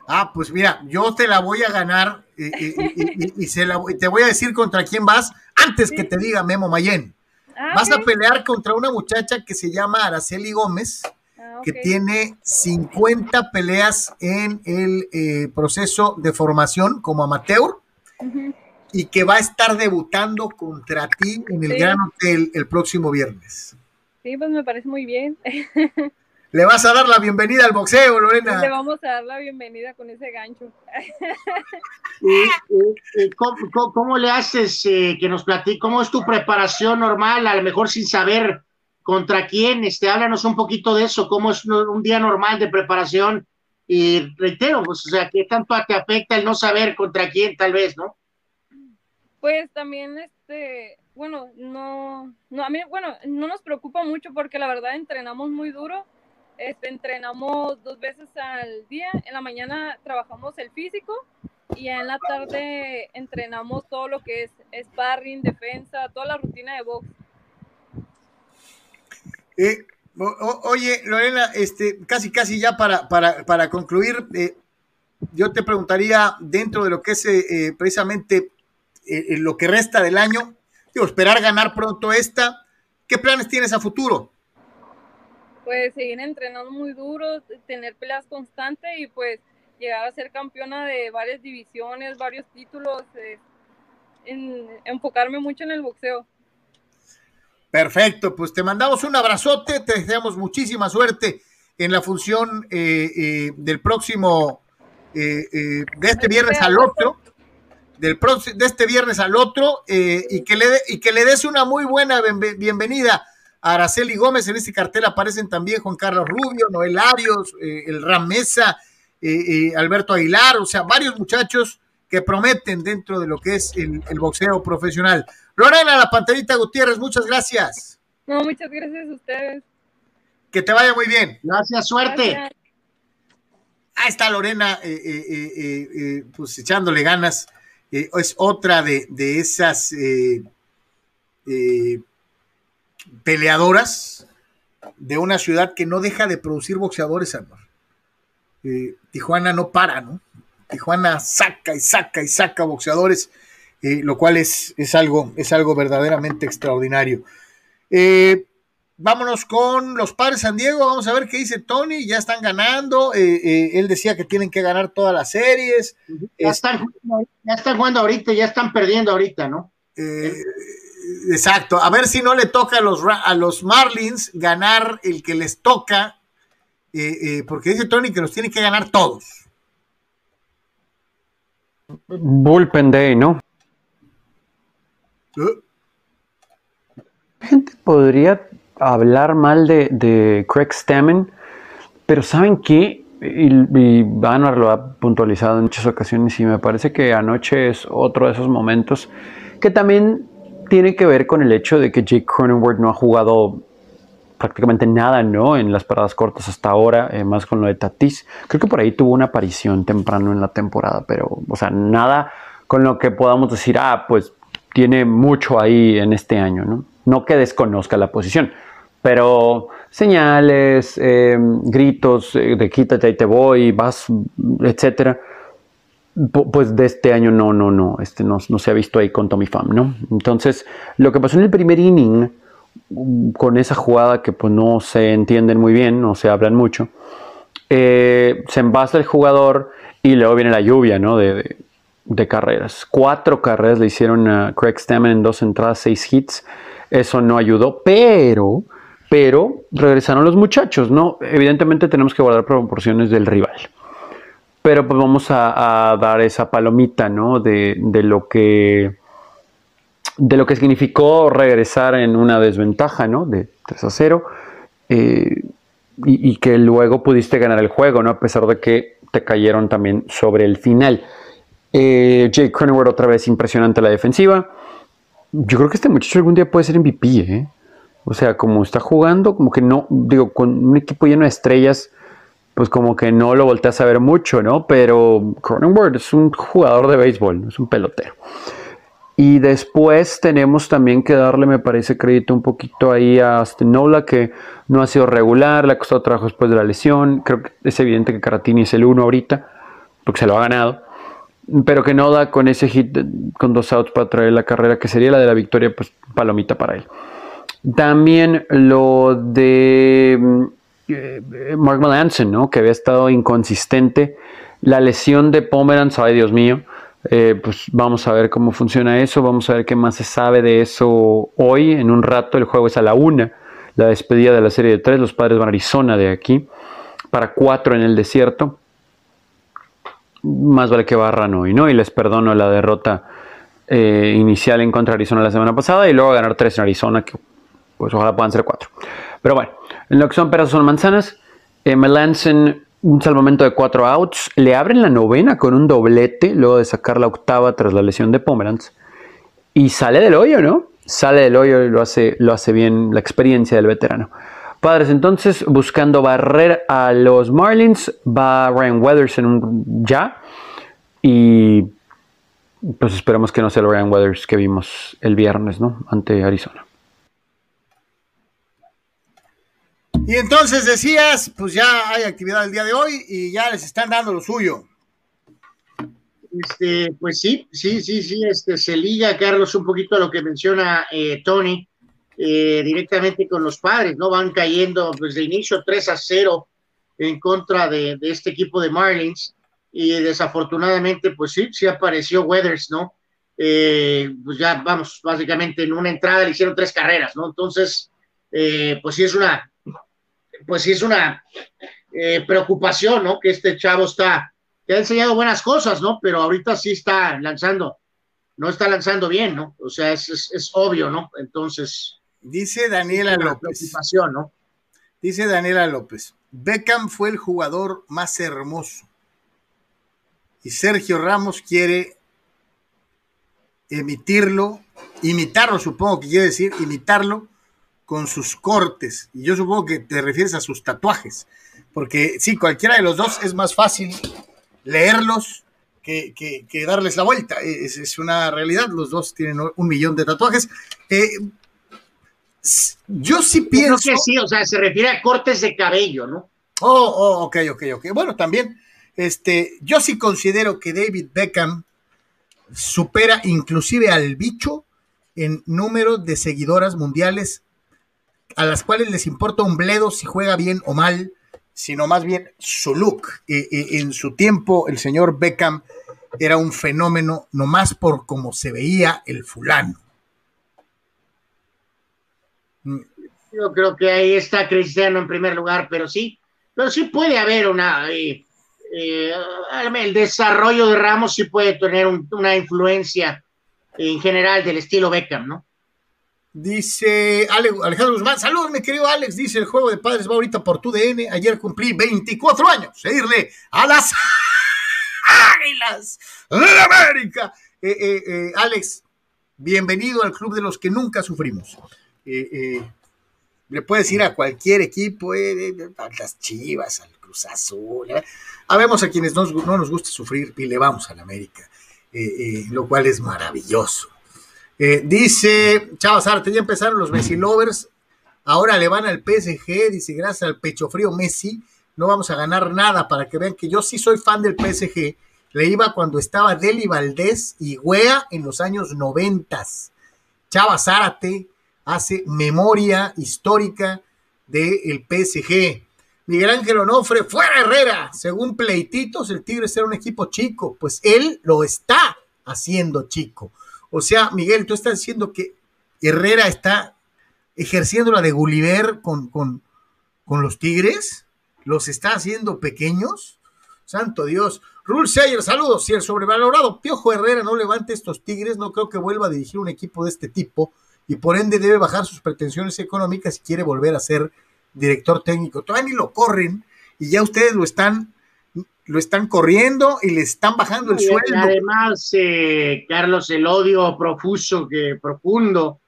Speaker 1: Ah, pues mira, yo te la voy a ganar y, y, y, y se la, te voy a decir contra quién vas antes sí. que te diga Memo Mayen. Ah, vas okay. a pelear contra una muchacha que se llama Araceli Gómez, ah, okay. que tiene 50 peleas en el eh, proceso de formación como amateur. Uh -huh y que va a estar debutando contra ti en el sí. Gran Hotel el próximo viernes.
Speaker 6: Sí, pues me parece muy bien.
Speaker 1: Le vas a dar la bienvenida al boxeo, Lorena.
Speaker 6: Le vamos a dar la bienvenida con ese gancho.
Speaker 2: ¿Y, y, cómo, cómo, cómo, le haces eh, que nos platique? ¿Cómo es tu preparación normal? A lo mejor sin saber contra quién. Este, háblanos un poquito de eso. ¿Cómo es un día normal de preparación? Y reitero, pues, o sea, ¿qué tanto te afecta el no saber contra quién, tal vez, no?
Speaker 6: Pues también, este, bueno, no, no, a mí, bueno, no nos preocupa mucho porque la verdad entrenamos muy duro. Este, entrenamos dos veces al día. En la mañana trabajamos el físico y en la tarde entrenamos todo lo que es sparring, defensa, toda la rutina de box.
Speaker 1: Eh, oye, Lorena, este, casi, casi ya para, para, para concluir, eh, yo te preguntaría, dentro de lo que es eh, precisamente eh, lo que resta del año, digo, esperar ganar pronto esta. ¿Qué planes tienes a futuro?
Speaker 6: Pues seguir entrenando muy duro, tener peleas constantes y pues llegar a ser campeona de varias divisiones, varios títulos, eh, en, enfocarme mucho en el boxeo.
Speaker 1: Perfecto, pues te mandamos un abrazote, te deseamos muchísima suerte en la función eh, eh, del próximo, de este viernes al otro del de este viernes al otro eh, y, que le de, y que le des una muy buena bienvenida Araceli Gómez. En este cartel aparecen también Juan Carlos Rubio, Noel Arios, eh, el Ram Mesa, eh, Alberto Aguilar, o sea, varios muchachos que prometen dentro de lo que es el, el boxeo profesional. Lorena, la panterita Gutiérrez, muchas gracias.
Speaker 6: No, muchas gracias a ustedes.
Speaker 1: Que te vaya muy bien.
Speaker 2: Gracias, suerte.
Speaker 6: Gracias.
Speaker 1: Ahí está Lorena, pues echándole ganas eh, es otra de, de esas eh, eh, peleadoras de una ciudad que no deja de producir boxeadores, amor. Tijuana no para, ¿no? Tijuana saca y saca y saca boxeadores eh, lo cual es, es, algo, es algo verdaderamente extraordinario. Eh, vámonos con los padres San Diego, vamos a ver qué dice Tony, ya están ganando, él decía que tienen que ganar todas las series.
Speaker 2: Ya están, ya están jugando ahorita, ya están perdiendo ahorita, ¿no?
Speaker 1: Exacto, a ver si no le toca a los, a los Marlins ganar el que les toca, porque dice Tony que los tiene que ganar todos.
Speaker 3: Bullpen Day, ¿no? gente podría hablar mal de, Craig Stammen, pero ¿saben qué? Y, y Banner lo ha puntualizado en muchas ocasiones y me parece que anoche es otro de esos momentos que también tiene que ver con el hecho de que Jake Cronenworth no ha jugado prácticamente nada, ¿no? En las paradas cortas hasta ahora, eh, más con lo de Tatis. Creo que por ahí tuvo una aparición temprano en la temporada, pero, o sea, nada con lo que podamos decir, ah, pues tiene mucho ahí en este año, ¿no? No que desconozca la posición, pero señales, eh, gritos eh, de quítate y te voy, vas, etcétera. Pues de este año no, no, no, este no, no se ha visto ahí con Tommy Pham, ¿no? Entonces, lo que pasó en el primer inning con esa jugada que pues no se entienden muy bien, no se hablan mucho, eh, se envasa el jugador y luego viene la lluvia ¿no? de, carreras. Cuatro carreras le hicieron a Craig Stammen en dos entradas, seis hits. Eso no ayudó, pero, pero regresaron los muchachos, ¿no? Evidentemente tenemos que guardar proporciones del rival. Pero pues vamos a, dar esa palomita, ¿no? De, de lo que de lo que significó regresar en una desventaja, ¿no? De 3 a 0. Eh, y, que luego pudiste ganar el juego, ¿no? A pesar de que te cayeron también sobre el final. Eh, Jake Cronenworth otra vez impresionante la defensiva. Yo creo que este muchacho algún día puede ser MVP, ¿eh? O sea, como está jugando, como que no, digo, con un equipo lleno de estrellas, pues como que no lo volteas a ver mucho, ¿no? Pero Cronenworth es un jugador de béisbol, es un pelotero. Y después tenemos también que darle, me parece, crédito un poquito ahí a Stenola, que no ha sido regular, le ha costado trabajo después de la lesión. Creo que es evidente que Caratini es el uno ahorita, porque se lo ha ganado. Pero que no da con ese hit con dos outs para traer la carrera, que sería la de la victoria, pues palomita para él. También lo de Mark Melanson, ¿no? que había estado inconsistente. La lesión de Pomeranz, ay Dios mío eh, pues vamos a ver cómo funciona eso, vamos a ver qué más se sabe de eso hoy. En un rato el juego es a la una, la despedida de la serie de tres, los padres van a Arizona de aquí, para cuatro en el desierto. Más vale que barran hoy, ¿no? Y les perdono la derrota eh, inicial en contra de Arizona la semana pasada y luego ganar tres en Arizona, que pues ojalá puedan ser cuatro. Pero bueno, en lo que son peras son manzanas, eh, Melanson un salvamento de cuatro outs, le abren la novena con un doblete, luego de sacar la octava tras la lesión de Pomeranz, y sale del hoyo, ¿no? Sale del hoyo y lo hace, lo hace bien la experiencia del veterano. Padres, entonces, buscando barrer a los Marlins, va Ryan Weathers en un ya, y pues esperamos que no sea el Ryan Weathers que vimos el viernes, ¿no? Ante Arizona.
Speaker 1: Y entonces decías, pues ya hay actividad el día de hoy y ya les están dando lo suyo.
Speaker 2: Este, pues sí, sí, sí, sí, este, se liga, Carlos, un poquito a lo que menciona eh, Tony, eh, directamente con los padres, ¿no? Van cayendo pues de inicio 3 a 0 en contra de, este equipo de Marlins y desafortunadamente, pues sí, sí apareció Weathers, ¿no? Eh, pues ya vamos, básicamente en una entrada le hicieron tres carreras, ¿no? Entonces, pues sí es una, pues sí es una eh, preocupación, ¿no? Que este chavo está, que ha enseñado buenas cosas, ¿no? Pero ahorita sí está lanzando, no está lanzando bien, ¿no? O sea, es, obvio, ¿no? Entonces.
Speaker 1: Dice Daniela López.
Speaker 2: Preocupación, ¿no?
Speaker 1: Dice Daniela López. Beckham fue el jugador más hermoso. Y Sergio Ramos quiere emitirlo, imitarlo, supongo que quiere decir, imitarlo con sus cortes. Y yo supongo que te refieres a sus tatuajes. Porque sí, cualquiera de los dos es más fácil leerlos que, darles la vuelta. Es, es, una realidad. Los dos tienen un millón de tatuajes. Eh, yo sí pienso.
Speaker 2: que sí, o sea, se refiere a cortes de cabello, ¿no?
Speaker 1: Oh, oh, ok, ok, ok. Bueno, también, este, yo sí considero que David Beckham supera inclusive al bicho en número de seguidoras mundiales a las cuales les importa un bledo si juega bien o mal, sino más bien su look. en su tiempo, el señor Beckham era un fenómeno nomás por cómo se veía el fulano.
Speaker 2: Yo creo que ahí está Cristiano en primer lugar, pero sí, pero sí puede haber una, eh, eh, el desarrollo de Ramos sí puede tener una influencia en general del estilo Beckham, ¿no?
Speaker 1: Dice Alejandro Guzmán, saludos mi querido Alex, dice el juego de padres va ahorita por tu DN, ayer cumplí 24 años, seguirle a las Águilas de América. Eh, eh, eh, Alex, bienvenido al club de los que nunca sufrimos. le puedes ir a cualquier equipo, a las Chivas, al Cruz Azul. Habemos a quienes no nos gusta sufrir y le vamos a la América, lo cual es maravilloso. Eh, dice Chavas Arte, ya empezaron los Messi Lovers, ahora le van al PSG, dice, gracias al pecho frío Messi, no vamos a ganar nada para que vean que yo sí soy fan del PSG. Le iba cuando estaba Deli Valdés y Wea en los años noventas. Chava Zárate hace memoria histórica del PSG. Miguel Ángel Onofre, fuera Herrera. Según Pleititos, el Tigres era un equipo chico. Pues él lo está haciendo chico. O sea, Miguel, tú estás diciendo que Herrera está ejerciendo la de Gulliver con, con, los Tigres, los está haciendo pequeños. Santo Dios. Rule Sayer, saludos. Si el sobrevalorado Piojo Herrera no levante estos Tigres, no creo que vuelva a dirigir un equipo de este tipo y por ende debe bajar sus pretensiones económicas si quiere volver a ser director técnico. Todavía ni lo corren y ya ustedes lo están lo están corriendo y le están bajando el sueldo.
Speaker 2: Además, eh, Carlos, el odio profuso, que, profundo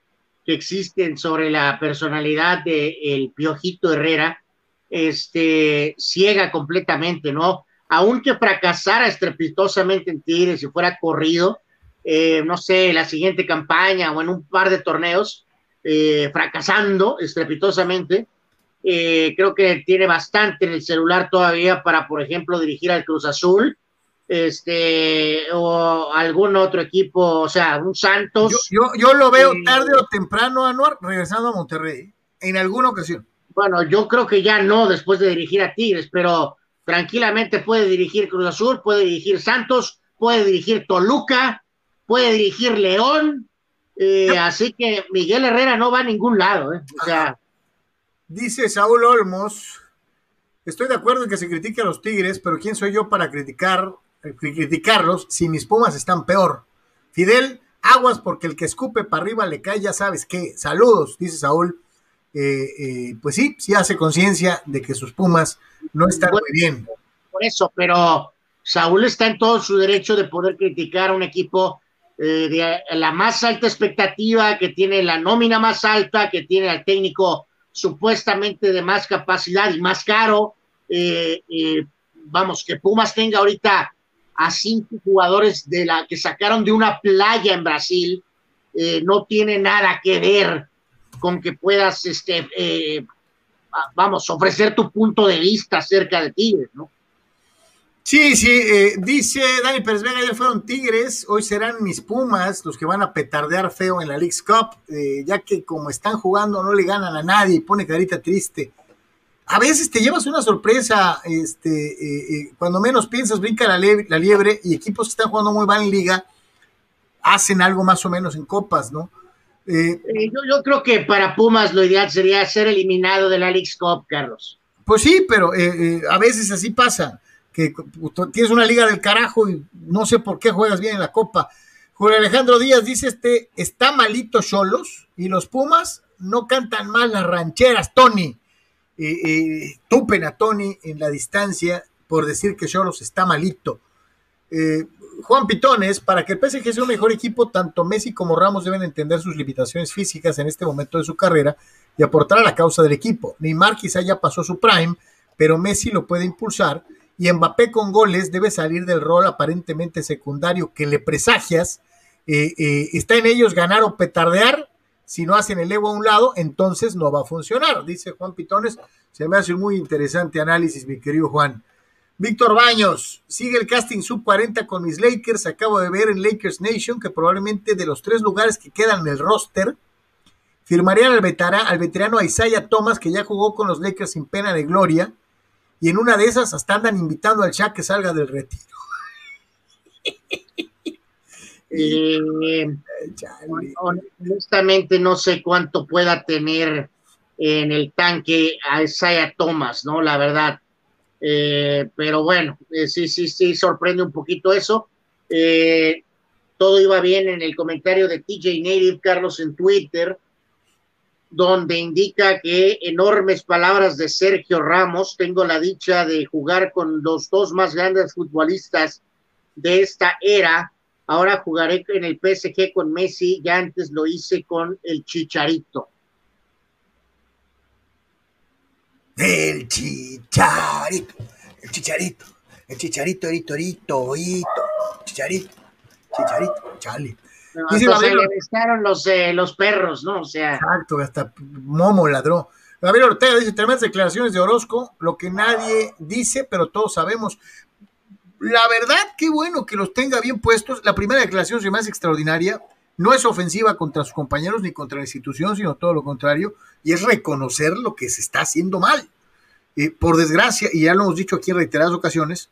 Speaker 2: que existe sobre la personalidad de el Piojito Herrera, este, ciega completamente, ¿no? Aunque fracasara estrepitosamente en Tigres y fuera corrido, eh, no sé, la siguiente campaña o en un par de torneos, eh, fracasando estrepitosamente, eh, creo que tiene bastante en el celular todavía para, por ejemplo, dirigir al Cruz Azul, este, o algún otro equipo, o sea, un Santos.
Speaker 1: Yo, yo, lo veo eh, tarde o temprano, Anuar, regresando a Monterrey, en alguna ocasión.
Speaker 2: Bueno, yo creo que ya no después de dirigir a Tigres, pero tranquilamente puede dirigir Cruz Azul, puede dirigir Santos, puede dirigir Toluca, puede dirigir León, eh, así que Miguel Herrera no va a ningún lado, o sea.
Speaker 1: Dice Saúl Olmos, estoy de acuerdo en que se critique a los Tigres, pero ¿quién soy yo para criticar, eh, criticarlos si mis Pumas están peor? Fidel, aguas porque el que escupe para arriba le cae, ya sabes qué. Saludos, dice Saúl. Eh, eh, pues sí, sí hace conciencia de que sus Pumas no están muy bien.
Speaker 2: Por eso, pero Saúl está en todo su derecho de poder criticar a un equipo de la más alta expectativa, que tiene la nómina más alta, que tiene al técnico supuestamente de más capacidad y más caro. Eh, eh, vamos, que Pumas tenga ahorita a cinco jugadores de la que sacaron de una playa en Brasil, eh, no tiene nada que ver con que puedas, este, vamos, ofrecer tu punto de vista acerca de Tigres, ¿no?
Speaker 1: Sí, sí, eh, dice Dani Pérez Vega, ya fueron Tigres, hoy serán mis Pumas los que van a petardear feo en la League's Cup, eh, ya que como están jugando no le ganan a nadie y pone carita triste. A veces te llevas una sorpresa, este, eh, cuando menos piensas brinca la, liebre y equipos que están jugando muy mal en liga hacen algo más o menos en copas, ¿no?
Speaker 2: yo, yo, creo que para Pumas lo ideal sería ser eliminado de la League's Cup, Carlos.
Speaker 1: Pues sí, pero a veces así pasa que tienes una liga del carajo y no sé por qué juegas bien en la Copa. Julio Alejandro Díaz dice este, está malito Cholos y los Pumas no cantan mal las rancheras, Tony. Eh, eh, tupen a Tony en la distancia por decir que Cholos está malito. Eh, Juan Pitones, para que el PSG sea un mejor equipo, tanto Messi como Ramos deben entender sus limitaciones físicas en este momento de su carrera y aportar a la causa del equipo. Neymar quizá ya pasó su prime, pero Messi lo puede impulsar y Mbappé con goles debe salir del rol aparentemente secundario que le presagias. Eh, eh, está en ellos ganar o petardear. Si no hacen el ego a un lado, entonces no va a funcionar, dice Juan Pitones. Se me hace un muy interesante análisis, mi querido Juan. Víctor Baños, sigue el casting sub 40 con mis Lakers. Acabo de ver en Lakers Nation que probablemente de los tres lugares que quedan en el roster, firmarían al, veterano, al veterano Isaiah Thomas, que ya jugó con los Lakers sin pena de gloria. Y en una de esas hasta andan invitando al Shaq que salga del retiro.
Speaker 2: Eh, honestamente no sé cuánto pueda tener en el tanque a Isaiah Thomas, ¿no? La verdad. Eh, pero bueno, eh, sí, sí, sí, sorprende un poquito eso. todo iba bien en el comentario de TJ Native, Carlos, en Twitter, donde indica que enormes palabras de Sergio Ramos. Tengo la dicha de jugar con los dos más grandes futbolistas de esta era Ahora jugaré en el PSG con Messi, ya antes lo hice con el Chicharito.
Speaker 1: El Chicharito, el Chicharito, el Chicharito, el Chicharito, Chicharito,
Speaker 2: No, le los, eh, los perros, ¿no? O sea.
Speaker 1: Exacto, hasta Momo ladró. Gabriel Ortega dice, tremendas declaraciones de Orozco, lo que nadie dice, pero todos sabemos. La verdad, qué bueno que los tenga bien puestos. La primera declaración se más extraordinaria. No es ofensiva contra sus compañeros ni contra la institución, sino todo lo contrario. Y es reconocer lo que se está haciendo mal. Eh, por desgracia, y ya lo hemos dicho aquí en reiteradas ocasiones,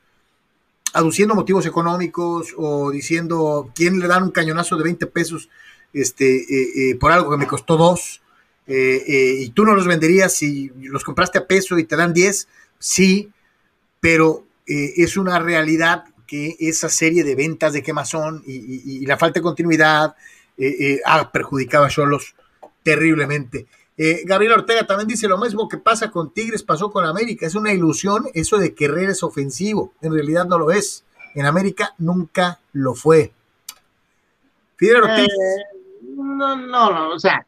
Speaker 1: aduciendo motivos económicos o diciendo quién le dan un cañonazo de 20 pesos este, eh, eh, por algo que me costó dos, y tú no los venderías si los compraste a peso y te dan 10, sí, pero eh, es una realidad que esa serie de ventas de quemazón y, y, la falta de continuidad eh, eh, ha perjudicado a Cholos terriblemente. Gabriel Ortega también dice lo mismo que pasa con Tigres, pasó con América. Es una ilusión eso de que Herrera es ofensivo. En realidad no lo es. En América nunca lo fue.
Speaker 2: Fidel Ortiz. no, no, no, o sea.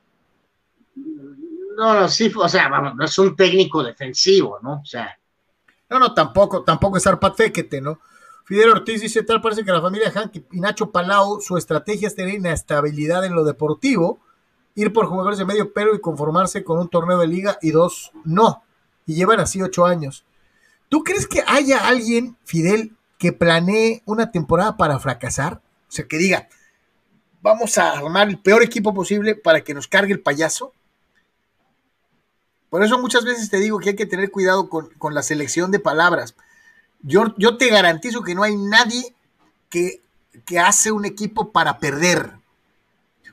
Speaker 2: No, no, sí, o sea, vamos, no es un técnico defensivo, ¿no? O sea,
Speaker 1: no, no, tampoco, tampoco es Arpat Féquete, ¿no? Fidel Ortiz dice, tal parece que la familia Hank y Nacho Palau, su estrategia es tener inestabilidad en lo deportivo, ir por jugadores de medio pelo y conformarse con un torneo de liga y dos no. Y llevan así ocho años. ¿Tú crees que haya alguien, Fidel, que planee una temporada para fracasar? O sea, que diga, vamos a armar el peor equipo posible para que nos cargue el payaso. Por eso muchas veces te digo que hay que tener cuidado con, la selección de palabras. Yo, yo, te garantizo que no hay nadie que, hace un equipo para perder.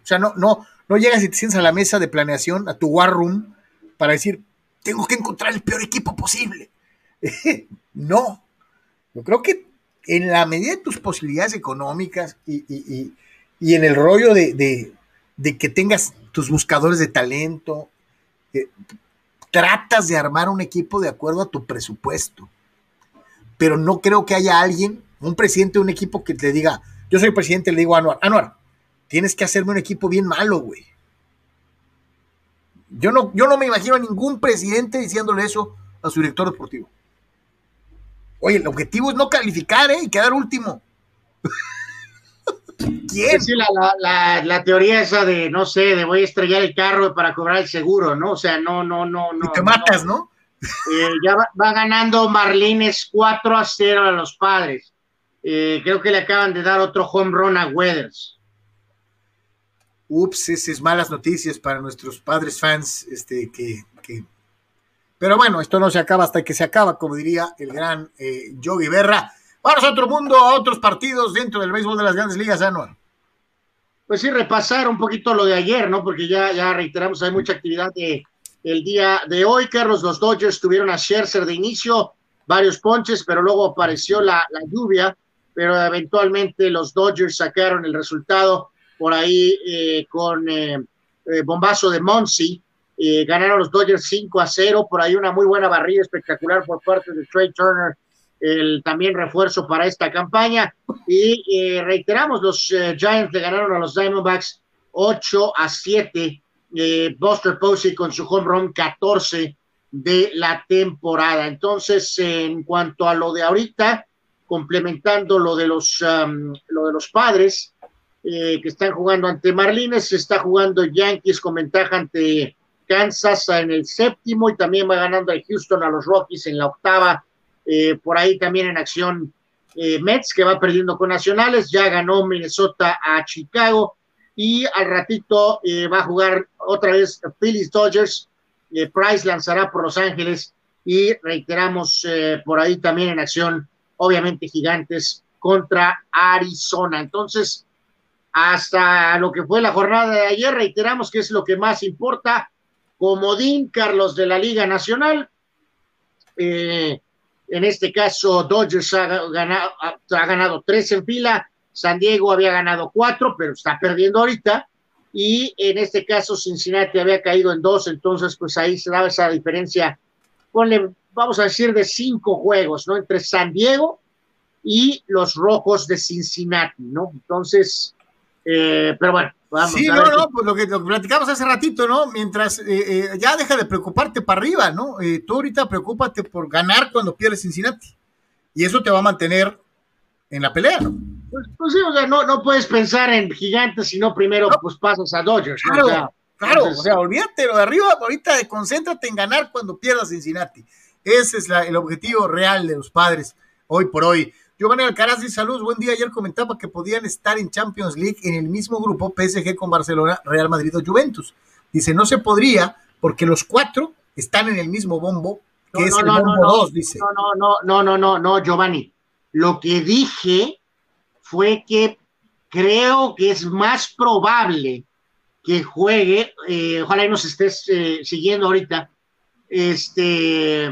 Speaker 1: O sea, no, no, no llegas y te sientas a la mesa de planeación, a tu war room, para decir, tengo que encontrar el peor equipo posible. no. Yo creo que en la medida de tus posibilidades económicas y, en el rollo de, que tengas tus buscadores de talento, eh, tratas de armar un equipo de acuerdo a tu presupuesto. Pero no creo que haya alguien, un presidente de un equipo que te diga, yo soy presidente, le digo a Anuar, Anuar, tienes que hacerme un equipo bien malo, güey. Yo no, yo no me imagino a ningún presidente diciéndole eso a su director deportivo. Oye, el objetivo es no calificar, ¿eh? Y quedar último.
Speaker 2: ¿Quién? Sí, la, la, teoría esa de, no sé, de voy a estrellar el carro para cobrar el seguro, ¿no? O sea, no, no, no, no.
Speaker 1: Y te matas, ¿no?
Speaker 2: Eh, ya va, ganando Marlines 4 a 0 a los padres. Eh, creo que le acaban de dar otro home run a Weathers.
Speaker 1: Ups, esas malas noticias para nuestros padres fans, este, que, que... Pero bueno, esto no se acaba hasta que se acaba, como diría el gran eh, Yogi Berra. Vamos a otro mundo, a otros partidos dentro del béisbol de las grandes ligas, Anual.
Speaker 2: Pues sí, repasar un poquito lo de ayer, ¿no? Porque ya, ya reiteramos, hay mucha actividad de, el día de hoy. Carlos, los Dodgers tuvieron a Scherzer de inicio, varios ponches, pero luego apareció la, lluvia, pero eventualmente los Dodgers sacaron el resultado por ahí eh, con eh, eh, bombazo de Monsi. ganaron los Dodgers 5 a 0, por ahí una muy buena barrida espectacular por parte de Trey Turner el también refuerzo para esta campaña. Y eh, reiteramos, los eh, Giants le ganaron a los Diamondbacks 8 a 7. Eh, Buster Posey con su home run 14 de la temporada. Entonces, en cuanto a lo de ahorita, complementando lo de los, um, lo de los padres que están jugando ante Marlines, está jugando Yankees con ventaja ante Kansas en el séptimo y también va ganando a Houston a los Rockies en la octava Eh, por ahí también en acción eh, Mets, que va perdiendo con Nacionales, ya ganó Minnesota a Chicago y al ratito eh, va a jugar otra vez Phillies Dodgers. Price lanzará por Los Ángeles y reiteramos por ahí también en acción, obviamente Gigantes contra Arizona. Entonces, hasta lo que fue la jornada de ayer, reiteramos que es lo que más importa. Comodín, Carlos de la Liga Nacional. Eh, en este caso, Dodgers ha ganado, ha ganado tres en fila. San Diego había ganado cuatro, pero está perdiendo ahorita. Y en este caso, Cincinnati había caído en dos, entonces, pues ahí se daba esa diferencia. Ponle, vamos a decir, de cinco juegos, ¿no? Entre San Diego y los rojos de Cincinnati, ¿no? Entonces, eh, pero bueno,
Speaker 1: vamos Sí, no, no, pues lo que, platicamos hace ratito, ¿no? Mientras eh, eh, ya deja de preocuparte para arriba, ¿no? tú ahorita preocúpate por ganar cuando pierdes Cincinnati. Y eso te va a mantener en la pelea, ¿no?
Speaker 2: Pues, pues sí, o sea, no, no puedes pensar en gigantes, sino primero pues pasas a Dodgers.
Speaker 1: Claro, o sea, claro, o sea, olvídate lo de arriba, ahorita concéntrate en ganar cuando pierdas Cincinnati. Ese es el objetivo real de los padres hoy por hoy. Giovanni Alcaraz dice saludos, buen día. Ayer comentaba que podían estar en Champions League en el mismo grupo PSG con Barcelona, Real Madrid o Juventus. Dice, no se podría porque los cuatro están en el mismo bombo, que es el bombo 2, dice.
Speaker 2: No, no, no, no, no, no, no, Giovanni. Lo que dije fue que creo que es más probable que juegue, eh, ojalá y nos estés eh, siguiendo ahorita, este,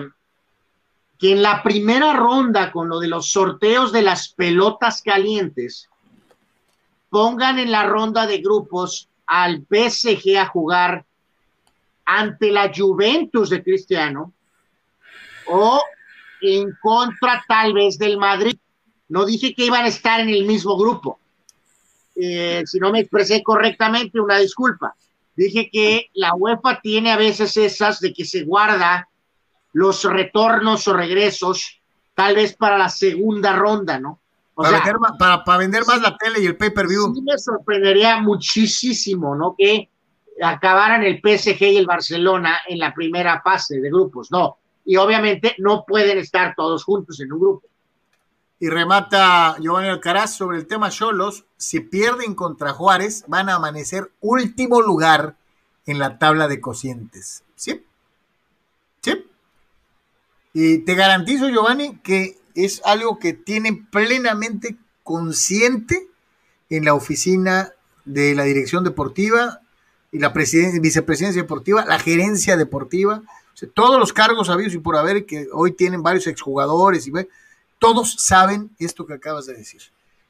Speaker 2: que en la primera ronda con lo de los sorteos de las pelotas calientes, pongan en la ronda de grupos al PSG a jugar ante la Juventus de Cristiano o en contra tal vez del Madrid. No dije que iban a estar en el mismo grupo. Eh, si no me expresé correctamente, una disculpa. Dije que la UEFA tiene a veces esas de que se guarda los retornos o regresos, tal vez para la segunda ronda, ¿no?
Speaker 1: para, vender, más la tele y el pay-per-view.
Speaker 2: Sí me sorprendería muchísimo, ¿no? Que acabaran el PSG y el Barcelona en la primera fase de grupos, no. Y obviamente no pueden estar todos juntos en un grupo.
Speaker 1: Y remata Giovanni Alcaraz sobre el tema Cholos. Si pierden contra Juárez, van a amanecer último lugar en la tabla de cocientes. ¿Sí? ¿Sí? Y te garantizo, Giovanni, que es algo que tienen plenamente consciente en la oficina de la dirección deportiva y la vicepresidencia deportiva, la gerencia deportiva, todos los cargos habidos y por haber que hoy tienen varios exjugadores y todos saben esto que acabas de decir.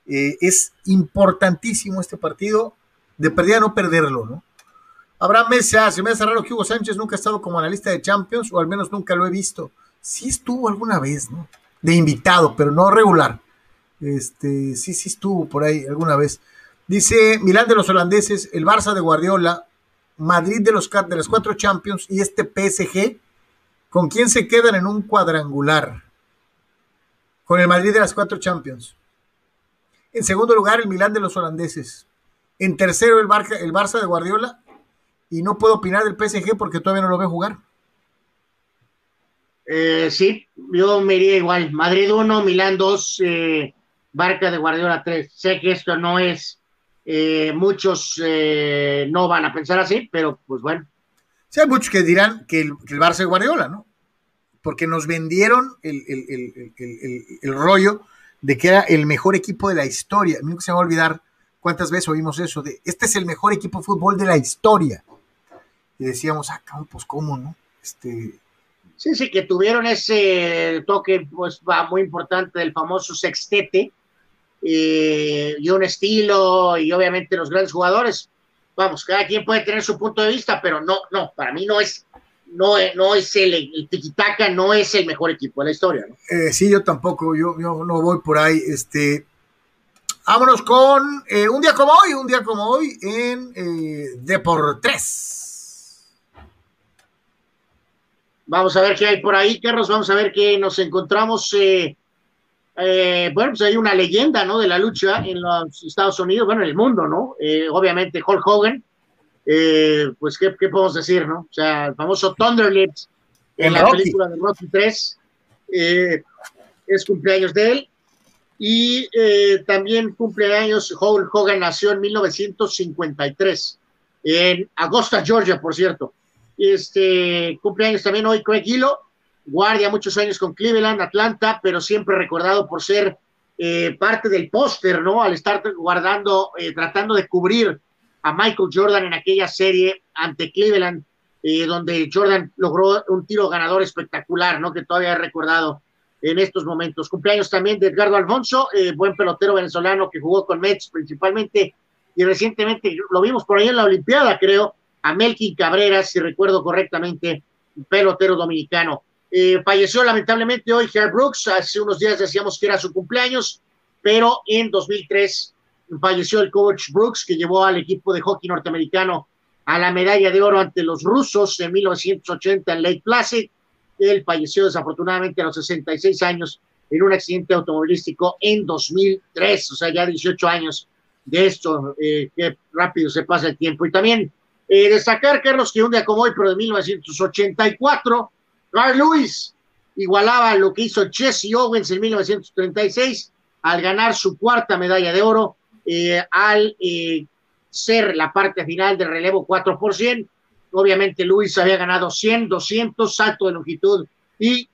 Speaker 1: Eh, es importantísimo este partido, de perdida no perderlo, ¿no? Abraham Mesa, se me hace raro que Hugo Sánchez nunca ha estado como analista de Champions, o al menos nunca lo he visto sí estuvo alguna vez, ¿no? De invitado, pero no regular. Este, sí, sí estuvo por ahí alguna vez. Dice Milán de los holandeses, el Barça de Guardiola, Madrid de los de las cuatro Champions y este PSG, ¿con quién se quedan en un cuadrangular? Con el Madrid de las cuatro Champions. En segundo lugar, el Milán de los holandeses. En tercero, el Barça, el Barça de Guardiola. Y no puedo opinar del PSG porque todavía no lo veo jugar.
Speaker 2: Eh, sí, yo me iría igual. Madrid 1, Milán 2, eh, Barca de Guardiola 3. Sé que esto no es, eh, muchos eh, no van a pensar así, pero pues bueno.
Speaker 1: Sí, hay muchos que dirán que el, que el Barça de Guardiola, ¿no? Porque nos vendieron el, el, rollo de que era el mejor equipo de la historia. Nunca se va a olvidar cuántas veces oímos eso, de este es el mejor equipo de fútbol de la historia. Y decíamos, ah, pues cómo, ¿no? Este,
Speaker 2: Sí, sí, que tuvieron ese toque pues muy importante del famoso sextete eh, y un estilo y obviamente los grandes jugadores. Vamos, cada quien puede tener su punto de vista, pero no, no, para mí no es, no, no es el, el Tiquitaca no es el mejor equipo de la historia. ¿no?
Speaker 1: Eh, sí, yo tampoco, yo, yo no voy por ahí. Este, vámonos con eh, un día como hoy, un día como hoy en Deportes.
Speaker 2: Vamos a ver qué hay por ahí, Carlos. Vamos a ver qué nos encontramos. Eh, eh, bueno, pues hay una leyenda, ¿no? De la lucha en los Estados Unidos, bueno, en el mundo, ¿no? Eh, obviamente, Hulk Hogan. pues, ¿qué, podemos decir, no? O sea, el famoso Thunder Lips en la película de Rocky 3. es cumpleaños de él. Y eh, también cumpleaños, Hulk Hogan nació en 1953, en Augusta, Georgia, por cierto. Este cumpleaños también hoy Craig Hilo, guardia muchos años con Cleveland, Atlanta, pero siempre recordado por ser eh, parte del póster, ¿no? Al estar guardando, eh, tratando de cubrir a Michael Jordan en aquella serie ante Cleveland, eh, donde Jordan logró un tiro ganador espectacular, ¿no? Que todavía he recordado en estos momentos. Cumpleaños también de Edgardo Alfonso, buen pelotero venezolano que jugó con Mets principalmente y recientemente lo vimos por ahí en la Olimpiada, creo, a Melkin Cabrera, si recuerdo correctamente, pelotero dominicano. Eh, falleció lamentablemente hoy Herb Brooks, hace unos días decíamos que era su cumpleaños, pero en 2003 falleció el coach Brooks, que llevó al equipo de hockey norteamericano a la medalla de oro ante los rusos en 1980 en Lake Placid. Él falleció desafortunadamente a los 66 años en un accidente automovilístico en 2003, o sea, ya 18 años de esto, eh, qué rápido se pasa el tiempo. Y también eh, destacar, Carlos, que un día como hoy, pero de 1984, Carl Lewis igualaba lo que hizo Jesse Owens en 1936 al ganar su cuarta medalla de oro, eh, al eh, ser la parte final del relevo 4 Obviamente Lewis había ganado 100, 200, salto de longitud y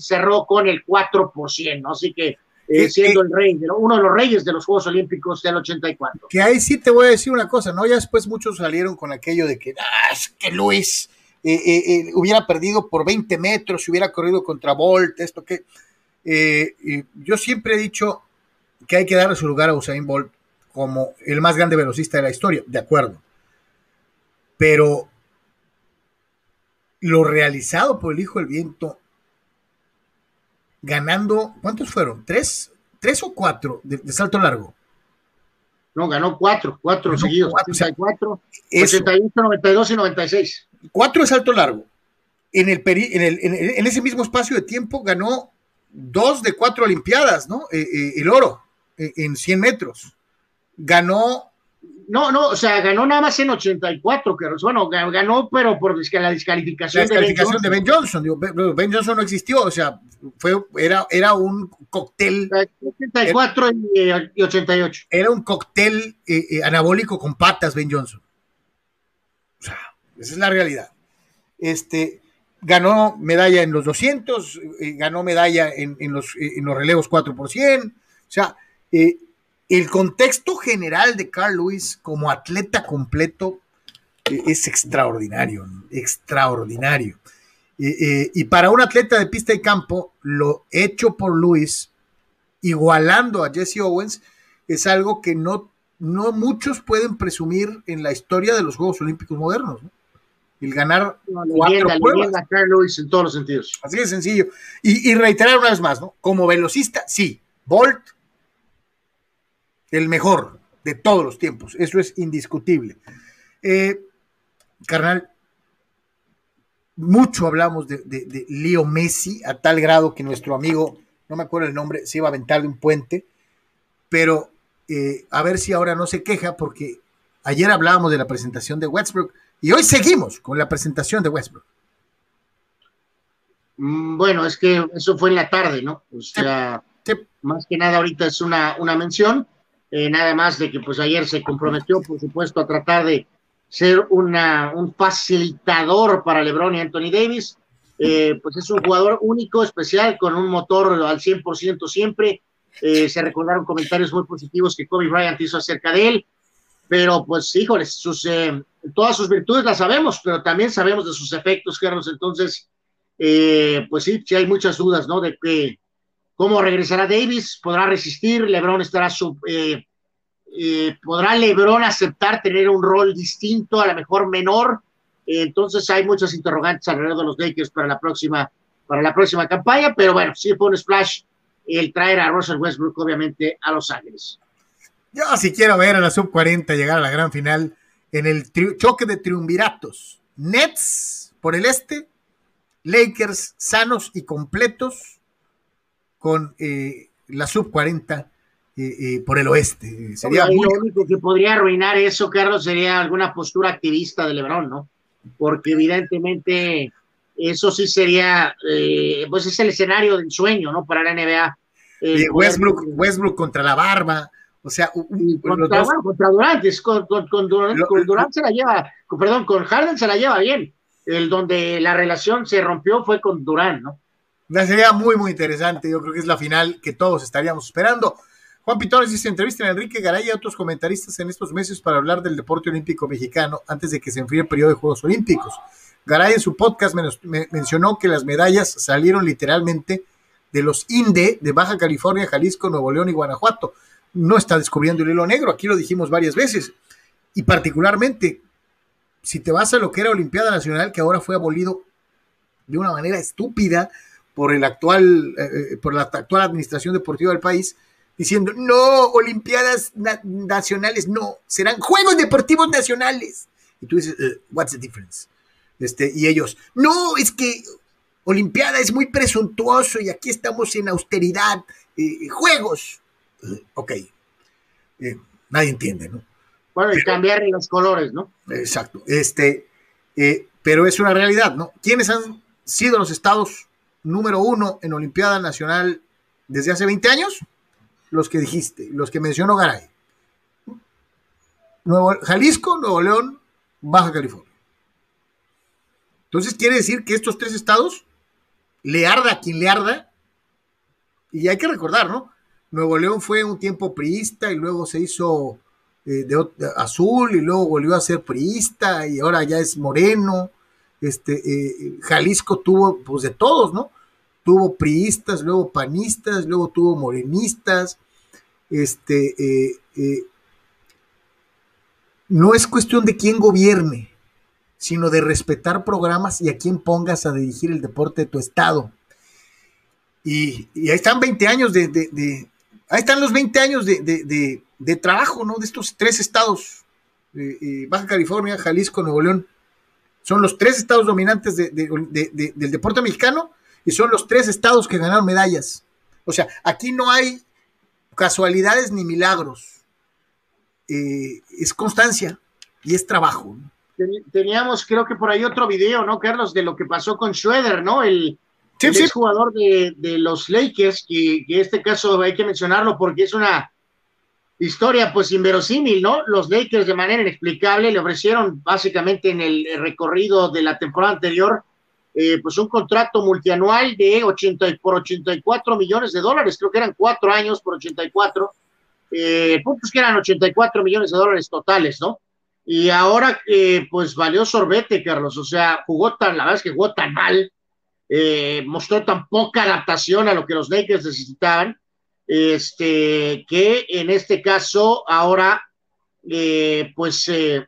Speaker 2: cerró con el 4%, ¿no? Así que eh, siendo el rey, uno de los reyes de los Juegos Olímpicos del 84.
Speaker 1: Que ahí sí te voy a decir una cosa, ¿no? Ya después muchos salieron con aquello de que, ah, es que Luis eh, eh, hubiera perdido por 20 metros, hubiera corrido contra Bolt, esto que... yo siempre he dicho que hay que darle su lugar a Usain Bolt como el más grande velocista de la historia, de acuerdo. Pero lo realizado por el Hijo del Viento ganando, ¿cuántos fueron? ¿Tres? ¿Tres o cuatro de, salto largo?
Speaker 2: No, ganó cuatro, cuatro seguidos. Cuatro, 84, 88, 92 y 96.
Speaker 1: Cuatro de salto largo. En, el, en, el, en, ese mismo espacio de tiempo ganó dos de cuatro Olimpiadas, ¿no? Eh, eh, el oro eh, en 100 metros. Ganó
Speaker 2: no, no, o sea, ganó nada más en 84, que bueno, ganó, pero por la descalificación,
Speaker 1: de, Ben Johnson. ben, Johnson no existió, o sea, fue, era, era un cóctel.
Speaker 2: 84 y, 88.
Speaker 1: Era un cóctel eh, eh, anabólico con patas, Ben Johnson. O sea, esa es la realidad. Este, ganó medalla en los 200, eh, ganó medalla en, los, en los relevos 4 por 100. O sea, el contexto general de Carl Lewis como atleta completo eh, es extraordinario, extraordinario. Eh, y para un atleta de pista y campo, lo hecho por Lewis, igualando a Jesse Owens, es algo que no, no muchos pueden presumir en la historia de los Juegos Olímpicos modernos. El ganar
Speaker 2: cuatro leyenda, Carl Lewis en todos los sentidos.
Speaker 1: Así de sencillo. Y, y reiterar una vez más, ¿no? Como velocista, sí, Bolt el mejor de todos los tiempos, eso es indiscutible. Eh, carnal, mucho hablamos de, de, Leo Messi a tal grado que nuestro amigo, no me acuerdo el nombre, se iba a aventar de un puente, pero eh, a ver si ahora no se queja porque ayer hablábamos de la presentación de Westbrook y hoy seguimos con la presentación de Westbrook.
Speaker 2: Mm, bueno, es que eso fue en la tarde, ¿no? O sea, más que nada ahorita es una, una mención. Eh, nada más de que pues ayer se comprometió, por supuesto, a tratar de ser un facilitador para LeBron y Anthony Davis. Eh, pues es un jugador único, especial, con un motor al 100% siempre. Eh, se recordaron comentarios muy positivos que Kobe Bryant hizo acerca de él, pero pues híjoles, sus, todas sus virtudes las sabemos, pero también sabemos de sus efectos, Carlos. Entonces, pues sí, sí hay muchas dudas, ¿no? De que ¿Cómo regresará Davis? ¿Podrá resistir? LeBron estará sub, eh, eh, ¿Podrá LeBron aceptar tener un rol distinto, a lo mejor menor? entonces hay muchas interrogantes alrededor de los Lakers para la próxima, para la próxima campaña, pero bueno, sí fue un splash el traer a Russell Westbrook, obviamente, a Los Ángeles.
Speaker 1: Yo sí quiero ver a la sub 40 llegar a la gran final en el choque de triunviratos. Nets por el este, Lakers sanos y completos con eh, la sub 40 eh, eh, por el oeste.
Speaker 2: Sería Lo único que podría arruinar eso, Carlos, sería alguna postura activista de Lebron, ¿no? Porque evidentemente eso sí sería, eh, pues es el escenario del sueño, ¿no? Para la NBA.
Speaker 1: Eh, Westbrook, Westbrook contra la barba, o sea,
Speaker 2: contra, contra, Durant, con, Durant, se la lleva, perdón, con Harden se la lleva bien. El donde la relación se rompió fue con Durant, ¿no?
Speaker 1: Sería muy, muy interesante. Yo creo que es la final que todos estaríamos esperando. Juan Pitores dice, entrevista a Enrique Garay y a otros comentaristas en estos meses para hablar del deporte olímpico mexicano antes de que se enfríe el periodo de Juegos Olímpicos. Garay en su podcast mencionó que las medallas salieron literalmente de los INDE de Baja California, Jalisco, Nuevo León y Guanajuato. No está descubriendo el hilo negro, aquí lo dijimos varias veces. Y particularmente, si te vas a lo que era Olimpiada Nacional, que ahora fue abolido de una manera estúpida por, el actual, eh, eh, por la actual administración deportiva del país, diciendo, no, Olimpiadas Nacionales, no, serán Juegos Deportivos Nacionales. Y tú dices, eh, what's the difference? Este, y ellos, no, es que Olimpiada es muy presuntuoso y aquí estamos en austeridad, juegos. ok, nadie entiende, ¿no?
Speaker 2: Bueno, y cambiar los colores, ¿no?
Speaker 1: Exacto, este, pero es una realidad, ¿no? ¿Quiénes han sido los estados número uno en Olimpiada Nacional desde hace 20 años? Los que dijiste, los que mencionó Garay. Nuevo, Jalisco, Nuevo León, Baja California. Entonces quiere decir que estos tres estados le arda a quien le arda. Y hay que recordar, ¿no? Nuevo León fue un tiempo priista y luego se hizo eh, azul y luego volvió a ser priista y ahora ya es moreno este, eh, Jalisco tuvo, pues de todos, ¿no? Tuvo priistas, luego panistas, luego tuvo morenistas, este, eh, eh, no es cuestión de quién gobierne, sino de respetar programas y a quién pongas a dirigir el deporte de tu estado. Y, ahí están 20 años de, ahí están los 20 años de, de, trabajo, ¿no? De estos tres estados, Baja California, Jalisco, Nuevo León son los tres estados dominantes del deporte mexicano y son los tres estados que ganaron medallas. O sea, aquí no hay casualidades ni milagros. Eh, es constancia y es trabajo.
Speaker 2: Teníamos, creo que por ahí otro video, ¿no, Carlos? De lo que pasó con Schroeder, ¿no? El, jugador de, los Lakers, que en este caso hay que mencionarlo porque es una historia pues inverosímil, ¿no? Los Lakers de manera inexplicable le ofrecieron básicamente en el recorrido de la temporada anterior eh, pues un contrato multianual de 80 por 84 millones de dólares, creo que eran cuatro años por 84, eh, el punto es que eran 84 millones de dólares totales, ¿no? Y ahora eh, pues valió sorbete, Carlos, o sea, jugó tan, la verdad es que jugó tan mal, eh, mostró tan poca adaptación a lo que los Lakers necesitaban, este, que en este caso ahora, eh, pues eh,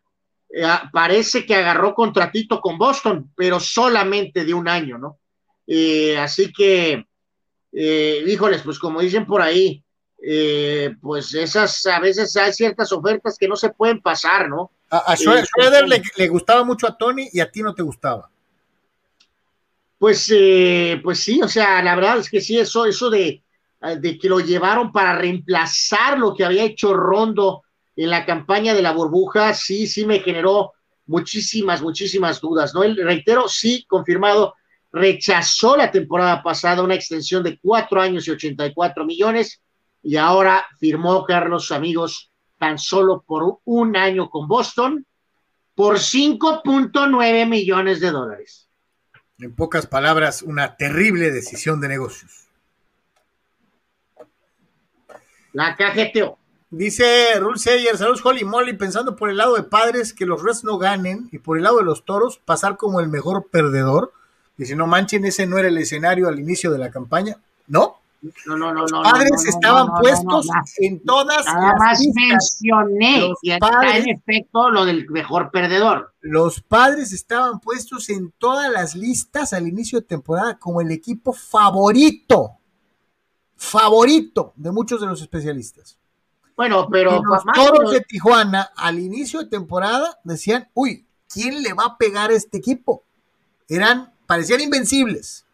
Speaker 2: eh, parece que agarró contratito con Boston, pero solamente de un año, ¿no? así que, híjoles, pues como dicen por ahí, pues esas, a veces hay ciertas ofertas que no se pueden pasar, ¿no?
Speaker 1: A, Schroeder le, le, gustaba mucho a Tony y a ti no te gustaba.
Speaker 2: Pues, pues sí, o sea, la verdad es que sí, eso, eso de, eh, de que lo llevaron para reemplazar lo que había hecho Rondo en la campaña de la burbuja, sí, sí me generó muchísimas, muchísimas dudas, ¿no? El, reitero, sí, confirmado, rechazó la temporada pasada una extensión de cuatro años y 84 millones y ahora firmó Carlos amigos tan solo por un año con Boston por 5.9 millones de dólares.
Speaker 1: En pocas palabras, una terrible decisión de negocios.
Speaker 2: La cajeteo.
Speaker 1: Dice Rule Sayer, saludos Holly Molly, pensando por el lado de padres que los Reds no ganen y por el lado de los toros pasar como el mejor perdedor. Y si no manchen, ese no era el escenario al inicio de la campaña. ¿No?
Speaker 2: No, no, no,
Speaker 1: los padres estaban puestos en todas
Speaker 2: Nada más mencioné y está en efecto lo del mejor perdedor.
Speaker 1: Los padres estaban puestos en todas las listas al inicio de temporada como el equipo favorito favorito de muchos de los especialistas.
Speaker 2: Bueno, pero
Speaker 1: los toros de Tijuana al inicio de temporada decían, uy, ¿quién le va a pegar a este equipo? Eran, parecían invencibles.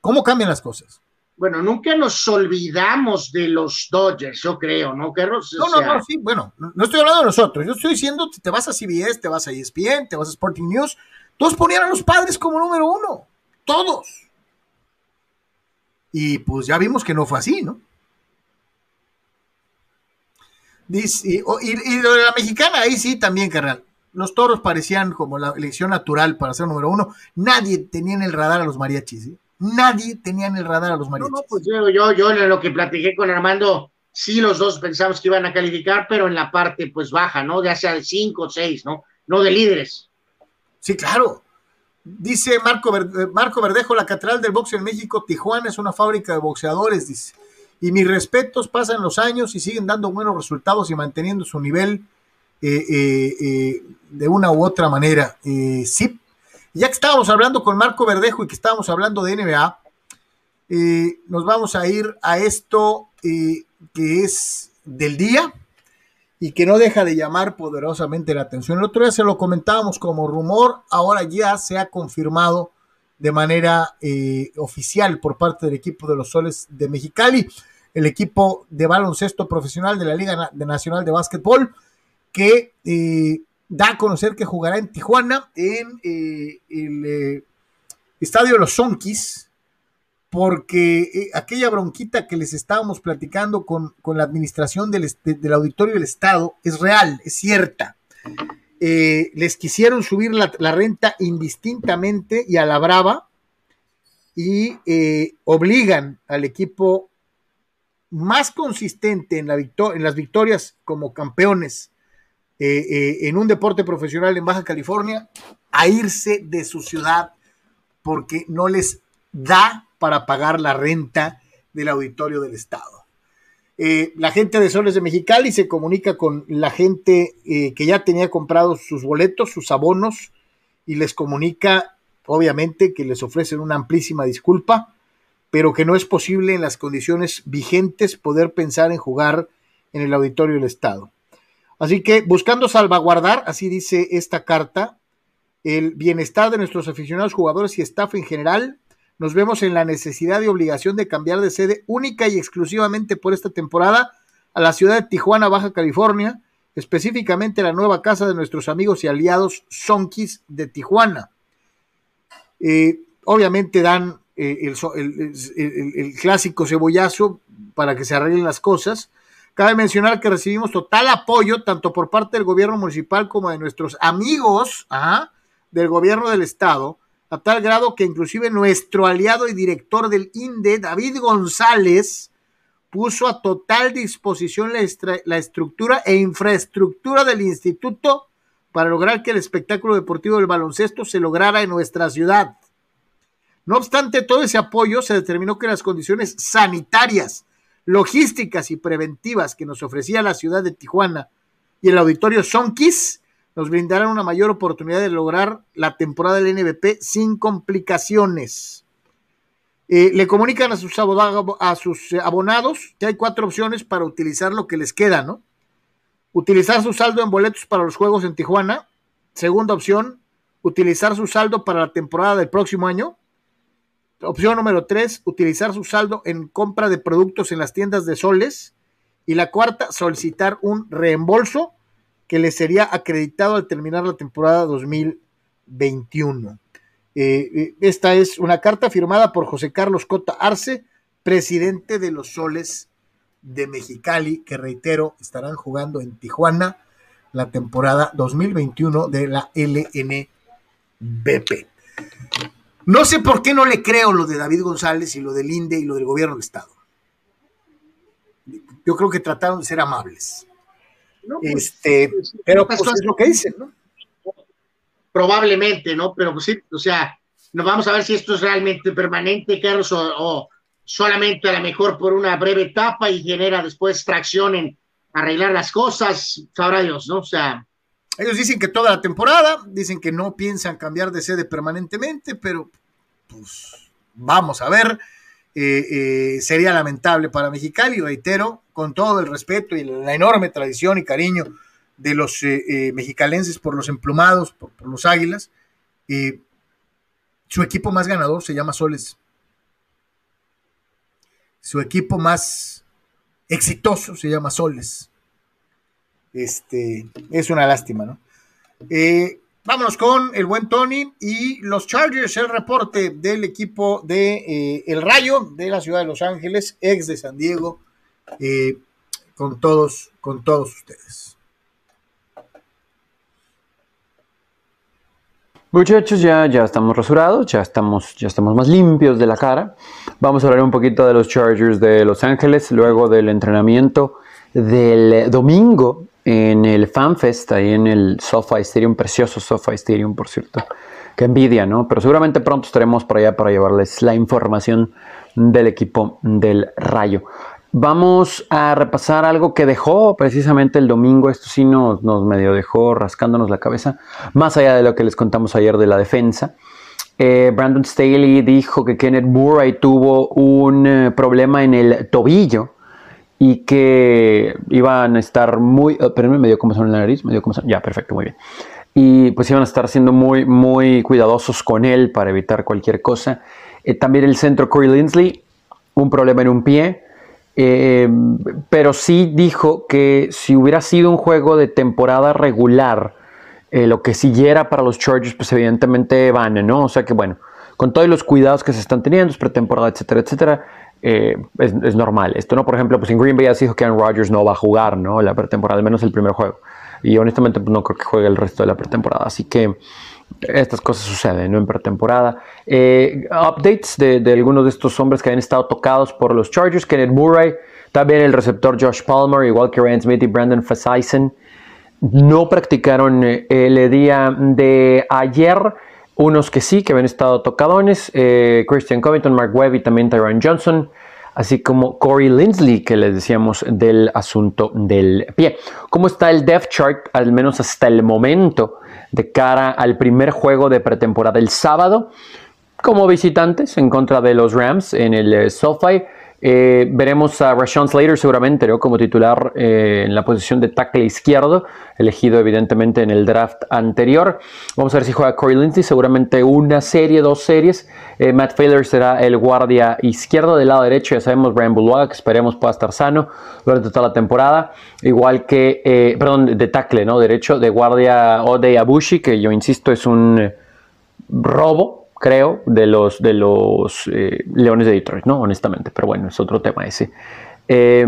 Speaker 1: ¿Cómo cambian las cosas?
Speaker 2: Bueno, nunca nos olvidamos de los Dodgers, yo creo, ¿no, Carlos?
Speaker 1: No, no, no, sí, bueno, no estoy hablando de nosotros, yo estoy diciendo, te vas a CBS, te vas a ESPN, te vas a Sporting News, todos ponían a los padres como número uno. todos. Y pues ya vimos que no fue así, ¿no? Dice, y, lo de la mexicana, ahí sí también, carnal. Los toros parecían como la elección natural para ser número uno. Nadie tenía en el radar a los mariachis, ¿sí? Nadie tenía en el radar a los mariachis. No,
Speaker 2: pues yo, yo, yo en lo que platiqué con Armando, sí los dos pensamos que iban a calificar, pero en la parte pues baja, ¿no? Ya sea de cinco o seis, ¿no? No de líderes.
Speaker 1: Sí, claro. Dice Marco, Marco Verdejo, la Catedral del Boxe en México, Tijuana es una fábrica de boxeadores, dice. Y mis respetos, pasan los años y siguen dando buenos resultados y manteniendo su nivel eh, eh, eh, de una u otra manera. sí, ya que estábamos hablando con Marco Verdejo y que estábamos hablando de NBA, nos vamos a ir a esto que es del día y que no deja de llamar poderosamente la atención. El otro día se lo comentábamos como rumor, ahora ya se ha confirmado de manera eh, oficial por parte del equipo de los Soles de Mexicali, el equipo de baloncesto profesional de la Liga Nacional de Básquetbol, que eh, da a conocer que jugará en Tijuana, en eh, el Estadio de los Sonkis, porque eh, aquella bronquita que les estábamos platicando con, la administración del, del, auditorio del Estado es real, es cierta. Eh, les quisieron subir la, renta indistintamente y a la brava y eh, obligan al equipo más consistente en, la en las victorias como campeones en un deporte profesional en Baja California a irse de su ciudad porque no les da para pagar la renta del auditorio del Estado. Eh, la gente de Soles de Mexicali se comunica con la gente eh, que ya tenía comprados sus boletos, sus abonos, y les comunica, obviamente, que les ofrecen una amplísima disculpa, pero que no es posible en las condiciones vigentes poder pensar en jugar en el auditorio del Estado. Así que buscando salvaguardar, así dice esta carta, el bienestar de nuestros aficionados, jugadores y staff en general, nos vemos en la necesidad y obligación de cambiar de sede única y exclusivamente por esta temporada a la ciudad de Tijuana, Baja California, específicamente la nueva casa de nuestros amigos y aliados Sonkis de Tijuana. Eh, obviamente dan eh, el, clásico cebollazo para que se arreglen las cosas. Cabe mencionar que recibimos total apoyo tanto por parte del gobierno municipal como de nuestros amigos del gobierno del estado a tal grado que inclusive nuestro aliado y director del INDE, David González, puso a total disposición la, estructura e infraestructura del instituto para lograr que el espectáculo deportivo del baloncesto se lograra en nuestra ciudad. No obstante todo ese apoyo, se determinó que las condiciones sanitarias, logísticas y preventivas que nos ofrecía la ciudad de Tijuana y el auditorio Sonquis nos brindarán una mayor oportunidad de lograr la temporada del NBP sin complicaciones. Eh, le comunican a sus, a sus abonados que hay cuatro opciones para utilizar lo que les queda, ¿no? Utilizar su saldo en boletos para los juegos en Tijuana. Segunda opción, utilizar su saldo para la temporada del próximo año. Opción número tres, utilizar su saldo en compra de productos en las tiendas de soles. Y la cuarta, solicitar un reembolso que le sería acreditado al terminar la temporada 2021. Eh, eh, esta es una carta firmada por José Carlos Cota Arce, presidente de los Soles de Mexicali, que reitero, estarán jugando en Tijuana la temporada 2021 de la LNBP. No sé por qué no le creo lo de David González y lo del INDE y lo del gobierno del Estado. Yo creo que trataron de ser amables. Pues, este, pues, pero pues, es lo que dicen, ¿no?
Speaker 2: Probablemente, ¿no? Pero pues sí, o sea, nos vamos a ver si esto es realmente permanente, Carlos, o, solamente a lo mejor por una breve etapa y genera después tracción en arreglar las cosas, sabrá Dios, ¿no? O sea.
Speaker 1: Ellos dicen que toda la temporada, dicen que no piensan cambiar de sede permanentemente, pero pues vamos a ver. Eh, eh, sería lamentable para Mexicali, reitero, con todo el respeto y la enorme tradición y cariño de los eh, mexicalenses por los emplumados, por, los águilas. su equipo más ganador se llama Soles. Su equipo más exitoso se llama Soles. Este, es una lástima, ¿no? vámonos con el buen Tony y los Chargers, el reporte del equipo de eh, El Rayo de la ciudad de Los Ángeles, ex de San Diego, eh, con todos, con todos ustedes.
Speaker 3: Muchachos, ya, ya estamos rasurados, ya estamos, ya estamos más limpios de la cara. Vamos a hablar un poquito de los Chargers de Los Ángeles, luego del entrenamiento del domingo en el FanFest, ahí en el SoFi Stadium, precioso SoFi Stadium, por cierto. Qué envidia, ¿no? Pero seguramente pronto estaremos por allá para llevarles la información del equipo del Rayo. Vamos a repasar algo que dejó precisamente el domingo. Esto sí nos, nos medio dejó rascándonos la cabeza, más allá de lo que les contamos ayer de la defensa. Eh, Brandon Staley dijo que Kenneth Murray tuvo un eh, problema en el tobillo y que iban a estar muy. Oh, me dio como en la nariz, me dio como Ya, perfecto, muy bien. Y pues iban a estar siendo muy, muy cuidadosos con él para evitar cualquier cosa. Eh, también el centro Corey Lindsley, un problema en un pie. Eh, pero sí dijo que si hubiera sido un juego de temporada regular, eh, lo que siguiera para los Chargers, pues evidentemente van, ¿no? O sea que bueno, con todos los cuidados que se están teniendo, pretemporada, etcétera, etcétera, eh, es, normal. Esto, ¿no? Por ejemplo, pues en Green Bay ya se dijo que Aaron Rodgers no va a jugar, ¿no? La pretemporada, al menos el primer juego. Y honestamente, pues no creo que juegue el resto de la pretemporada. Así que estas cosas suceden ¿no? en pretemporada. Eh, updates de, algunos de estos hombres que han estado tocados por los Chargers, Kenneth Murray, también el receptor Josh Palmer, igual que Ryan Smith y Brandon Fasaisen, no practicaron eh, el día de ayer. Unos que sí, que habían estado tocadones, eh, Christian Covington, Mark Webb y también Tyron Johnson así como Corey Lindsley, que les decíamos del asunto del pie. ¿Cómo está el depth chart, al menos hasta el momento, de cara al primer juego de pretemporada el sábado? Como visitantes en contra de los Rams en el eh, SoFi. Eh, veremos a Rashawn Slater seguramente como titular eh, en la posición de tackle izquierdo, elegido evidentemente en el draft anterior. Vamos a ver si juega Corey Lindsey, seguramente una serie, dos series. Eh, Matt Failer será el guardia izquierdo del lado derecho. Ya sabemos, Brian Bullock, esperemos pueda estar sano durante toda la temporada. Igual que, perdón, de tackle, ¿no? Derecho, de guardia Ode Abushi, que yo insisto es un robo creo, de los, de los eh, Leones de Detroit, ¿no? Honestamente, pero bueno, es otro tema ese. Eh,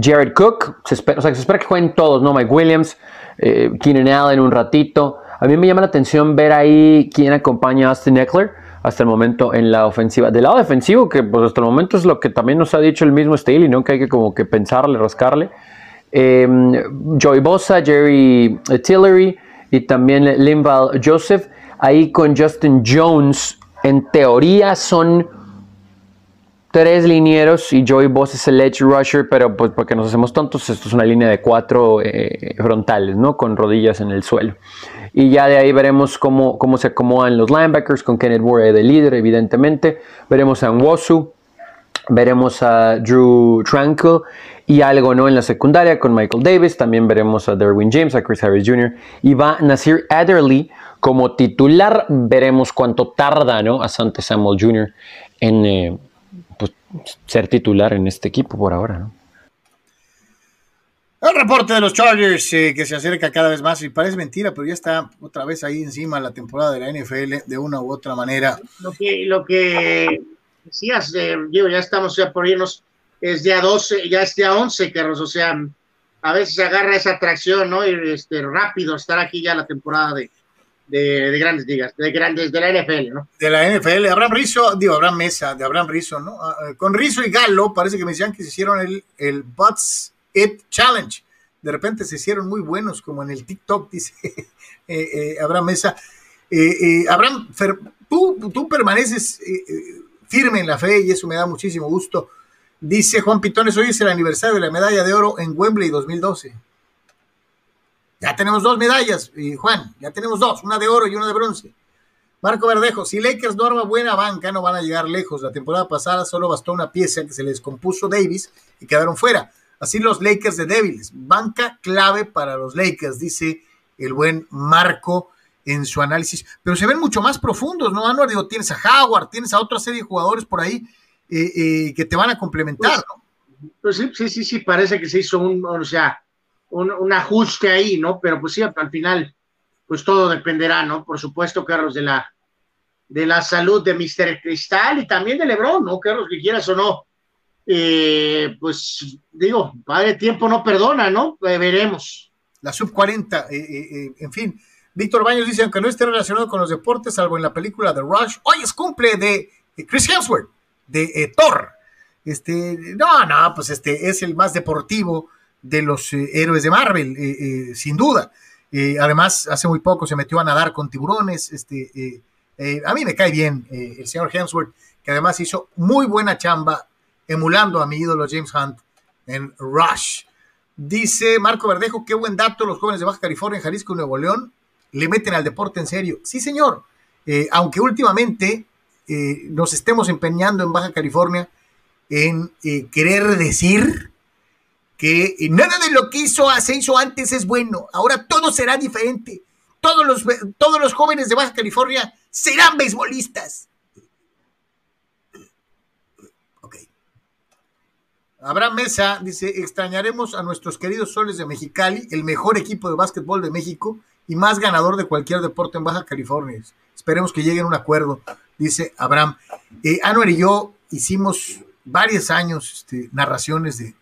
Speaker 3: Jared Cook, se espera, o sea, se espera que jueguen todos, ¿no? Mike Williams, eh, Keenan Allen un ratito. A mí me llama la atención ver ahí quién acompaña a Austin Eckler hasta el momento en la ofensiva. Del lado defensivo, que pues hasta el momento es lo que también nos ha dicho el mismo Staley, ¿no? Que hay que como que pensarle, rascarle. Eh, Joey Bosa, Jerry Tillery y también Linval Joseph ahí con Justin Jones. En teoría son tres linieros y Joey Boss es el edge rusher, pero pues porque nos hacemos tontos, esto es una línea de cuatro eh, frontales, ¿no? Con rodillas en el suelo. Y ya de ahí veremos cómo, cómo se acomodan los linebackers con Kenneth Ward de líder, evidentemente. Veremos a Nwosu, veremos a Drew Tranquil y algo, ¿no? En la secundaria con Michael Davis. También veremos a Derwin James, a Chris Harris Jr. y va Nasir Adderley como titular. Veremos cuánto tarda ¿no? a Sante Samuel Jr. en eh, pues, ser titular en este equipo por ahora. ¿no?
Speaker 1: El reporte de los Chargers eh, que se acerca cada vez más y parece mentira, pero ya está otra vez ahí encima la temporada de la NFL de una u otra manera.
Speaker 2: Lo que, lo que decías, eh, ya estamos ya por irnos, es día 12, ya es día 11, Carlos, o sea, a veces se agarra esa atracción, ¿no? Y este, rápido estar aquí ya la temporada de, de, grandes ligas, de grandes, de la NFL, ¿no?
Speaker 1: De la NFL, Abraham Rizzo, digo, Abraham Mesa, de Abraham Rizzo, ¿no? Ah, ah, con Rizzo y Galo, parece que me decían que se hicieron el, el Butts It Challenge. De repente se hicieron muy buenos, como en el TikTok, dice eh, eh, Abraham Mesa. Eh, Abraham, tú, tú permaneces firme en la fe y eso me da muchísimo gusto. Dice Juan Pitones, hoy es el aniversario de la medalla de oro en Wembley 2012. Ya tenemos dos medallas, y Juan, ya tenemos dos, una de oro y una de bronce. Marco Verdejo, si Lakers no arma buena banca, no van a llegar lejos. La temporada pasada solo bastó una pieza que se les compuso Davis y quedaron fuera. Así los Lakers de débiles. Banca clave para los Lakers, dice el buen Marco en su análisis. Pero se ven mucho más profundos, ¿no, Anuar? Digo, tienes a Howard, tienes a otra serie de jugadores por ahí eh, eh, que te van a complementar,
Speaker 2: ¿no? Pues sí, sí, sí, sí, parece que se hizo un, o sea, un, ajuste ahí, ¿no? Pero pues sí, al final pues todo dependerá, ¿no? Por supuesto, Carlos, de la, de la salud de Mr. Cristal y también de Lebron, ¿no? Carlos, que quieras o no. Eh, pues digo, padre tiempo no perdona, ¿no? Eh, veremos.
Speaker 1: La sub 40, en fin. Víctor Baños dice, aunque no esté relacionado con los deportes, salvo en la película The Rush, hoy es cumple de Chris Hemsworth, de Thor. Este, no, no, pues este es el más deportivo de los héroes de Marvel, sin duda. además, hace muy poco se metió a nadar con tiburones. Este, a mí me cae bien el señor Hemsworth, que además hizo muy buena chamba emulando a mi ídolo James Hunt en Rush. Dice Marco Verdejo, qué buen dato, los jóvenes de Baja California, Jalisco y Nuevo León le meten al deporte en serio. Sí, señor, eh, aunque últimamente eh, nos estemos empeñando en Baja California en eh, querer decir que nada de lo que hizo, se hizo antes es bueno, ahora todo será diferente. Todos los, todos los jóvenes de Baja California serán beisbolistas. Abraham Mesa dice, extrañaremos a nuestros queridos soles de Mexicali, el mejor equipo de básquetbol de México y más ganador de cualquier deporte en Baja California. Esperemos que lleguen a un acuerdo, dice Abraham. Eh, y yo hicimos varios años este, narraciones de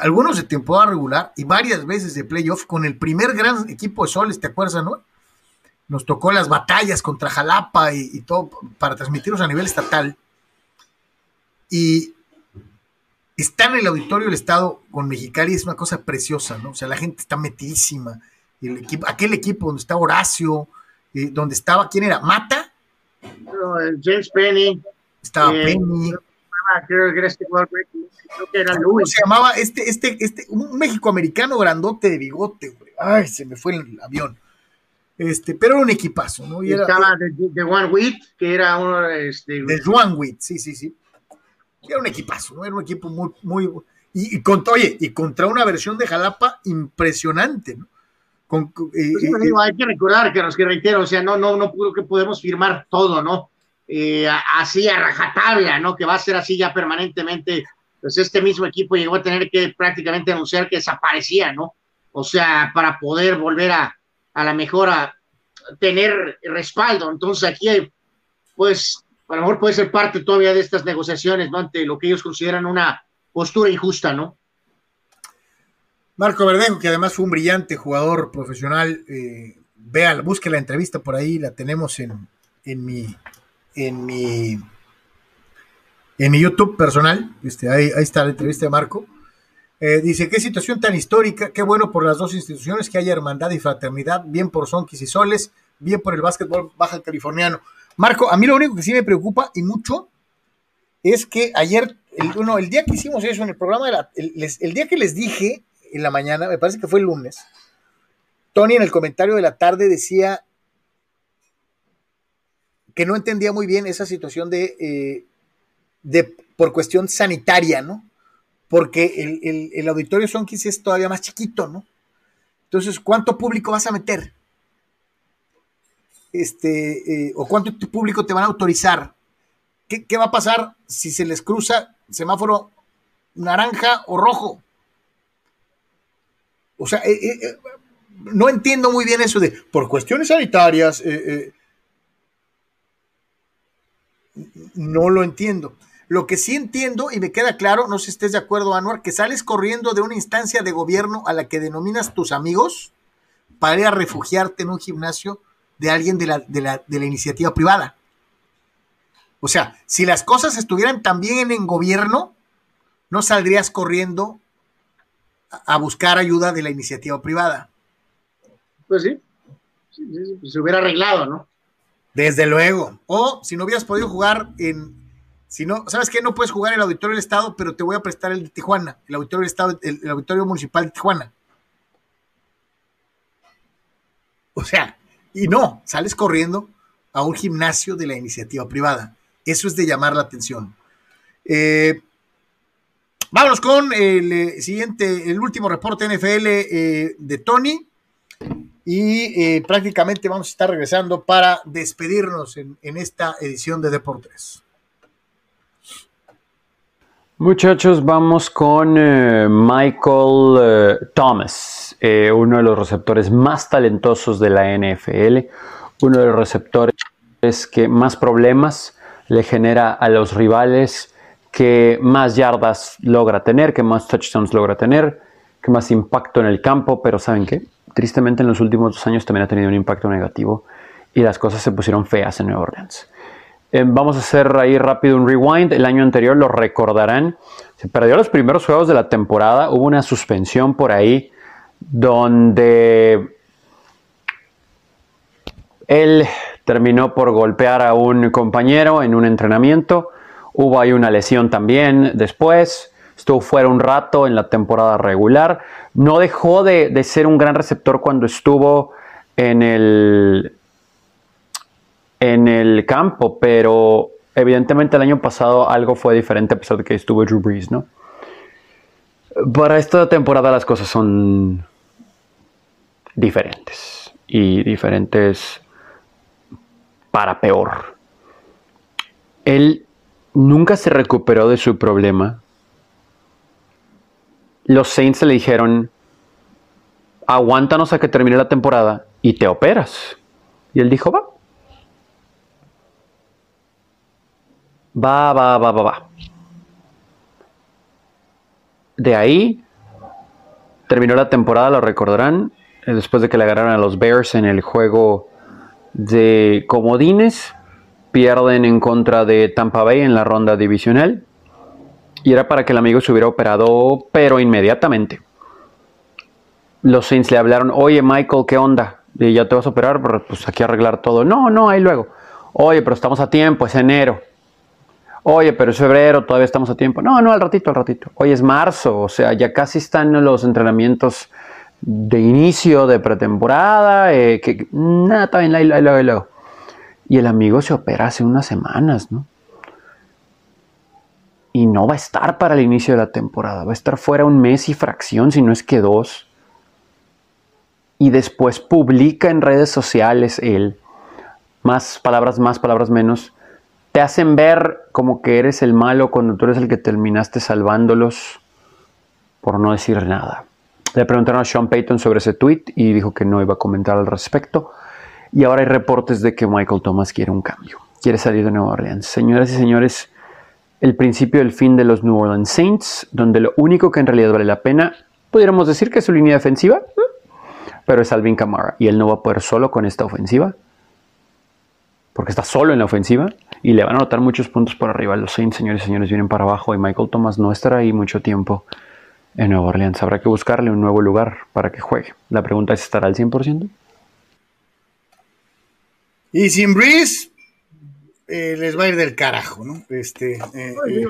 Speaker 1: algunos de temporada regular y varias veces de playoff con el primer gran equipo de soles, ¿te acuerdas, no? Nos tocó las batallas contra Jalapa y, y todo para transmitirlos a nivel estatal. Y estar en el auditorio del Estado con Mexicali es una cosa preciosa, ¿no? O sea, la gente está metidísima. El equipo, aquel equipo donde está Horacio, eh, donde estaba, ¿quién era? ¿Mata?
Speaker 2: James Penny.
Speaker 1: Estaba eh, Penny. ¿Cómo se llamaba este, este, este, un México-americano grandote de bigote, güey? Ay, se me fue el avión. Este, pero era un equipazo, ¿no?
Speaker 2: Y estaba de, de, Juan Witt, que era uno, este...
Speaker 1: De Juan Witt, sí, sí, sí. Era un equipazo, ¿no? Era un equipo muy, muy. Y, contra, oye, y contra una versión de Jalapa impresionante, ¿no?
Speaker 2: Con, eh, pues eh, hay que recordar que los que reitero, o sea, no, no, no que podemos firmar todo, ¿no? Eh, así a rajatabla, ¿no? Que va a ser así ya permanentemente. Pues este mismo equipo llegó a tener que prácticamente anunciar que desaparecía, ¿no? O sea, para poder volver a, a la mejora, tener respaldo. Entonces aquí, pues, a lo mejor puede ser parte todavía de estas negociaciones, ¿no? Ante lo que ellos consideran una postura injusta, ¿no?
Speaker 1: Marco Verdejo, que además fue un brillante jugador profesional, eh, vea, busque la entrevista por ahí, la tenemos en, en mi en mi en mi YouTube personal, este, ahí, está la entrevista de Marco. Eh, dice, qué situación tan histórica, qué bueno por las dos instituciones, que haya hermandad y fraternidad, bien por Sonquis y Soles, bien por el básquetbol baja californiano. Marco, a mí lo único que sí me preocupa y mucho es que ayer, el, el día que hicimos eso en el programa, el, día que les dije en la mañana, me parece que fue el lunes, Tony en el comentario de la tarde decía que no entendía muy bien esa situación de, eh, de por cuestión sanitaria, ¿no? Porque el, el, auditorio Sonkis es todavía más chiquito, ¿no? Entonces, ¿cuánto público vas a meter? este, eh, o cuánto público te van a autorizar. ¿Qué, va a pasar si se les cruza semáforo naranja o rojo? O sea, eh, eh, no entiendo muy bien eso de, por cuestiones sanitarias, no lo entiendo. Lo que sí entiendo y me queda claro, no sé si estés de acuerdo, Anuar, que sales corriendo de una instancia de gobierno a la que denominas tus amigos para ir a refugiarte en un gimnasio de alguien de la, de la, de la iniciativa privada. O sea, si las cosas estuvieran también en gobierno, no saldrías corriendo a buscar ayuda de la iniciativa privada.
Speaker 2: Pues sí, se hubiera arreglado, ¿no?
Speaker 1: Desde luego. O si no hubieras podido jugar en, si no, ¿sabes qué? No puedes jugar el auditorio del Estado, pero te voy a prestar el de Tijuana, el auditorio del Estado, el auditorio municipal de Tijuana. O sea, y no, sales corriendo a un gimnasio de la iniciativa privada. Eso es de llamar la atención. Eh, vámonos con el eh, siguiente, el último reporte NFL eh, de Tony. Y prácticamente vamos a estar regresando para despedirnos en esta edición de Deportes.
Speaker 3: Muchachos, vamos con Michael Thomas. eh, uno de los receptores más talentosos de la NFL, uno de los receptores que más problemas le genera a los rivales, que más yardas logra tener, que más touchdowns logra tener, que más impacto en el campo, pero ¿saben qué? Tristemente en los últimos dos años también ha tenido un impacto negativo y las cosas se pusieron feas en Nueva Orleans. Eh, vamos a hacer ahí rápido un rewind. El año anterior lo recordarán. Se perdió los primeros juegos de la temporada. Hubo una suspensión por ahí donde él terminó por golpear a un compañero en un entrenamiento. Hubo ahí una lesión también después. Estuvo fuera un rato en la temporada regular. No dejó de, de ser un gran receptor cuando estuvo en el, en el campo, pero evidentemente el año pasado algo fue diferente a estuvo Drew Brees, ¿no? Para esta temporada las cosas son diferentes y diferentes para peor. Él nunca se recuperó de su problema. Los Saints le dijeron, aguántanos a que termine la temporada y te operas. Y él dijo, va. Va, va, va, va, va. De ahí terminó la temporada, lo recordarán, eh, después de que le agarraron a los Bears en el juego de comodines. Pierden en contra de Tampa Bay en la ronda divisional. Y era para que el amigo se hubiera operado, pero inmediatamente. Los Saints le hablaron, oye Michael, ¿qué onda? Ya te vas a operar, pues aquí arreglar todo. No, no, ahí luego. Oye, pero estamos a tiempo, es enero. Oye, pero es febrero, todavía estamos a tiempo. No, no, al ratito, al ratito. Hoy es marzo, o sea, ya casi están los entrenamientos de inicio de pretemporada. Eh, que, nada, está bien, ahí, luego, ahí, luego. Y el amigo se opera hace unas semanas, ¿no? Y no va a estar para el inicio de la temporada. Va a estar fuera un mes y fracción, si no es que dos. Y después publica en redes sociales él, más palabras más, palabras menos, te hacen ver como que eres el malo cuando tú eres el que terminaste salvándolos por no decir nada. Le preguntaron a Sean Payton sobre ese tweet y dijo que no iba a comentar al respecto. Y ahora hay reportes de que Michael Thomas quiere un cambio, quiere salir de Nueva Orleans. Señoras y señores, el principio del fin de los New Orleans Saints, donde lo único que en realidad vale la pena, pudiéramos decir que es su línea defensiva, pero es Alvin Kamara y él no va a poder solo con esta ofensiva, porque está solo en la ofensiva y le van a anotar muchos puntos por arriba. Los Saints, señores y señores, vienen para abajo y Michael Thomas no estará ahí mucho tiempo en Nueva Orleans. Habrá que buscarle un nuevo lugar para que juegue. La pregunta es, ¿estará al 100%?
Speaker 1: Y sin Breeze, eh, les va a ir del carajo, ¿no? Este, eh,
Speaker 2: eh,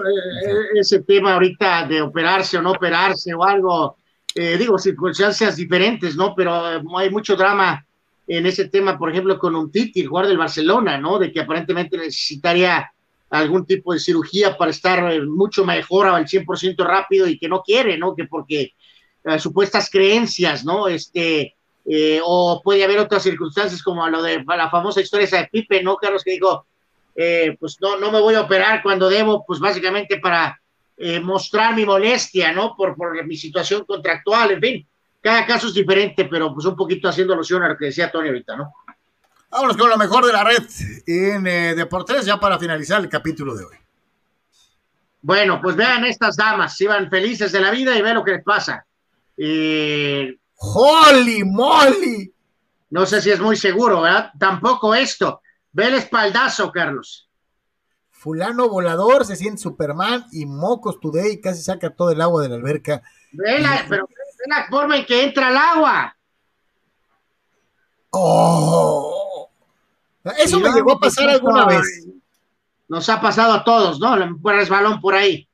Speaker 2: ese tema ahorita de operarse o no operarse o algo, digo, circunstancias diferentes, ¿no? Pero hay mucho drama en ese tema, por ejemplo, con un Titi, el del Barcelona, ¿no? De que aparentemente necesitaría algún tipo de cirugía para estar mucho mejor al 100% rápido y que no quiere, ¿no? Que porque supuestas creencias, ¿no? Este, eh, o puede haber otras circunstancias como lo de la famosa historia esa de Pipe, ¿no, Carlos? Que dijo, eh, pues no, no me voy a operar cuando debo, pues básicamente para eh, mostrar mi molestia, ¿no? Por, por mi situación contractual, en fin, cada caso es diferente, pero pues un poquito haciendo alusión a lo que decía Tony ahorita, ¿no?
Speaker 1: Vámonos con lo mejor de la red en Deportes ya para finalizar el capítulo de hoy.
Speaker 2: Bueno, pues vean estas damas, iban felices de la vida y vean lo que les pasa. Eh,
Speaker 1: ¡Holy moly!
Speaker 2: No sé si es muy seguro, ¿verdad? Tampoco esto. Ve el espaldazo, Carlos.
Speaker 1: Fulano volador, se siente Superman y Mocos Today casi saca todo el agua de la alberca.
Speaker 2: Ve la, pero ve la forma en que entra el agua.
Speaker 1: ¡Oh! Eso me llegó a pasar alguna vez.
Speaker 2: Nos ha pasado a todos, ¿no? Un resbalón por ahí.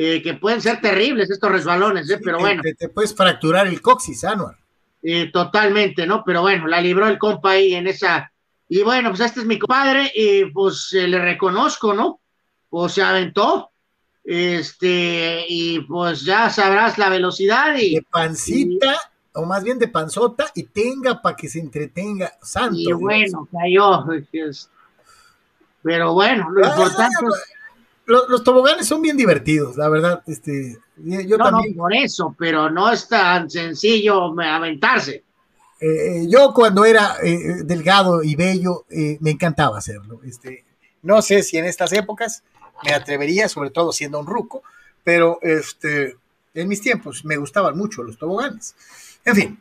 Speaker 2: Eh, que pueden ser terribles estos resbalones, ¿eh? pero bueno.
Speaker 1: Te, puedes fracturar el coxis, Anuar.
Speaker 2: Eh, totalmente, ¿no? Pero bueno, la libró el compa ahí en esa. Y bueno, pues este es mi compadre, y pues le reconozco, ¿no? Pues se aventó, este, y pues ya sabrás la velocidad y.
Speaker 1: De pancita, o más bien de panzota, y tenga para que se entretenga, santo.
Speaker 2: Y bueno, cayó. Pero bueno, lo importante es
Speaker 1: los, toboganes son bien divertidos, la verdad. Este, yo
Speaker 2: no, también. No, por eso, pero no es tan sencillo aventarse.
Speaker 1: Eh, yo cuando era eh, delgado y bello, eh, me encantaba hacerlo. Este, no sé si en estas épocas me atrevería, sobre todo siendo un ruco, pero este, en mis tiempos me gustaban mucho los toboganes. En fin,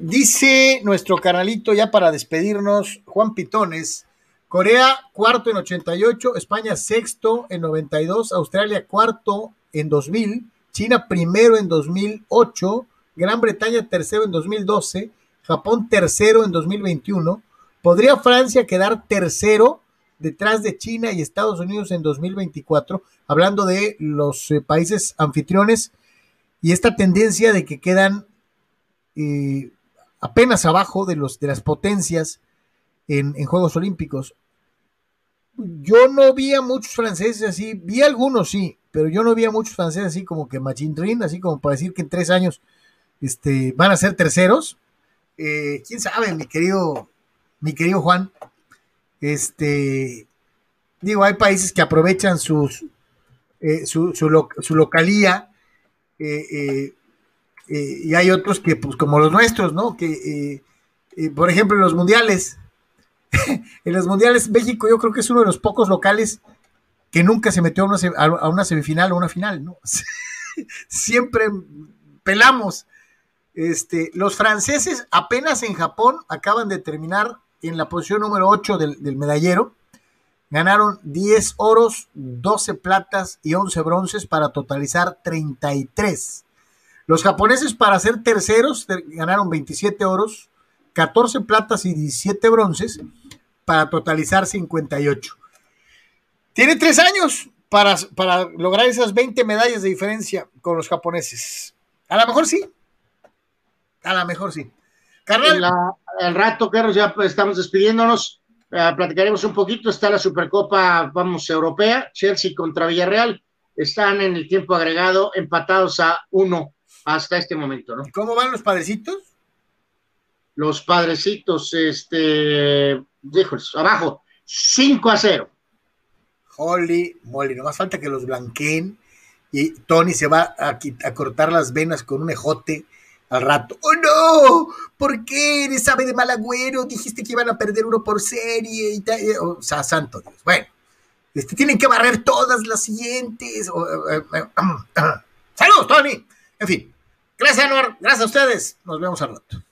Speaker 1: dice nuestro canalito ya para despedirnos, Juan Pitones, Corea cuarto en 88, España sexto en 92, Australia cuarto en 2000, China primero en 2008, Gran Bretaña tercero en 2012, Japón tercero en 2021. ¿Podría Francia quedar tercero detrás de China y Estados Unidos en 2024? Hablando de los eh, países anfitriones y esta tendencia de que quedan eh, apenas abajo de, los, de las potencias en, Juegos Olímpicos. Yo no vi a muchos franceses así, vi algunos sí, pero yo no vi a muchos franceses así como que Machindrin, así como para decir que en tres años este, van a ser terceros. Eh, quién sabe, mi querido, mi querido Juan. Este, digo, hay países que aprovechan sus, eh, su, su, localía eh, y hay otros que, pues, como los nuestros, ¿no? Que, por ejemplo, en los mundiales, en los mundiales, México yo creo que es uno de los pocos locales que nunca se metió a una, a una semifinal o una final, ¿no? Siempre pelamos. Este, los franceses apenas en Japón acaban de terminar en la posición número 8 del, del medallero. Ganaron 10 oros, 12 platas y 11 bronces para totalizar 33. Los japoneses para ser terceros ganaron 27 oros, 14 platas y 17 bronces para totalizar 58. Tiene tres años para, para lograr esas 20 medallas de diferencia con los japoneses. A lo mejor sí. A lo mejor sí.
Speaker 2: Carnal. El rato, Carlos, ya pues, estamos despidiéndonos. Eh, platicaremos un poquito. Está la Supercopa, vamos, europea. Chelsea contra Villarreal. Están en el tiempo agregado empatados a uno hasta este momento, ¿no?
Speaker 1: ¿Cómo van los padrecitos?
Speaker 2: Los padrecitos, este, híjoles, abajo, 5 a 0.
Speaker 1: Holy moly, no más falta que los blanqueen y Tony se va a, a, cortar las venas con un ejote al rato. ¡Oh no! ¿Por qué eres sabe de mal agüero? Dijiste que iban a perder uno por serie y tal. O sea, santo Dios. Bueno, este, tienen que barrer todas las siguientes. Eh, eh, ¡Saludos, Tony! En fin, gracias, Anwar. Gracias a ustedes. Nos vemos al rato.